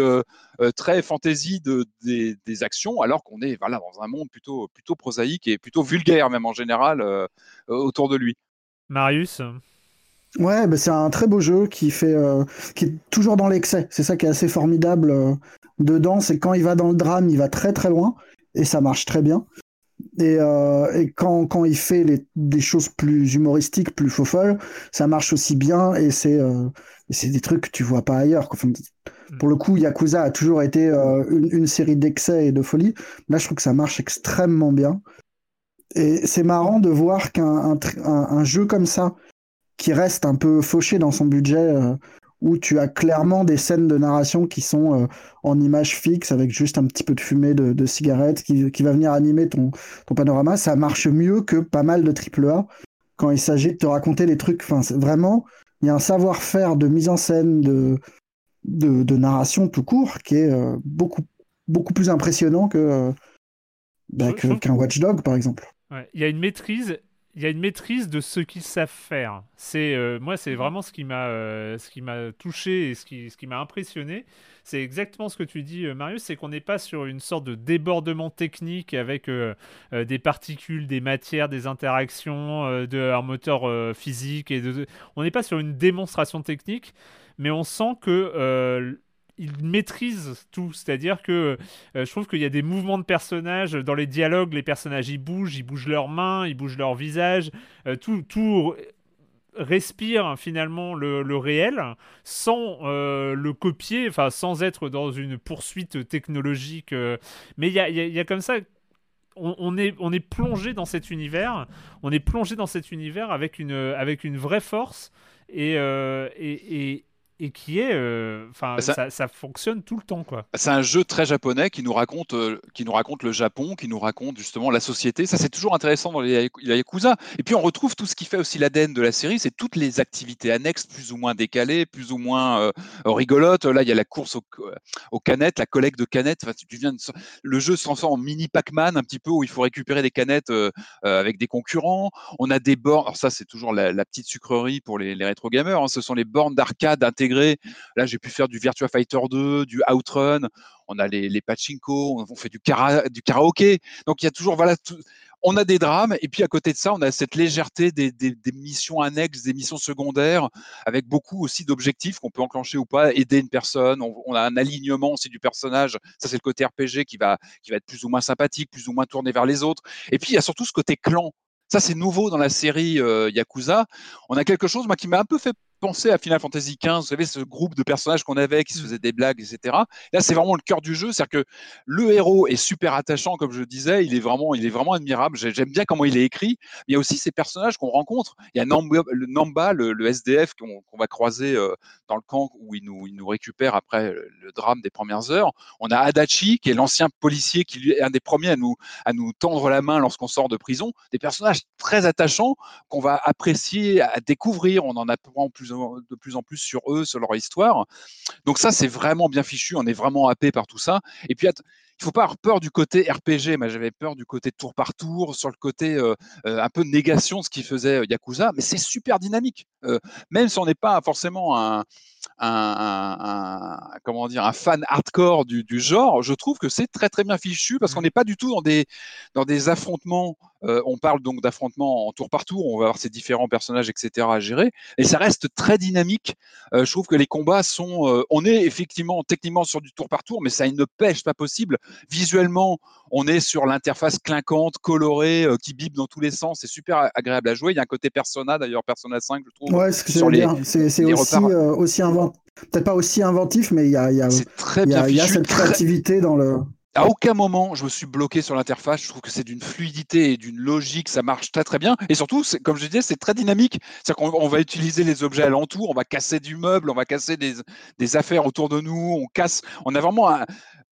très fantaisie de, des, actions, alors qu'on est voilà dans un monde plutôt plutôt prosaïque et plutôt vulgaire même en général autour de lui. Marius. Ouais, bah, c'est un très beau jeu qui fait, euh, qui est toujours dans l'excès. C'est ça qui est assez formidable euh, dedans, c'est quand il va dans le drame, il va très très loin et ça marche très bien. Et, euh, et quand, quand il fait les, des choses plus humoristiques, plus faux folles, ça marche aussi bien et c'est euh, des trucs que tu vois pas ailleurs. quoi. Enfin, pour le coup, Yakuza a toujours été euh, une, une série d'excès et de folie. Là, je trouve que ça marche extrêmement bien. Et c'est marrant de voir qu'un un, un- un jeu comme ça, qui reste un peu fauché dans son budget, euh, où tu as clairement des scènes de narration qui sont euh, en image fixe avec juste un petit peu de fumée de, de cigarette qui, qui va venir animer ton, ton panorama, ça marche mieux que pas mal de AAA quand il s'agit de te raconter des trucs. Enfin, vraiment, il y a un savoir-faire de mise en scène, de, de, de narration tout court qui est euh, beaucoup, beaucoup plus impressionnant que, bah, qu'un Watchdog, par exemple. Ouais, Il y a une maîtrise. Il y a une maîtrise de ce qu'ils savent faire. C'est euh, moi, Mhm. c'est vraiment ce qui m'a, euh, ce qui m'a touché et ce qui, ce qui m'a impressionné. C'est exactement ce que tu dis, euh, Marius, c'est qu'on n'est pas sur une sorte de débordement technique avec des particules, des matières, des interactions, de un moteur physique et de, on n'est pas sur une démonstration technique, mais on sent que il maîtrise tout, c'est-à-dire que euh, je trouve qu'il y a des mouvements de personnages dans les dialogues, les personnages ils bougent, ils bougent leurs mains, ils bougent leur visage, euh, tout, tout respire finalement le, réel sans euh, le copier, enfin sans être dans une poursuite technologique. euh, mais il y a, y y a comme ça on, est, on est plongé dans cet univers, on est plongé dans cet univers avec une, avec une vraie force euh, et, et qui est, euh, enfin, Ça- ça, ça fonctionne tout le temps, quoi. C'est un jeu très japonais qui nous raconte, euh, qui nous raconte le Japon, qui nous raconte justement la société. Ça, c'est toujours intéressant dans les, Yakuza. Et puis, on retrouve tout ce qui fait aussi l'ADN de la série, c'est toutes les activités annexes, plus ou moins décalées, plus ou moins euh, rigolotes. Là, il y a la course aux, aux canettes, la collecte de canettes. Enfin, tu viens de- le jeu se transforme en mini Pac-Man, un petit peu, où il faut récupérer des canettes euh, euh, avec des concurrents. On a des bornes. Alors ça, c'est toujours la, la petite sucrerie pour les, les rétro gamers. hein. Ce sont les bornes d'arcade intégrées. Là, j'ai pu faire du Virtua Fighter 2, du Outrun. On a les, les pachinko, on fait du, kara- du karaoké. Donc il y a toujours voilà. on a des drames et puis à côté de ça, on a cette légèreté des, des- des missions annexes, des missions secondaires, avec beaucoup aussi d'objectifs qu'on peut enclencher ou pas, aider une personne. On, on a un alignement aussi du personnage. Ça, c'est le côté RPG qui va, qui va être plus ou moins sympathique, plus ou moins tourné vers les autres. Et puis il y a surtout ce côté clan. Ça, c'est nouveau dans la série euh, Yakuza. On a quelque chose, moi, qui m'a un peu fait penser à Final Fantasy XV. Vous savez, ce groupe de personnages qu'on avait qui se faisaient des blagues, etc. Là, c'est vraiment le cœur du jeu. C'est-à-dire que le héros est super attachant, comme je disais. Il est vraiment, il est vraiment admirable. J'ai- J'aime bien comment il est écrit. Il y a aussi ces personnages qu'on rencontre. Il y a Namba, le, Namba, le, le SDF qu'on va croiser euh, dans le camp où il nous, il nous récupère après le, le drame des premières heures. On a Adachi, qui est l'ancien policier, qui est un des premiers à nous, à nous tendre la main lorsqu'on sort de prison. Des personnages très attachants qu'on va apprécier, à découvrir. On en apprend plus de plus en plus sur eux, sur leur histoire. Donc ça, c'est vraiment bien fichu. On est vraiment happé par tout ça. Et puis, il faut pas avoir peur du côté RPG. Moi, j'avais peur du côté tour par tour, sur le côté euh, euh, un peu négation de ce qui faisait euh, Yakuza. Mais c'est super dynamique. Même si on n'est pas forcément un, un, un- un- comment dire, un fan hardcore du, du genre, je trouve que c'est très très bien fichu parce qu'on n'est pas du tout dans des, dans des affrontements. euh, on parle donc d'affrontements en tour par tour. On va avoir ces différents personnages, etc. à gérer. Et ça reste très dynamique. Euh, je trouve que les combats sont. euh, on est effectivement techniquement sur du tour par tour, mais ça a une pêche pas possible. Visuellement, on est sur l'interface clinquante, colorée, euh, qui bipe dans tous les sens. C'est super agréable à jouer. Il y a un côté Persona, d'ailleurs, Persona 5, je trouve. Ouais, ce c'est c'est les aussi, euh, aussi inventif. Peut-être pas aussi inventif, mais il y a, il y a, C'est très il y bien a- il y a fichu. cette très- créativité dans le. à aucun moment je me suis bloqué sur l'interface. Je trouve que c'est d'une fluidité et d'une logique, ça marche très très bien. Et surtout, c'est- comme je disais, c'est très dynamique. C'est-à-dire qu'on on va utiliser les objets alentours, on va casser du meuble, on va casser des, des affaires autour de nous, on casse. On a vraiment un-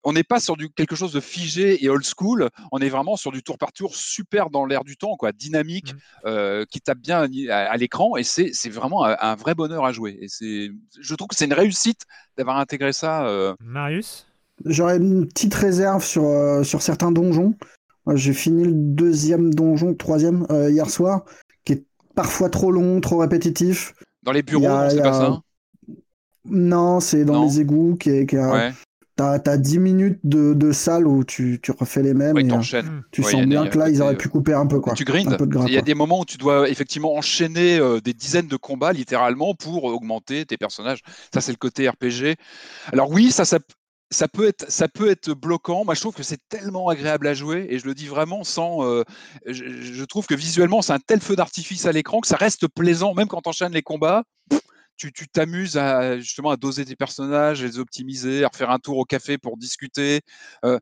on n'est pas sur du, quelque chose de figé et old school, on est vraiment sur du tour par tour super dans l'air du temps, quoi, dynamique, euh, qui tape bien à, à l'écran et c'est vraiment un, un vrai bonheur à jouer. Et c'est, je trouve que c'est une réussite d'avoir intégré ça. euh, Marius? J'aurais une petite réserve sur, euh, sur certains donjons. J'ai fini le deuxième donjon, troisième euh, hier soir, qui est parfois trop long, trop répétitif. dans les bureaux, a- non, c'est pas ça? Non, c'est dans Non. les égouts. Qui est, qui a- Ouais, T'as t'as 10 minutes de, de salle où tu, tu refais les mêmes. ouais, et, euh, t'enchaînes. tu Ouais, sens a- bien que là, un ils auraient euh, pu couper un peu. Quoi. Tu grindes. Il y a des moments où tu dois effectivement enchaîner euh, des dizaines de combats littéralement pour augmenter tes personnages. Ça, c'est le côté RPG. Alors oui, ça, ça, ça peut être, ça peut être bloquant. Moi, je trouve que c'est tellement agréable à jouer et je le dis vraiment sans. euh, je, je trouve que visuellement, c'est un tel feu d'artifice à l'écran que ça reste plaisant, même quand tu enchaînes les combats. Tu t'amuses à justement à doser tes personnages, à les optimiser, à refaire un tour au café pour discuter. Euh,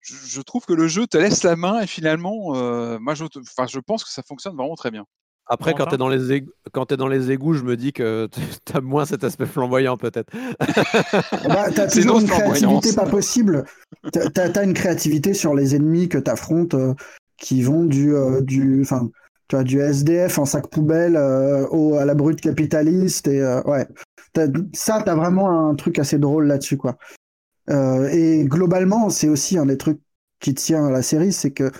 je, je trouve que le jeu te laisse la main et finalement, euh, moi, je, enfin, je pense que ça fonctionne vraiment très bien. Après, quand tu es, dans les égouts- quand t'es dans les égouts, je me dis que tu as moins cet aspect flamboyant, peut-être. Bah, t'as C'est toujours une créativité pas possible. T'as- T'as t'as une créativité sur les ennemis que t'affrontes euh, qui vont du, euh, du, enfin, tu vois, du SDF en sac poubelle euh, au, à la brute capitaliste. Et, euh, ouais. Ça, t'as vraiment un truc assez drôle là-dessus. quoi. Euh, et globalement, c'est aussi un des trucs qui tient à la série, c'est que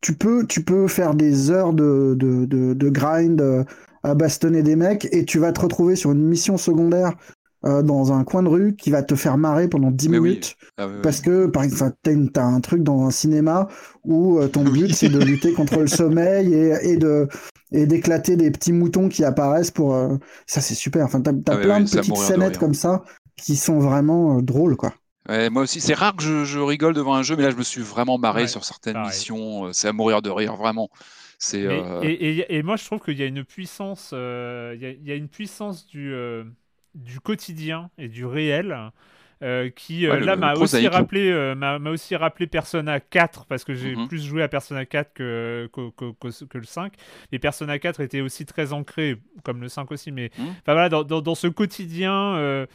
tu peux, tu peux faire des heures de, de, de, de grind euh, à bastonner des mecs et tu vas te retrouver sur une mission secondaire euh, dans un coin de rue qui va te faire marrer pendant 10 Mais oui. minutes. Ah. Parce que, par exemple, t'as un truc dans un cinéma où euh, ton but Oui. c'est de lutter contre le sommeil et, et de et d'éclater des petits moutons qui apparaissent pour. euh, Ça, c'est super. Enfin, t'as Ah plein de petites de scénettes comme ça qui sont vraiment euh, drôles, quoi. Ouais, moi aussi, c'est rare que je, je rigole devant un jeu, mais là, je me suis vraiment marré Ouais, sur certaines pareil. missions. C'est à mourir de rire, vraiment. C'est. Euh, et, et- et moi, je trouve qu'il y a une puissance, euh, il y, a, il y a une puissance du, euh, du quotidien et du réel euh, qui euh, Ouais, là m'a aussi prosaïque. rappelé euh, m'a aussi rappelé Persona 4 parce que j'ai Mhm. plus joué à Persona 4 que, que, que- que- que le 5 et Persona 4 était aussi très ancré comme le 5 aussi mais enfin voilà dans, dans, dans ce quotidien euh,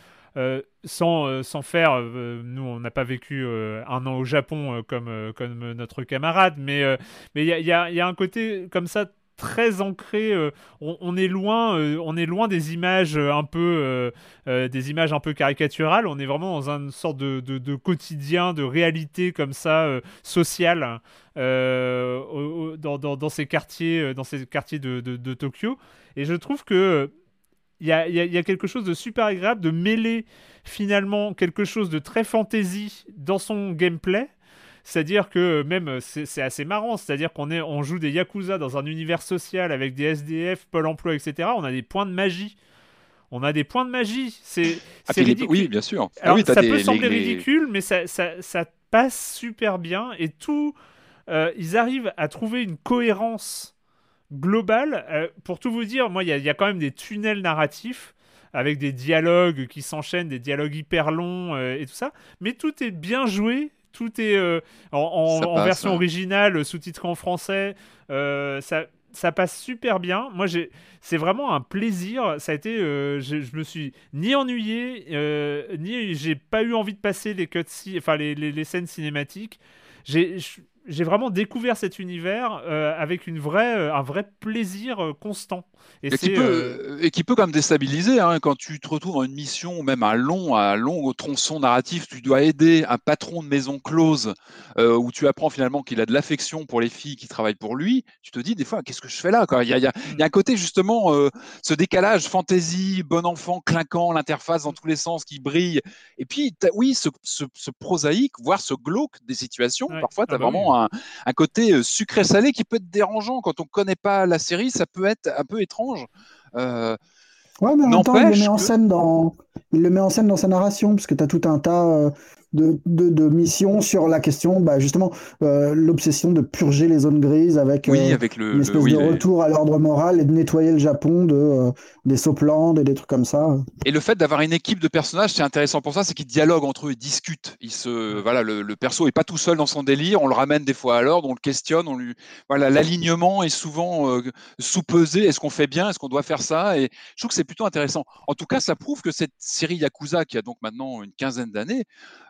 sans, euh, sans faire, euh, nous on n'a pas vécu un an au Japon comme, comme notre camarade, mais mais il y a, y a- y a un côté comme ça très ancré. euh, on, est loin, euh, on est loin des images euh, un peu, des images un peu caricaturales. On est vraiment dans une sorte de, quotidien, de réalité comme ça sociale dans, ces quartiers, dans ces quartiers de, Tokyo. Et je trouve que il y y a quelque chose de super agréable de mêler finalement quelque chose de très fantasy dans son gameplay. C'est-à-dire que même c'est assez marrant, c'est-à-dire qu'on on joue des yakuza dans un univers social avec des SDF, Pôle Emploi, etc. On a des points de magie. On a des points de magie. C'est Ah, les- ridicule. Oui, bien sûr. Ah oui, ça des- peut sembler les- ridicule, mais ça, ça, ça passe super bien et tout. euh, ils arrivent à trouver une cohérence globale. Euh, pour tout vous dire, moi, il y, a- il y a quand même des tunnels narratifs avec des dialogues qui s'enchaînent, des dialogues hyper longs euh, et tout ça. Mais tout est bien joué. Tout est euh, en, version ouais. originale, sous-titré en français. Euh, ça, ça passe super bien. Moi, j'ai, c'est vraiment un plaisir. Ça a été, euh, je, me suis ni ennuyé, euh, ni j'ai pas eu envie de passer les cutscenes, enfin les, les- les scènes cinématiques. J'ai, j'ai vraiment découvert cet univers euh, avec une vraie, euh, un vrai plaisir euh, constant. Et, Et qui, peut, et qui peut quand même déstabiliser hein, quand tu te retrouves dans une mission ou même un long, un long tronçon narratif, tu dois aider un patron de maison close où tu apprends finalement qu'il a de l'affection pour les filles qui travaillent pour lui. Tu te dis des fois qu'est-ce que je fais là quoi? Il, y a, y y un côté justement ce décalage fantasy, bon enfant, clinquant, l'interface dans tous les sens qui brille. Et puis oui, ce, ce- ce prosaïque, voire ce glauque des situations. Ouais. Parfois tu as Ah bah vraiment un, un côté euh, sucré-salé qui peut être dérangeant quand on connaît pas la série. Ça peut être un peu étrange. Euh, Ouais, mais en même temps, il le met en que- scène dans, il le met en scène dans sa narration, parce que tu as tout un tas euh, de, de, de missions sur la question, bah, justement, euh, l'obsession de purger les zones grises avec oui, euh, avec le, une le- espèce oui, de les- retour à l'ordre moral et de nettoyer le Japon de, euh, des soplandes et des trucs comme ça. Et le fait d'avoir une équipe de personnages, c'est intéressant pour ça, c'est qu'ils dialoguent entre eux, ils discutent. Ils se, voilà, le, le perso est pas tout seul dans son délire, on le ramène des fois à l'ordre, on le questionne, on lui, voilà, l'alignement est souvent euh, sous-pesé. Est-ce qu'on fait bien, est-ce qu'on doit faire ça Et je trouve que c'est plutôt intéressant. En tout cas, ça prouve que cette série Yakuza, qui a donc maintenant une quinzaine d'années,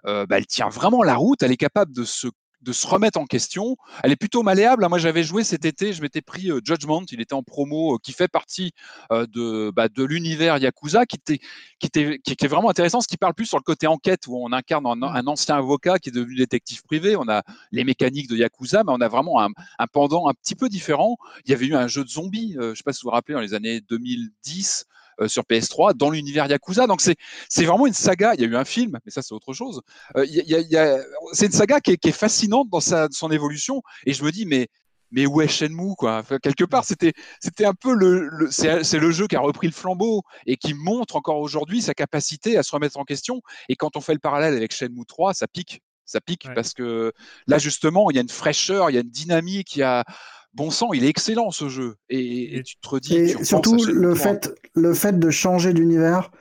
euh, bah, elle tient vraiment la route. Elle est capable de se de se remettre en question. Elle est plutôt malléable. hein. Moi, j'avais joué cet été, je m'étais pris euh, Judgment, il était en promo, euh, qui fait partie euh, de, bah, de l'univers Yakuza, qui était, qui, était, qui était vraiment intéressant, ce qui parle plus sur le côté enquête, où on incarne un, un ancien avocat qui est devenu détective privé. On a les mécaniques de Yakuza, mais on a vraiment un, un pendant un petit peu différent. Il y avait eu un jeu de zombies, euh, je ne sais pas si vous vous rappelez, dans les années 2010 euh, sur PS3, dans l'univers Yakuza. Donc c'est c'est vraiment une saga. Il y a eu un film, mais ça c'est autre chose. Euh, y a- il y a- il y a- c'est une saga qui est, qui est fascinante dans sa, son évolution. Et je me dis, mais mais où est Shenmue quoi? Enfin, Quelque part, c'était c'était un peu le, le- c'est c'est le jeu qui a repris le flambeau et qui montre encore aujourd'hui sa capacité à se remettre en question. Et quand on fait le parallèle avec Shenmue 3, ça pique, ça pique Ouais. parce que là justement, il y a une fraîcheur, il y a une dynamique, il y a bon sang, il est excellent ce jeu. Et, et tu te redis, Et surtout, le 3. fait, le fait de changer d'univers,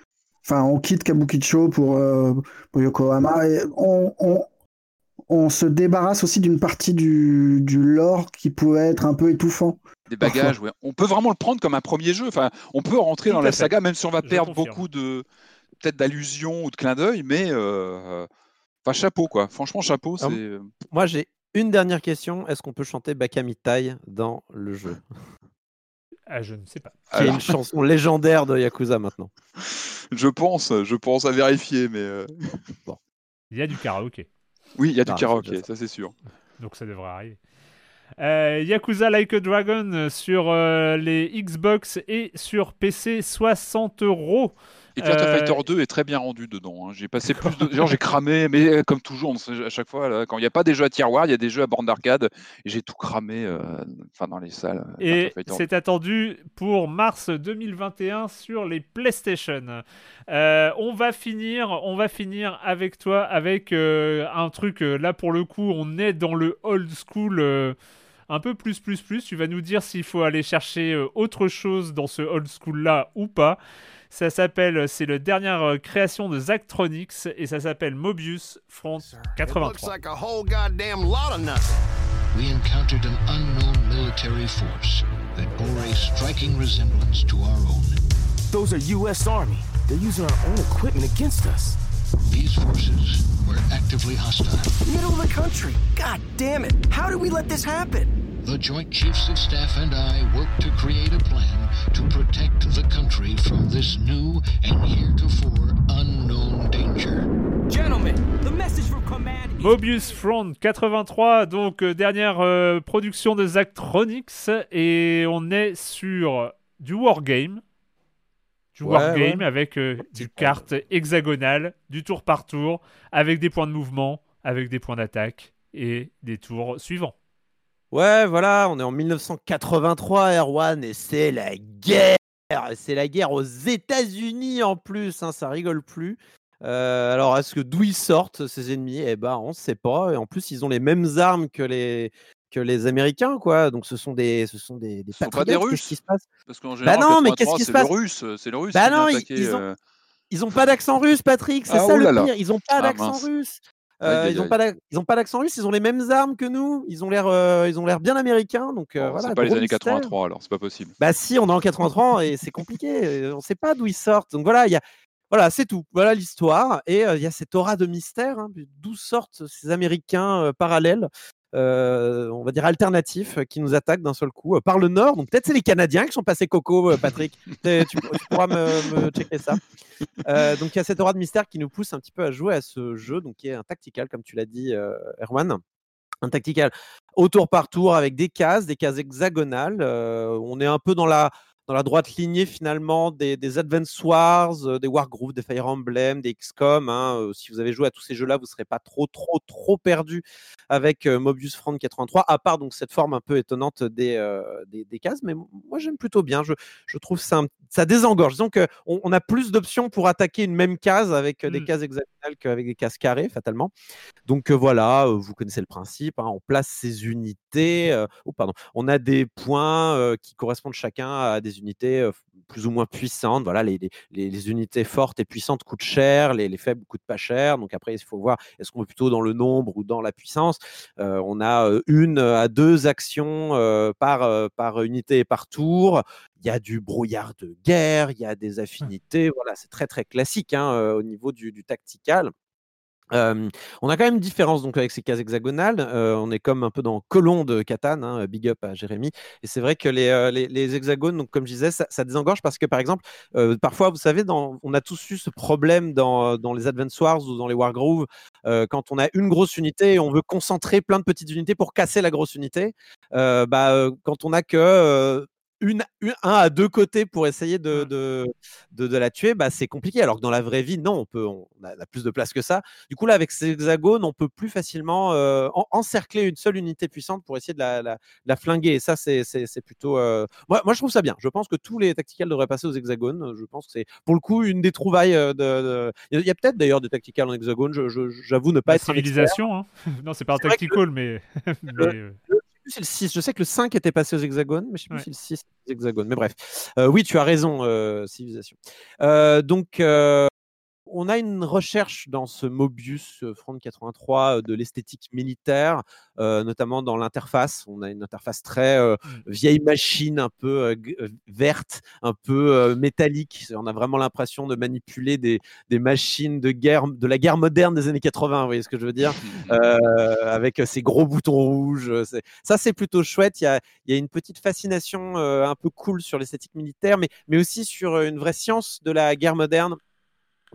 enfin, on quitte Kabukicho pour, euh, pour Yokohama et on, on, on se débarrasse aussi d'une partie du, du lore qui pouvait être un peu étouffant. des bagages. ouais. On peut vraiment le prendre comme un premier jeu. Enfin, on peut rentrer Tout dans la fait. saga, même si on va Je perdre confirme. beaucoup de peut-être d'allusions ou de clins d'œil, mais euh, enfin chapeau quoi. Franchement chapeau. Ah, C'est euh, Moi, j'ai une dernière question. Est-ce qu'on peut chanter Bakamitai dans le jeu? Ah, je ne sais pas. Qui est Alors, une chanson légendaire de Yakuza maintenant. je pense, je pense à vérifier, mais euh, Il y a du karaoké, oui, il y a du Ah, karaoké, ça. ça c'est sûr. donc ça devrait arriver. Euh, Yakuza Like a Dragon euh, sur euh, les Xbox et sur PC 60 euros. Et Virtua Euh, Fighter 2 est très bien rendu dedans. hein. J'ai passé plus de, genre j'ai cramé, mais euh, comme toujours, on sait- à chaque fois, là, quand il n'y a pas des jeux à tiroir, il y a des jeux à bande d'arcade, j'ai tout cramé, euh, enfin dans les salles. euh, Et c'est attendu pour mars 2021 sur les PlayStation. Euh, on va finir, on va finir avec toi avec un truc. là pour le coup, on est dans le old school. un peu plus, plus, plus. Tu vas nous dire s'il faut aller chercher autre chose dans ce old school là ou pas. Ça s'appelle, c'est la dernière euh, création de Zachtronics et ça s'appelle Mobius Front It looks 83. like a whole goddamn lot of nothing. we encountered an unknown military force that bore a striking resemblance to our own. Those are U.S. Army. They're using our own equipment against us. These forces were actively hostile. Middle of the country. God damn it. How did we let this happen? The Joint Chiefs of Staff and I worked to create a plan to protect the country from this new and heretofore unknown danger. Gentlemen, the message from command is... Mobius Front 83, donc euh, dernière euh, production de Zachtronics et on est sur du wargame. Du Ouais, wargame ouais. avec euh, du carte hexagonale, du tour par tour, avec des points de mouvement, avec des points d'attaque et des tours suivants. Ouais, voilà, on est en 1983, Erwan, et c'est la guerre. C'est la guerre aux États-Unis en plus, hein, ça rigole plus. Euh, alors, est-ce que d'où ils sortent ces ennemis? Eh ben, on ne sait pas. Et en plus, ils ont les mêmes armes que les que les Américains, quoi. Donc, ce sont des, ce sont des, des Ce sont pas des. Russes Qu'est-ce qui se passe? Parce qu'en général, non, mais 83, qu'est-ce qui se passe? Russe, c'est le russe Bah non, ils- ont- euh, Ils ont pas d'accent russe, Patrick. C'est Ah, ça oh le pire. Ils ont pas Ah, d'accent russe. Euh, aïe, ils ont aïe. pas ils ont pas d'accent russe. Ils ont les mêmes armes que nous. Ils ont l'air, euh, ils ont l'air bien américains. Donc euh, voilà. c'est pas les années mystère. 83 alors, c'est pas possible. Bah si, on est en 83 et c'est compliqué. On ne sait pas d'où ils sortent. Donc voilà, il y a, voilà, c'est tout. Voilà l'histoire. Et il y a cette aura de mystère. hein, d'où sortent ces Américains parallèles, on va dire alternatifs, euh, qui nous attaquent d'un seul coup euh, par le nord. Donc peut-être c'est les Canadiens qui sont passés coco, euh, Patrick. Tu, tu pourras me, me checker ça. Euh, donc il y a cette aura de mystère qui nous pousse un petit peu à jouer à ce jeu, donc qui est un tactical, comme tu l'as dit, euh, Erwan. Un tactical au tour par tour avec des cases, des cases hexagonales. Euh, on est un peu dans la, dans la droite lignée finalement des, des Advance Wars, euh, des Wargroove, des Fire Emblem, des XCOM. hein. Euh, si vous avez joué à tous ces jeux-là, vous ne serez pas trop, trop, trop perdu avec euh, Mobius Front 83, à part donc cette forme un peu étonnante des, euh, des, des cases. Mais moi, j'aime plutôt bien. Je, je trouve ça, un- ça désengorge. Disons qu'on on a plus d'options pour attaquer une même case avec des Mm. cases hexagonales qu'avec des cases carrées, fatalement. Donc voilà, vous connaissez le principe. hein, on place ces unités. oh, pardon. On a des points qui correspondent chacun à des unités plus ou moins puissantes. Voilà, les, les- unités fortes et puissantes coûtent cher, les, les faibles coûtent pas cher. Donc après, il faut voir est-ce qu'on est plutôt dans le nombre ou dans la puissance? Euh, on a une à deux actions euh, par, par unité et par tour. Il y a du brouillard de guerre, il y a des affinités. Voilà, c'est très très classique hein, au niveau du, du tactical. On a quand même une différence donc avec ces cases hexagonales. On est comme un peu dans Colon de Catane, hein, big up à Jérémy. Et c'est vrai que les, les, hexagones, donc comme je disais, ça, désengorge parce que par exemple, parfois, vous savez, on a tous eu ce problème dans, dans les Advance Wars ou dans les Wargroove, quand on a une grosse unité et on veut concentrer plein de petites unités pour casser la grosse unité. bah, quand on a que une, une- un à deux côtés pour essayer de, de, de, de la tuer, bah, c'est compliqué. Alors que dans la vraie vie, non, on, peut, on a, on a plus de place que ça. Du coup, là, avec ces hexagones, on peut plus facilement euh, en- encercler une seule unité puissante pour essayer de la, la- de la flinguer. Et ça, c'est plutôt. euh, Moi, moi, je trouve ça bien. Je pense que tous les tacticals devraient passer aux hexagones. Je pense que c'est pour le coup une des trouvailles. euh, de, Il y a- peut-être d'ailleurs des tacticals en hexagone. J'avoue ne pas La être civilisation, hein. non, c'est pas un tactical, mais. plus si le 6. Je sais que le 5 était passé aux hexagones, mais je sais plus Ouais. si le 6 était aux hexagones. Mais bref. Euh, oui, tu as raison, euh, civilisation. Euh, donc, euh, on a une recherche dans ce Mobius Front 83 euh, de l'esthétique militaire, euh, notamment dans l'interface. On a une interface très euh, Mm. vieille machine, un peu euh, verte, un peu métallique. On a vraiment l'impression de manipuler des, des machines de guerre, de la guerre moderne des années 80. Vous voyez ce que je veux dire? Avec ces gros boutons rouges. Ça, c'est plutôt chouette. Il y a, il y a une petite fascination un peu cool sur l'esthétique militaire, mais, mais aussi sur une vraie science de la guerre moderne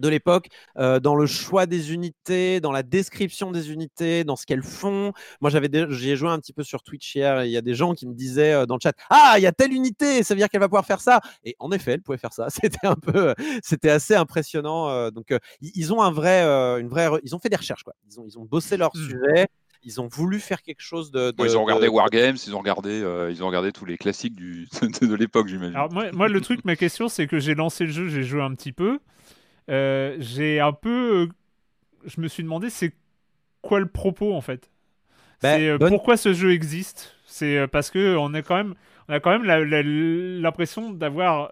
de l'époque, euh, dans le choix des unités, dans la description des unités, dans ce qu'elles font. Moi, j'avais dé- j'y ai joué un petit peu sur Twitch hier. et Il y a des gens qui me disaient euh, dans le chat Ah, il y a telle unité, ça veut dire qu'elle va pouvoir faire ça. Et en effet, elle pouvait faire ça. C'était un peu, c'était assez impressionnant. euh, donc, euh, ils ont un vrai, euh, une vraie, ils ont fait des recherches, quoi. Ils ont, ils ont bossé leur Hmm. sujet. Ils ont voulu faire quelque chose de. Bon, ils ont regardé de- Wargames, ils ont regardé, euh, ils ont regardé tous les classiques du, de, de l'époque, j'imagine. Alors, moi, moi, le truc, ma question, c'est que j'ai lancé le jeu, j'ai joué un petit peu. Euh, j'ai un peu. euh, Je me suis demandé, c'est quoi le propos en fait? Bah, C'est euh, bonne- pourquoi ce jeu existe? C'est parce que on a quand même, on a quand même l'impression d'avoir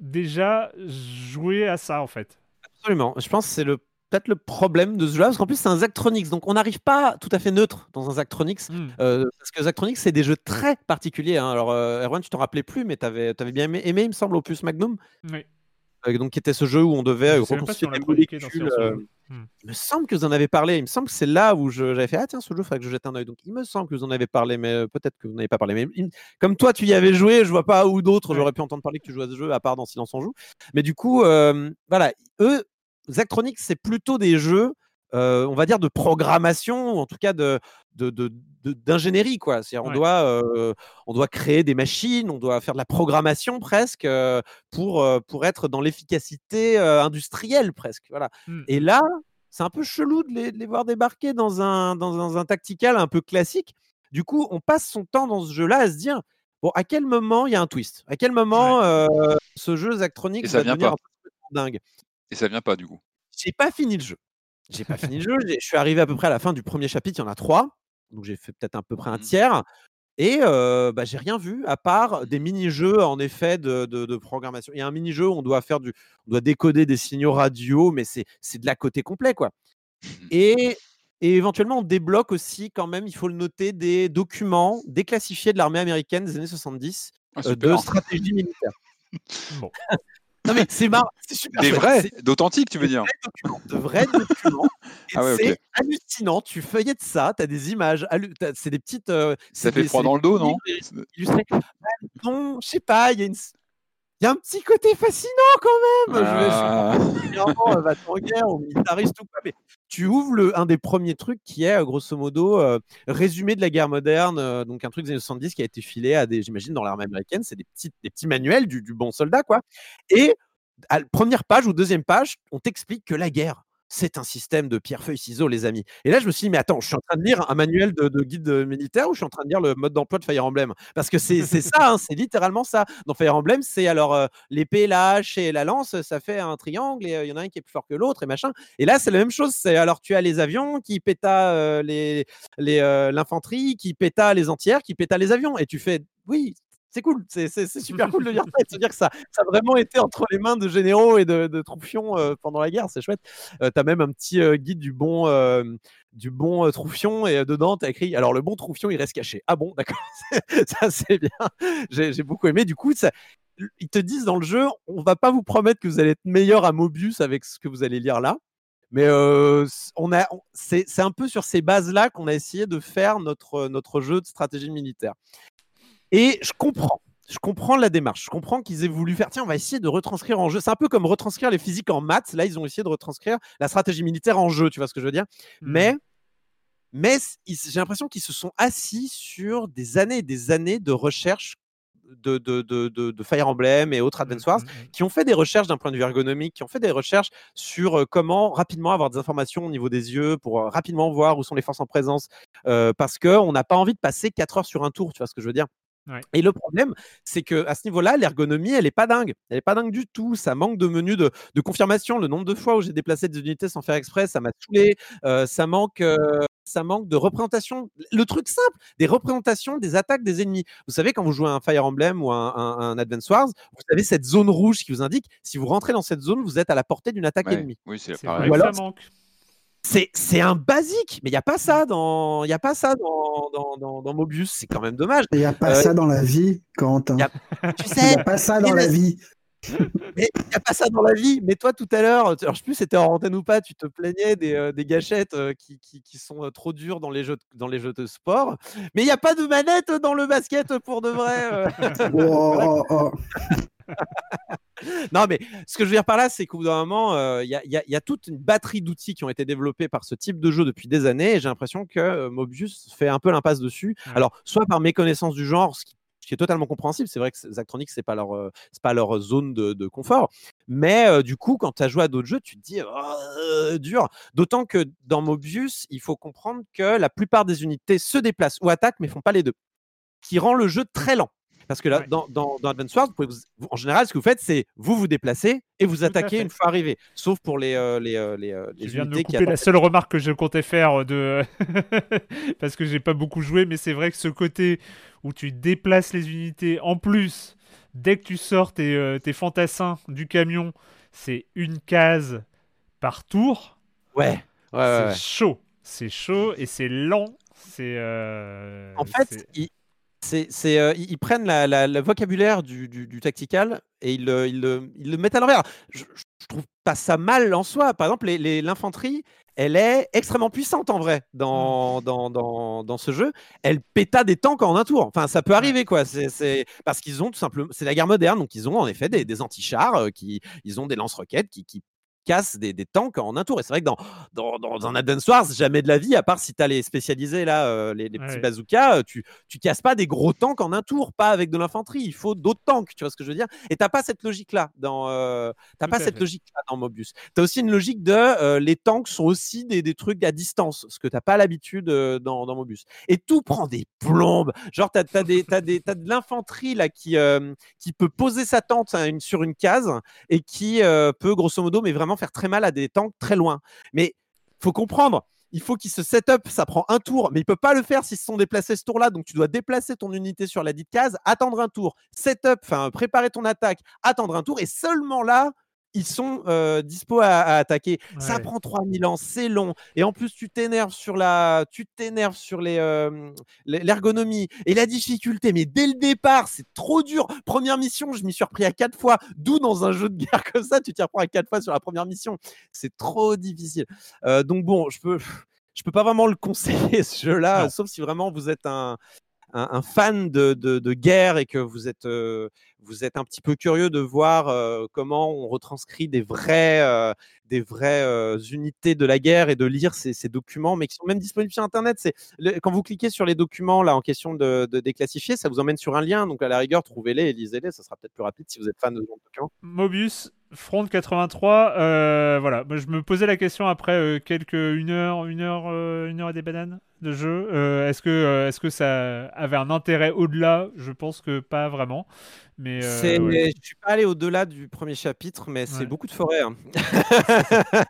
déjà joué à ça en fait. Absolument. Je pense que c'est le peut-être le problème de ce jeu-là, parce qu'en plus c'est un Zachtronics, donc on n'arrive pas tout à fait neutre dans un Zachtronics, Hmm. euh, parce que Zachtronics c'est des jeux très particuliers. hein. Alors euh, Erwan, tu t'en rappelais plus, mais tu avais, bien aimé, aimé, il me semble, Opus Magnum, Oui. Euh, donc qui était ce jeu où on devait pas si des molécules. Euh. Hmm. Il me semble que vous en avez parlé. Il me semble que c'est là où je- j'avais fait Ah, tiens, ce jeu, il faudrait que je jette un œil. Donc, il me semble que vous en avez parlé, mais euh, peut-être que vous n'avez pas parlé. Mais il- comme toi, tu y avais joué, je vois pas où d'autres Ouais. j'aurais pu entendre parler que tu jouais à ce jeu, à part dans Silence on joue. Mais du coup, euh, voilà, eux, Zachtronics, c'est plutôt des jeux, euh, on va dire, de programmation, ou en tout cas de. d'ingénierie quoi on doit euh, on doit créer des machines on doit faire de la programmation presque euh, pour pour être dans l'efficacité industrielle presque voilà Hmm. et là, c'est un peu chelou de les, de les voir débarquer dans un, dans un, un tactical un peu classique. Du coup, on passe son temps dans ce jeu-là à se dire bon, à quel moment il y a un twist? À quel moment euh, ce jeu ça va vient devenir pas. un peu dingue? Et ça vient pas du coup. J'ai pas fini le jeu. J'ai pas fini le jeu. Je suis arrivé à peu près à la fin du premier chapitre. Il y en a trois. Donc j'ai fait peut-être à peu près un Mhm. tiers. Et euh, bah, j'ai rien vu à part des mini-jeux en effet de, de- de programmation. Il y a un mini-jeu où on doit faire du, on doit décoder des signaux radio, mais c'est de la côté complet quoi. Et, et éventuellement on débloque aussi quand même, il faut le noter, des documents déclassifiés de l'armée américaine des années 70 Ah, euh, de stratégie militaire. Bon. Non mais c'est marrant, c'est super. Des vrais, d'authentiques, tu veux dire de vrais documents. Ah ouais, c'est hallucinant. Tu feuillettes ça, tu as des images, c'est des petites. euh, Ça fait des- froid dans le dos, non livres illustrés. Ah, Non, je sais pas, il y a une. Il y a un petit côté fascinant quand même. Je vais- je Ah. euh, va en guerre ou militariste ou quoi. Mais tu ouvres le, un des premiers trucs qui est euh, grosso modo euh, résumé de la guerre moderne, euh, donc un truc des années 70 qui a été filé à des, j'imagine, dans l'armée américaine. C'est des petits, des petits manuels du, du bon soldat, quoi. Et à la première page ou deuxième page, on t'explique que la guerre, c'est un système de pierre, feuille, ciseaux, les amis. Et là, je me suis dit, mais attends, je suis en train de lire un manuel de, de guide euh, militaire ou je suis en train de lire le mode d'emploi de Fire Emblem? Parce que c'est ça, hein, c'est littéralement ça. Dans Fire Emblem, c'est alors euh, l'épée, la hache et la lance, ça fait un triangle et euh, il y en a un qui est plus fort que l'autre et machin. Et là, c'est la même chose. C'est alors tu as les avions qui péta euh, euh, l'infanterie, qui péta les entières, qui péta les avions. Et tu fais, oui. C'est cool, c'est super cool de lire ça et de se dire que ça, ça a vraiment été entre les mains de généraux et de, de troufions euh, pendant la guerre, c'est chouette. Euh, tu as même un petit euh, guide du bon, euh, du bon troufion et dedans, tu as écrit Alors le bon troufion, il reste caché. Ah bon, d'accord, ça c'est bien. J'ai beaucoup aimé. Du coup, ça, ils te disent dans le jeu On va pas vous promettre que vous allez être meilleur à Mobius avec ce que vous allez lire là. Mais euh, on a, c'est un peu sur ces bases-là qu'on a essayé de faire notre, notre jeu de stratégie militaire. Et je comprends. Je comprends la démarche. Je comprends qu'ils aient voulu faire, tiens, on va essayer de retranscrire en jeu. C'est un peu comme retranscrire les physiques en maths. Là, ils ont essayé de retranscrire la stratégie militaire en jeu. Tu vois ce que je veux dire Hmm. Mais, mais j'ai l'impression qu'ils se sont assis sur des années et des années de recherche de, de, de, de- de Fire Emblem et autres Advance Wars Mm, mm, mm. qui ont fait des recherches d'un point de vue ergonomique, qui ont fait des recherches sur euh, comment rapidement avoir des informations au niveau des yeux pour euh, rapidement voir où sont les forces en présence, euh, parce qu'on n'a pas envie de passer 4 heures sur un tour, tu vois ce que je veux dire Ouais. et le problème, c'est que à ce niveau-là, l'ergonomie, elle est pas dingue. Elle est pas dingue du tout. Ça manque de menus de, de confirmation. Le nombre de fois où j'ai déplacé des unités sans faire exprès, ça m'a saoulé. Euh, ça manque, euh, ça manque de représentation. Le truc simple, des représentations des attaques des ennemis. Vous savez, quand vous jouez à un Fire Emblem ou un, un, un Advance Wars, vous avez cette zone rouge qui vous indique si vous rentrez dans cette zone, vous êtes à la portée d'une attaque Ouais, ennemie. Oui, c'est pareil. vrai Ou alors, ça manque. C'est, c'est un basique, mais il n'y a pas ça dans, il y a pas ça dans, dans, dans, dans Mobius. C'est quand même dommage. Il n'y a pas Euh, ça dans la vie, Quentin. a- Tu Il sais, n'y a pas ça dans mais- la vie. Mais il n'y a pas ça dans la vie. Mais toi, tout à l'heure, alors, je sais plus si c'était en antenne ou pas, tu te plaignais des, euh, des gâchettes euh, qui, qui, qui sont euh, trop dures dans les jeux, de- dans les jeux de sport. Mais il n'y a pas de manette dans le basket pour de vrai. euh. Oh, oh, oh. non, mais ce que je veux dire par là, c'est qu'au bout d'un moment, euh, il y, a, y y toute une batterie d'outils qui ont été développés par ce type de jeu depuis des années. Et j'ai l'impression que euh, Mobius fait un peu l'impasse dessus. Ouais. Alors, soit par méconnaissance du genre, ce qui, ce qui est totalement compréhensible. C'est vrai que Zachtronics, c'est pas leur, euh, c'est pas leur zone de, de confort. Mais euh, du coup, quand tu as joué à d'autres jeux, tu te dis Oh, dur. D'autant que dans Mobius, il faut comprendre que la plupart des unités se déplacent ou attaquent, mais font pas les deux, qui rend le jeu très lent. Parce que là, Ouais. dans, dans, dans Advance Wars, vous pouvez vous- vous- en général, ce que vous faites, c'est vous vous déplacez et vous attaquez une fois arrivé. Sauf pour les, euh, les, euh, les, euh, les viens de me unités qui couper la seule remarque que je comptais faire de parce que j'ai pas beaucoup joué, mais c'est vrai que ce côté où tu déplaces les unités en plus dès que tu sors tes, euh, tes fantassins du camion, c'est une case par tour. Ouais. Ouais, c'est ouais, chaud. C'est chaud et c'est lent. C'est. euh, En fait, ils, c'est- c'est, euh, ils- prennent la- la- le vocabulaire du, du- du tactical et ils le, ils ils le mettent à l'envers. Je, je- je trouve pas ça mal en soi. Par exemple, les- les- l'infanterie, elle est extrêmement puissante en vrai dans, dans, dans, dans ce jeu. Elle péta des tanks en un tour. Enfin, ça peut arriver quoi. C'est c'est- parce qu'ils ont tout simplement. C'est la guerre moderne, donc ils ont en effet des, des anti-chars, euh, qui, ils ont des lance-roquettes qui, qui cassent des, des tanks en un tour. Et c'est vrai que dans, dans, dans un Advance Wars, jamais de la vie, à part si tu as les spécialisés là, euh, les, les petits Ouais. bazookas, euh, tu, tu casses pas des gros tanks en un tour, pas avec de l'infanterie. Il faut d'autres tanks, tu vois ce que je veux dire? Et t'as pas cette logique-là dans, euh, t'as pas cette logique-là dans Mobius. T'as aussi une logique de euh, les tanks sont aussi des, des trucs à distance, ce que t'as pas l'habitude dans, dans Mobius. Et tout prend des plombes. Genre t'as as des, des, t'as de l'infanterie là qui qui peut poser sa tente hein, une- sur une case et qui peut grosso modo, mais vraiment faire très mal à des tanks très loin. Mais faut comprendre. Il faut qu'il se set up, ça prend un tour, mais il peut pas le faire s'ils se sont déplacés ce tour-là. Donc tu dois déplacer ton unité sur la dite case, attendre un tour, set up, enfin préparer ton attaque, attendre un tour, et seulement là, ils sont euh, dispo à, à attaquer. Ça prend 3000 ans, c'est long. Et en plus, tu t'énerves sur la, tu t'énerves sur les, euh, l- l'ergonomie et la difficulté. Mais dès le départ, c'est trop dur. Première mission, je m'y suis repris à quatre fois. D'où dans un jeu de guerre comme ça, tu t'y reprends à quatre fois sur la première mission. C'est trop difficile. Euh, donc bon, je peux, je peux pas vraiment le conseiller ce jeu-là, sauf si vraiment vous êtes un, un, un fan de, de, de guerre et que vous êtes, euh, vous êtes un petit peu curieux de voir comment on retranscrit des vrais, euh, des vraies unités de la guerre et de lire ces, documents, mais qui sont même disponibles sur Internet. C'est quand vous cliquez sur les documents là en question de, de déclassifier, ça vous emmène sur un lien. Donc à la rigueur, trouvez-les et lisez-les. Ça sera peut-être plus rapide si vous êtes fan de ce genre. Mobius, Front 83, euh, voilà. Je me posais la question après quelques une heure, une heure, une heure et des bananes de jeu. Est-ce que, est-ce que ça avait un intérêt au-delà? Je pense que pas vraiment. Mais euh, ouais. Je suis pas allé au-delà du premier chapitre, mais c'est Ouais. beaucoup de forêts. hein.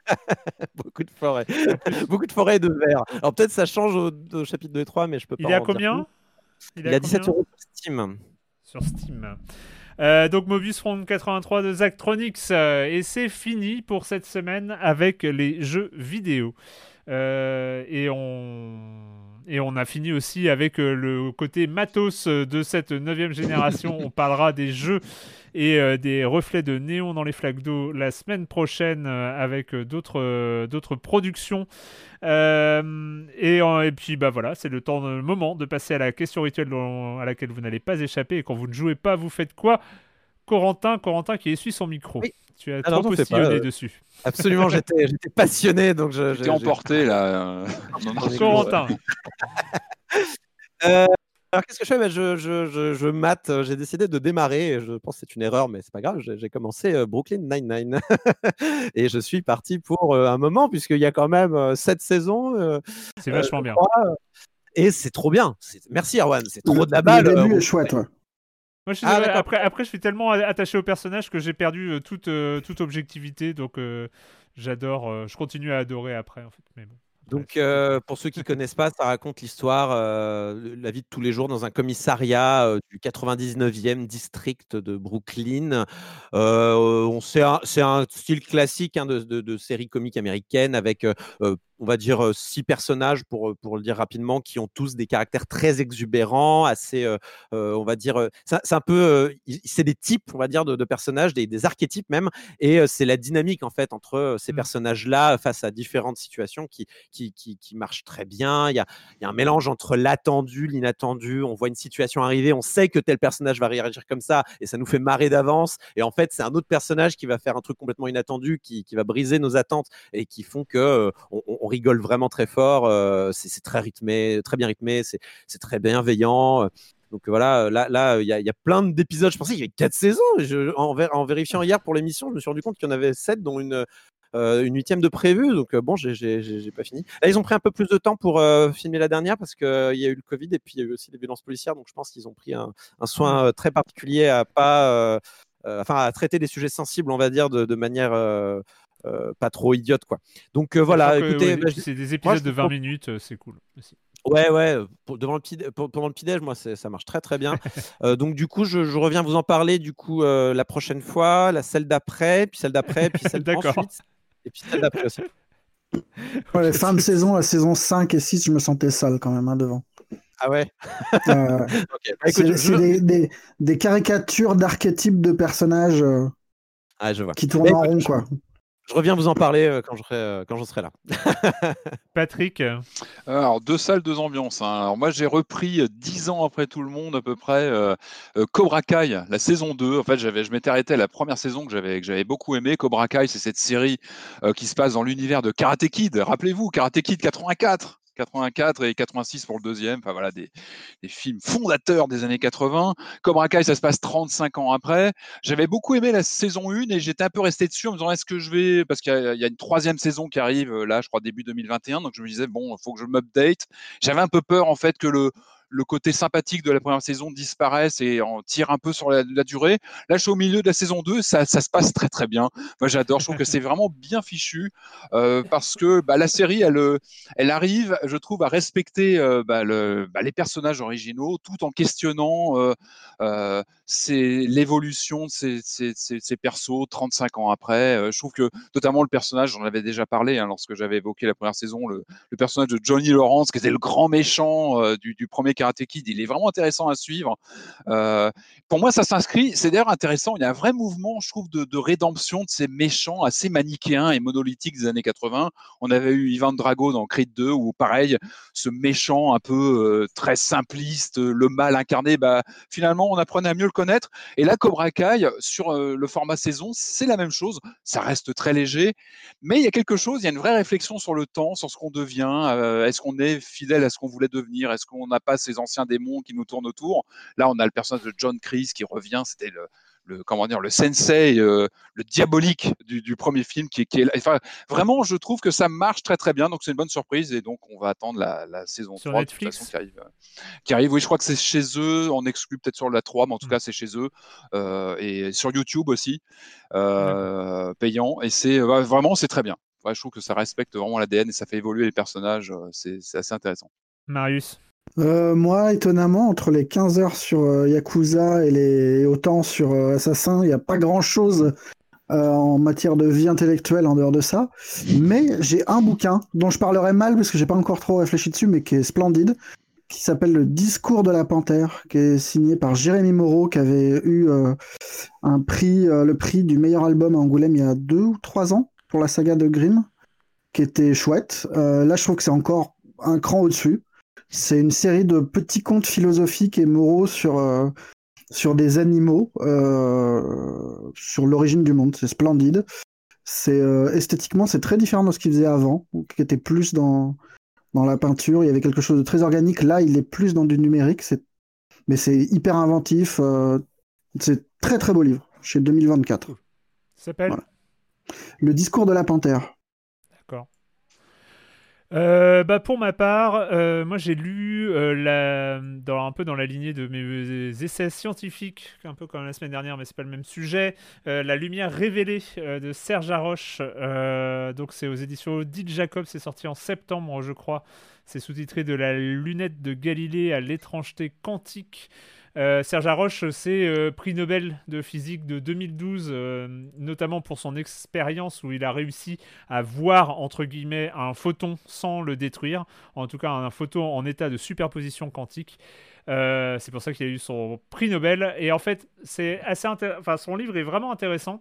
beaucoup de forêts. beaucoup de forêts et de verre. Alors peut-être ça change au, au chapitre 2 et 3, mais je peux pas il est à en dire combien plus. est Il à a 17 combien euros sur Steam. sur Steam. Euh, donc Mobius Front 83 de Zachtronics euh, et c'est fini pour cette semaine avec les jeux vidéo Euh, et on et on a fini aussi avec euh, le côté matos euh, de cette neuvième génération. on parlera des jeux et euh, des reflets de néon dans les flaques d'eau la semaine prochaine euh, avec d'autres euh, d'autres productions. Euh, et, puis bah voilà, c'est le temps, le moment de passer à la question rituelle dont- à laquelle vous n'allez pas échapper. Et quand vous ne jouez pas, vous faites quoi? Corentin, Corentin qui essuie son micro. Oui. Tu as Ah trop postillonné euh, dessus. Absolument, j'étais passionné, donc je. J'étais emporté là. euh, Corentin, Euh, alors qu'est-ce que je fais? Ben, je, je, je, je mate, euh, j'ai décidé de démarrer, je pense que c'est une erreur, mais c'est pas grave, j'ai commencé euh, Brooklyn Nine-Nine. et je suis parti pour euh, un moment, puisqu'il y a quand même euh, sept saisons. euh, c'est vachement bien. et c'est trop bien. Merci Erwan, c'est trop de la balle. Le début euh, est chouette, ouais. Moi, je suis Ah, désolé, après, après, je suis tellement attaché au personnage que j'ai perdu euh, toute, euh, toute objectivité. Donc, euh, j'adore. euh, je continue à adorer après, en fait. Mais bon. après, Donc, euh, pour ceux qui connaissent pas, ça raconte l'histoire, euh, la vie de tous les jours dans un commissariat euh, du 99e district de Brooklyn. Euh, on c'est un, style classique hein, de, de, de série comique américaine avec, on va dire, six personnages pour, pour le dire rapidement, qui ont tous des caractères très exubérants, assez, euh, euh, on va dire, c'est un- peu, euh, c'est des types, on va dire, de, de personnages, des, des archétypes même, et c'est la dynamique en fait entre ces Mm. personnages-là face à différentes situations qui, qui, qui, qui marche très bien. Il y a, il y a un mélange entre l'attendu, l'inattendu. On voit une situation arriver, on sait que tel personnage va réagir comme ça, et ça nous fait marrer d'avance. Et en fait, c'est un autre personnage qui va faire un truc complètement inattendu, qui, qui va briser nos attentes et qui font que on, on- on rigole vraiment très fort. euh, c'est très rythmé, très bien rythmé, c'est très bienveillant. euh, Donc voilà, là, là, il y, a- il y a plein d'épisodes. Je pensais qu'il y avait quatre saisons. Je- en, vé- en vérifiant hier pour l'émission, je me suis rendu compte qu'il y en avait sept, dont une, euh, une huitième de prévu. Donc euh, bon, j'ai- pas fini. Là, ils ont pris un peu plus de temps pour euh, filmer la dernière parce qu'il y a eu le Covid et puis il y a eu aussi des violences policières. Donc je pense qu'ils ont pris un, un soin euh, très particulier à pas, euh, euh, enfin, à traiter des sujets sensibles, on va dire, de, de manière euh, euh, pas trop idiote, quoi. Donc euh, voilà. Écoutez, ouais, bah, c'est des épisodes de vous 20 pro- minutes, euh, c'est cool. Ouais, ouais, pour- devant le petit, pour- pendant le petit-déj, moi, ça marche très très bien. Euh, donc, du coup, je, je reviens vous en parler du coup euh, la prochaine fois, la celle d'après, puis celle d'après, puis celle D'accord. ensuite, et puis celle d'après aussi. Ouais, les fins de saison, la saison 5 et 6, je me sentais sale quand même hein, devant. Ah ouais? Euh. Bah, c'est je- des, des- des caricatures d'archétypes de personnages euh, Ah, je vois. qui tournent Bah, en écoute, rond, je- quoi. Je reviens vous en parler euh, quand je serai, euh, quand je serai là. Patrick, euh, Alors, deux salles, deux ambiances. hein. Alors, moi, j'ai repris dix ans après tout le monde, à peu près, euh, Cobra Kai, la saison 2. En fait, j'avais, je m'étais arrêté à la première saison que j'avais, que j'avais beaucoup aimé. Cobra Kai, c'est cette série euh, qui se passe dans l'univers de Karate Kid. Rappelez-vous, Karate Kid 84. 84 et 86 pour le deuxième. Enfin, voilà, des, films fondateurs des années 80. Cobra Kai, ça se passe 35 ans après. J'avais beaucoup aimé la saison 1 et j'étais un peu resté dessus en me disant est-ce que je vais. Parce qu'il y, y a une troisième saison qui arrive euh, là, je crois, début 2021. Donc je me disais, bon, il faut que je m'update. J'avais un peu peur en fait que le, le côté sympathique de la première saison disparaisse et en tire un peu sur la, la durée. Là, je suis au milieu de la saison 2, ça, ça se passe très très bien. Moi, j'adore, je trouve que c'est vraiment bien fichu euh, parce que bah, la série, elle, euh, elle arrive, je trouve, à respecter euh, bah, le- bah, les personnages originaux tout en questionnant euh, l'évolution de ces, ces, ces- ces persos 35 ans après. Je trouve que notamment le personnage, j'en avais déjà parlé hein, lorsque j'avais évoqué la première saison, le, le personnage de Johnny Lawrence, qui était le grand méchant du, du premier Karate Kid, il est vraiment intéressant à suivre. Euh, pour moi, ça s'inscrit, c'est d'ailleurs intéressant, il y a un vrai mouvement, je trouve, de, de rédemption de ces méchants assez manichéens et monolithiques des années 80. On avait eu Ivan Drago dans Creed 2, où pareil, ce méchant un peu euh, très simpliste, euh, le mal incarné, bah, finalement, on apprenait à mieux le connaître. Et là, Cobra Kai, sur le format saison, c'est la même chose. Ça reste très léger, mais il y a quelque chose, il y a une vraie réflexion sur le temps, sur ce qu'on devient. Est-ce qu'on est fidèle à ce qu'on voulait devenir Est-ce qu'on n'a pas ces anciens démons qui nous tournent autour Là, on a le personnage de John Kreese qui revient. C'était le, le comment dire le sensei, euh, le diabolique du, du premier film qui, est- qui est là. Enfin, vraiment, je trouve que ça marche très très bien. Donc c'est une bonne surprise et donc on va attendre la, la saison Sur 3 de toute Netflix façon, qui arrive. euh, Qui arrive. Oui, je crois que c'est chez eux. On exclut peut-être sur la 3, mais en tout cas c'est chez eux euh, et sur YouTube aussi payant. Et c'est vraiment c'est très bien. Ouais, je trouve que ça respecte vraiment l'ADN et ça fait évoluer les personnages. c'est assez intéressant. Marius. Euh, moi, étonnamment, entre les 15 heures sur euh, Yakuza et les autant sur euh, Assassin, il n'y a pas grand-chose en matière de vie intellectuelle en dehors de ça. Mais j'ai un bouquin dont je parlerai mal parce que j'ai pas encore trop réfléchi dessus, mais qui est splendide, qui s'appelle Le Discours de la Panthère, qui est signé par Jérémy Moreau, qui avait eu un prix, le prix du meilleur album à Angoulême il y a deux ou trois ans pour la saga de Grimm, qui était chouette. Là, je trouve que c'est encore un cran au-dessus. C'est une série de petits contes philosophiques et moraux sur, euh, sur des animaux, euh, sur l'origine du monde. C'est splendide. C'est euh, esthétiquement, c'est très différent de ce qu'il faisait avant, qui était plus dans, dans la peinture. Il y avait quelque chose de très organique. Là, il est plus dans du numérique. C'est, mais c'est hyper inventif. c'est très très beau livre. Chez 2024. Ça s'appelle Voilà. Le discours de la panthère. Euh, bah pour ma part, euh, moi j'ai lu euh, la, un peu dans la lignée de mes essais scientifiques, un peu comme la semaine dernière, mais c'est pas le même sujet, La lumière révélée de Serge Haroche. Donc c'est aux éditions Odile Jacob, c'est sorti en septembre, je crois. C'est sous-titré De la lunette de Galilée à l'étrangeté quantique. Euh, Serge Haroche, c'est euh, prix Nobel de physique de 2012, euh, notamment pour son expérience où il a réussi à voir, entre guillemets, un photon sans le détruire, en tout cas un photon en état de superposition quantique. C'est pour ça qu'il a eu son prix Nobel. Et en fait, c'est assez enfin, son livre est vraiment intéressant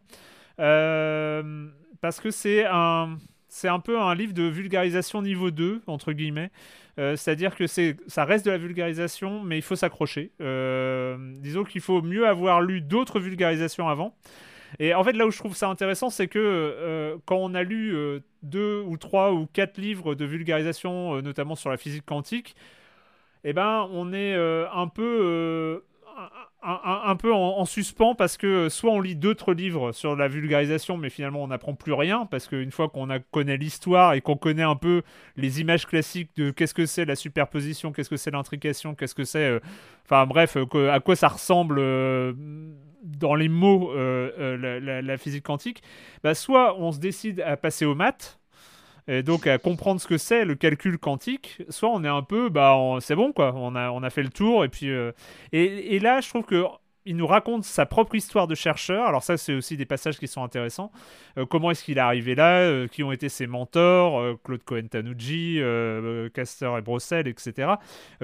parce que c'est un, c'est un peu un livre de vulgarisation niveau 2, entre guillemets. Euh, C'est-à-dire que ça reste de la vulgarisation, mais il faut s'accrocher. Euh, disons qu'il faut mieux avoir lu d'autres vulgarisations avant. Et en fait, là où je trouve ça intéressant, c'est que euh, quand on a lu euh, deux ou trois ou quatre livres de vulgarisation, notamment sur la physique quantique, eh ben, on est un peu, un, peu en, en suspens parce que soit on lit d'autres livres sur la vulgarisation, mais finalement on n'apprend plus rien parce qu'une fois qu'on connaît l'histoire et qu'on connaît un peu les images classiques de qu'est-ce que c'est la superposition, qu'est-ce que c'est l'intrication, qu'est-ce que c'est, euh, enfin bref, euh, que- à quoi ça ressemble euh, dans les mots euh, euh, la, la- la physique quantique, bah, soit on se décide à passer aux maths. Et donc à comprendre ce que c'est le calcul quantique, soit on est un peu, bah, c'est bon quoi, on a, on a fait le tour, et puis euh, et, là je trouve que il nous raconte sa propre histoire de chercheur. Alors ça, c'est aussi des passages qui sont intéressants. Euh, comment est-ce qu'il est arrivé là euh, Qui ont été ses mentors Claude Cohen-Tanucci, Castor et Brossel, etc.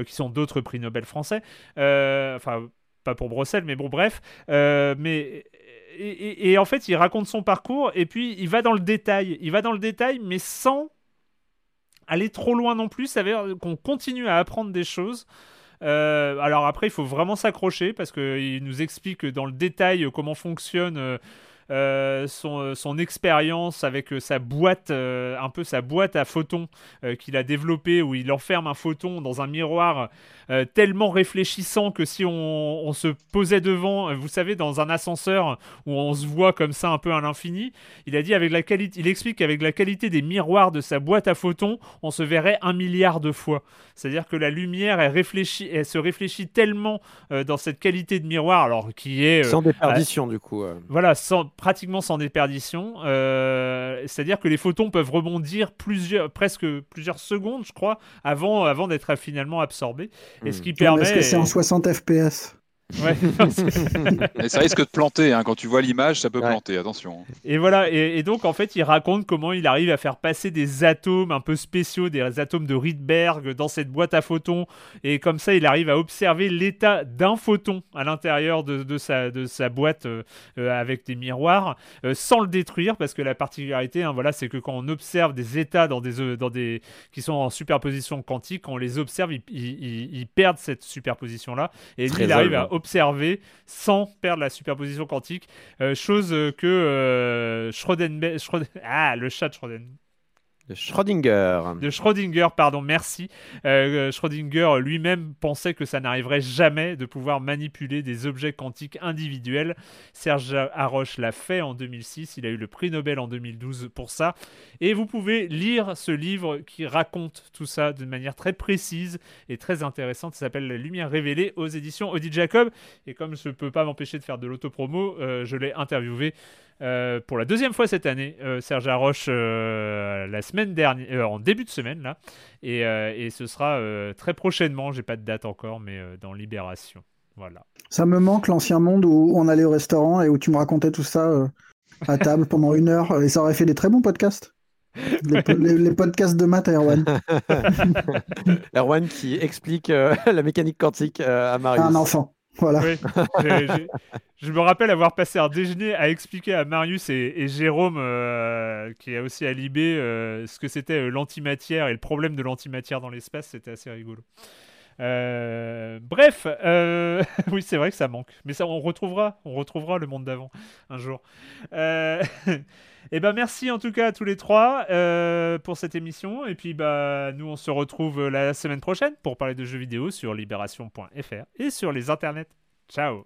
qui sont d'autres prix Nobel français. Enfin, pas pour Brossel, mais bon, bref. Mais et, en fait, il raconte son parcours et puis il va dans le détail. Il va dans le détail, mais sans aller trop loin non plus. Ça veut dire qu'on continue à apprendre des choses. Euh, alors après, il faut vraiment s'accrocher parce qu'il nous explique dans le détail comment fonctionne euh, son, euh, son expérience avec euh, sa boîte, euh, un peu sa boîte à photons euh, qu'il a développée où il enferme un photon dans un miroir euh, tellement réfléchissant que si on, on se posait devant, euh, vous savez, dans un ascenseur où on se voit comme ça un peu à l'infini, il a dit avec la qualité, il explique qu'avec la qualité des miroirs de sa boîte à photons, on se verrait un milliard de fois. C'est-à-dire que la lumière, elle réfléchit, elle se réfléchit tellement euh, dans cette qualité de miroir, alors qui est euh, Sans déperdition, du coup. euh. voilà, sans, pratiquement sans déperdition. Euh, C'est-à-dire que les photons peuvent rebondir plusieurs, presque plusieurs secondes, je crois, avant, avant d'être finalement absorbés. Et ce qui permet. Parce que c'est en 60 FPS. Ouais, non, c'est- Et ça risque de planter, hein. quand tu vois l'image, ça peut Ouais. planter, attention. Et voilà, et, et donc en fait, il raconte comment il arrive à faire passer des atomes un peu spéciaux, des atomes de Rydberg dans cette boîte à photons, et comme ça, il arrive à observer l'état d'un photon à l'intérieur de, de sa, de sa boîte euh, euh, avec des miroirs, euh, sans le détruire, parce que la particularité, hein, voilà, c'est que quand on observe des états dans des, dans des, qui sont en superposition quantique, quand on les observe, ils, ils- ils- ils perdent cette superposition-là, et lui, il arrive à observer sans perdre la superposition quantique. Euh, chose que euh, Schröd- ah, le chat de Schrödinger, De Schrödinger. de Schrödinger, pardon, merci. Euh, Schrödinger lui-même pensait que ça n'arriverait jamais de pouvoir manipuler des objets quantiques individuels. Serge Haroche l'a fait en 2006, il a eu le prix Nobel en 2012 pour ça. Et vous pouvez lire ce livre qui raconte tout ça de manière très précise et très intéressante. Ça s'appelle La lumière révélée aux éditions Audi Jacob. Et comme je ne peux pas m'empêcher de faire de l'autopromo, euh, je l'ai interviewé euh, pour la deuxième fois cette année, euh, Serge Haroche, euh, la semaine dernière, euh, en début de semaine là, et, euh, et ce sera euh, très prochainement, j'ai pas de date encore, mais euh, dans Libération. Voilà. Ça me manque l'ancien monde où on allait au restaurant et où tu me racontais tout ça euh, à table pendant une heure. Et ça aurait fait des très bons podcasts. Les, po- les- les podcasts de maths à Erwan. Erwan qui explique euh, la mécanique quantique euh, à Marius. Un enfant. Je me rappelle avoir passé un déjeuner à expliquer à Marius et, Jérôme, euh, qui est aussi à Libé, euh, ce que c'était euh, l'antimatière et le problème de l'antimatière dans l'espace. C'était assez rigolo. Bref, oui, c'est vrai que ça manque, mais ça, on retrouvera, on retrouvera le monde d'avant un jour. et ben, merci en tout cas à tous les trois euh, pour cette émission. Et puis, bah, nous, on se retrouve la semaine prochaine pour parler de jeux vidéo sur libération.fr et sur les internets. Ciao.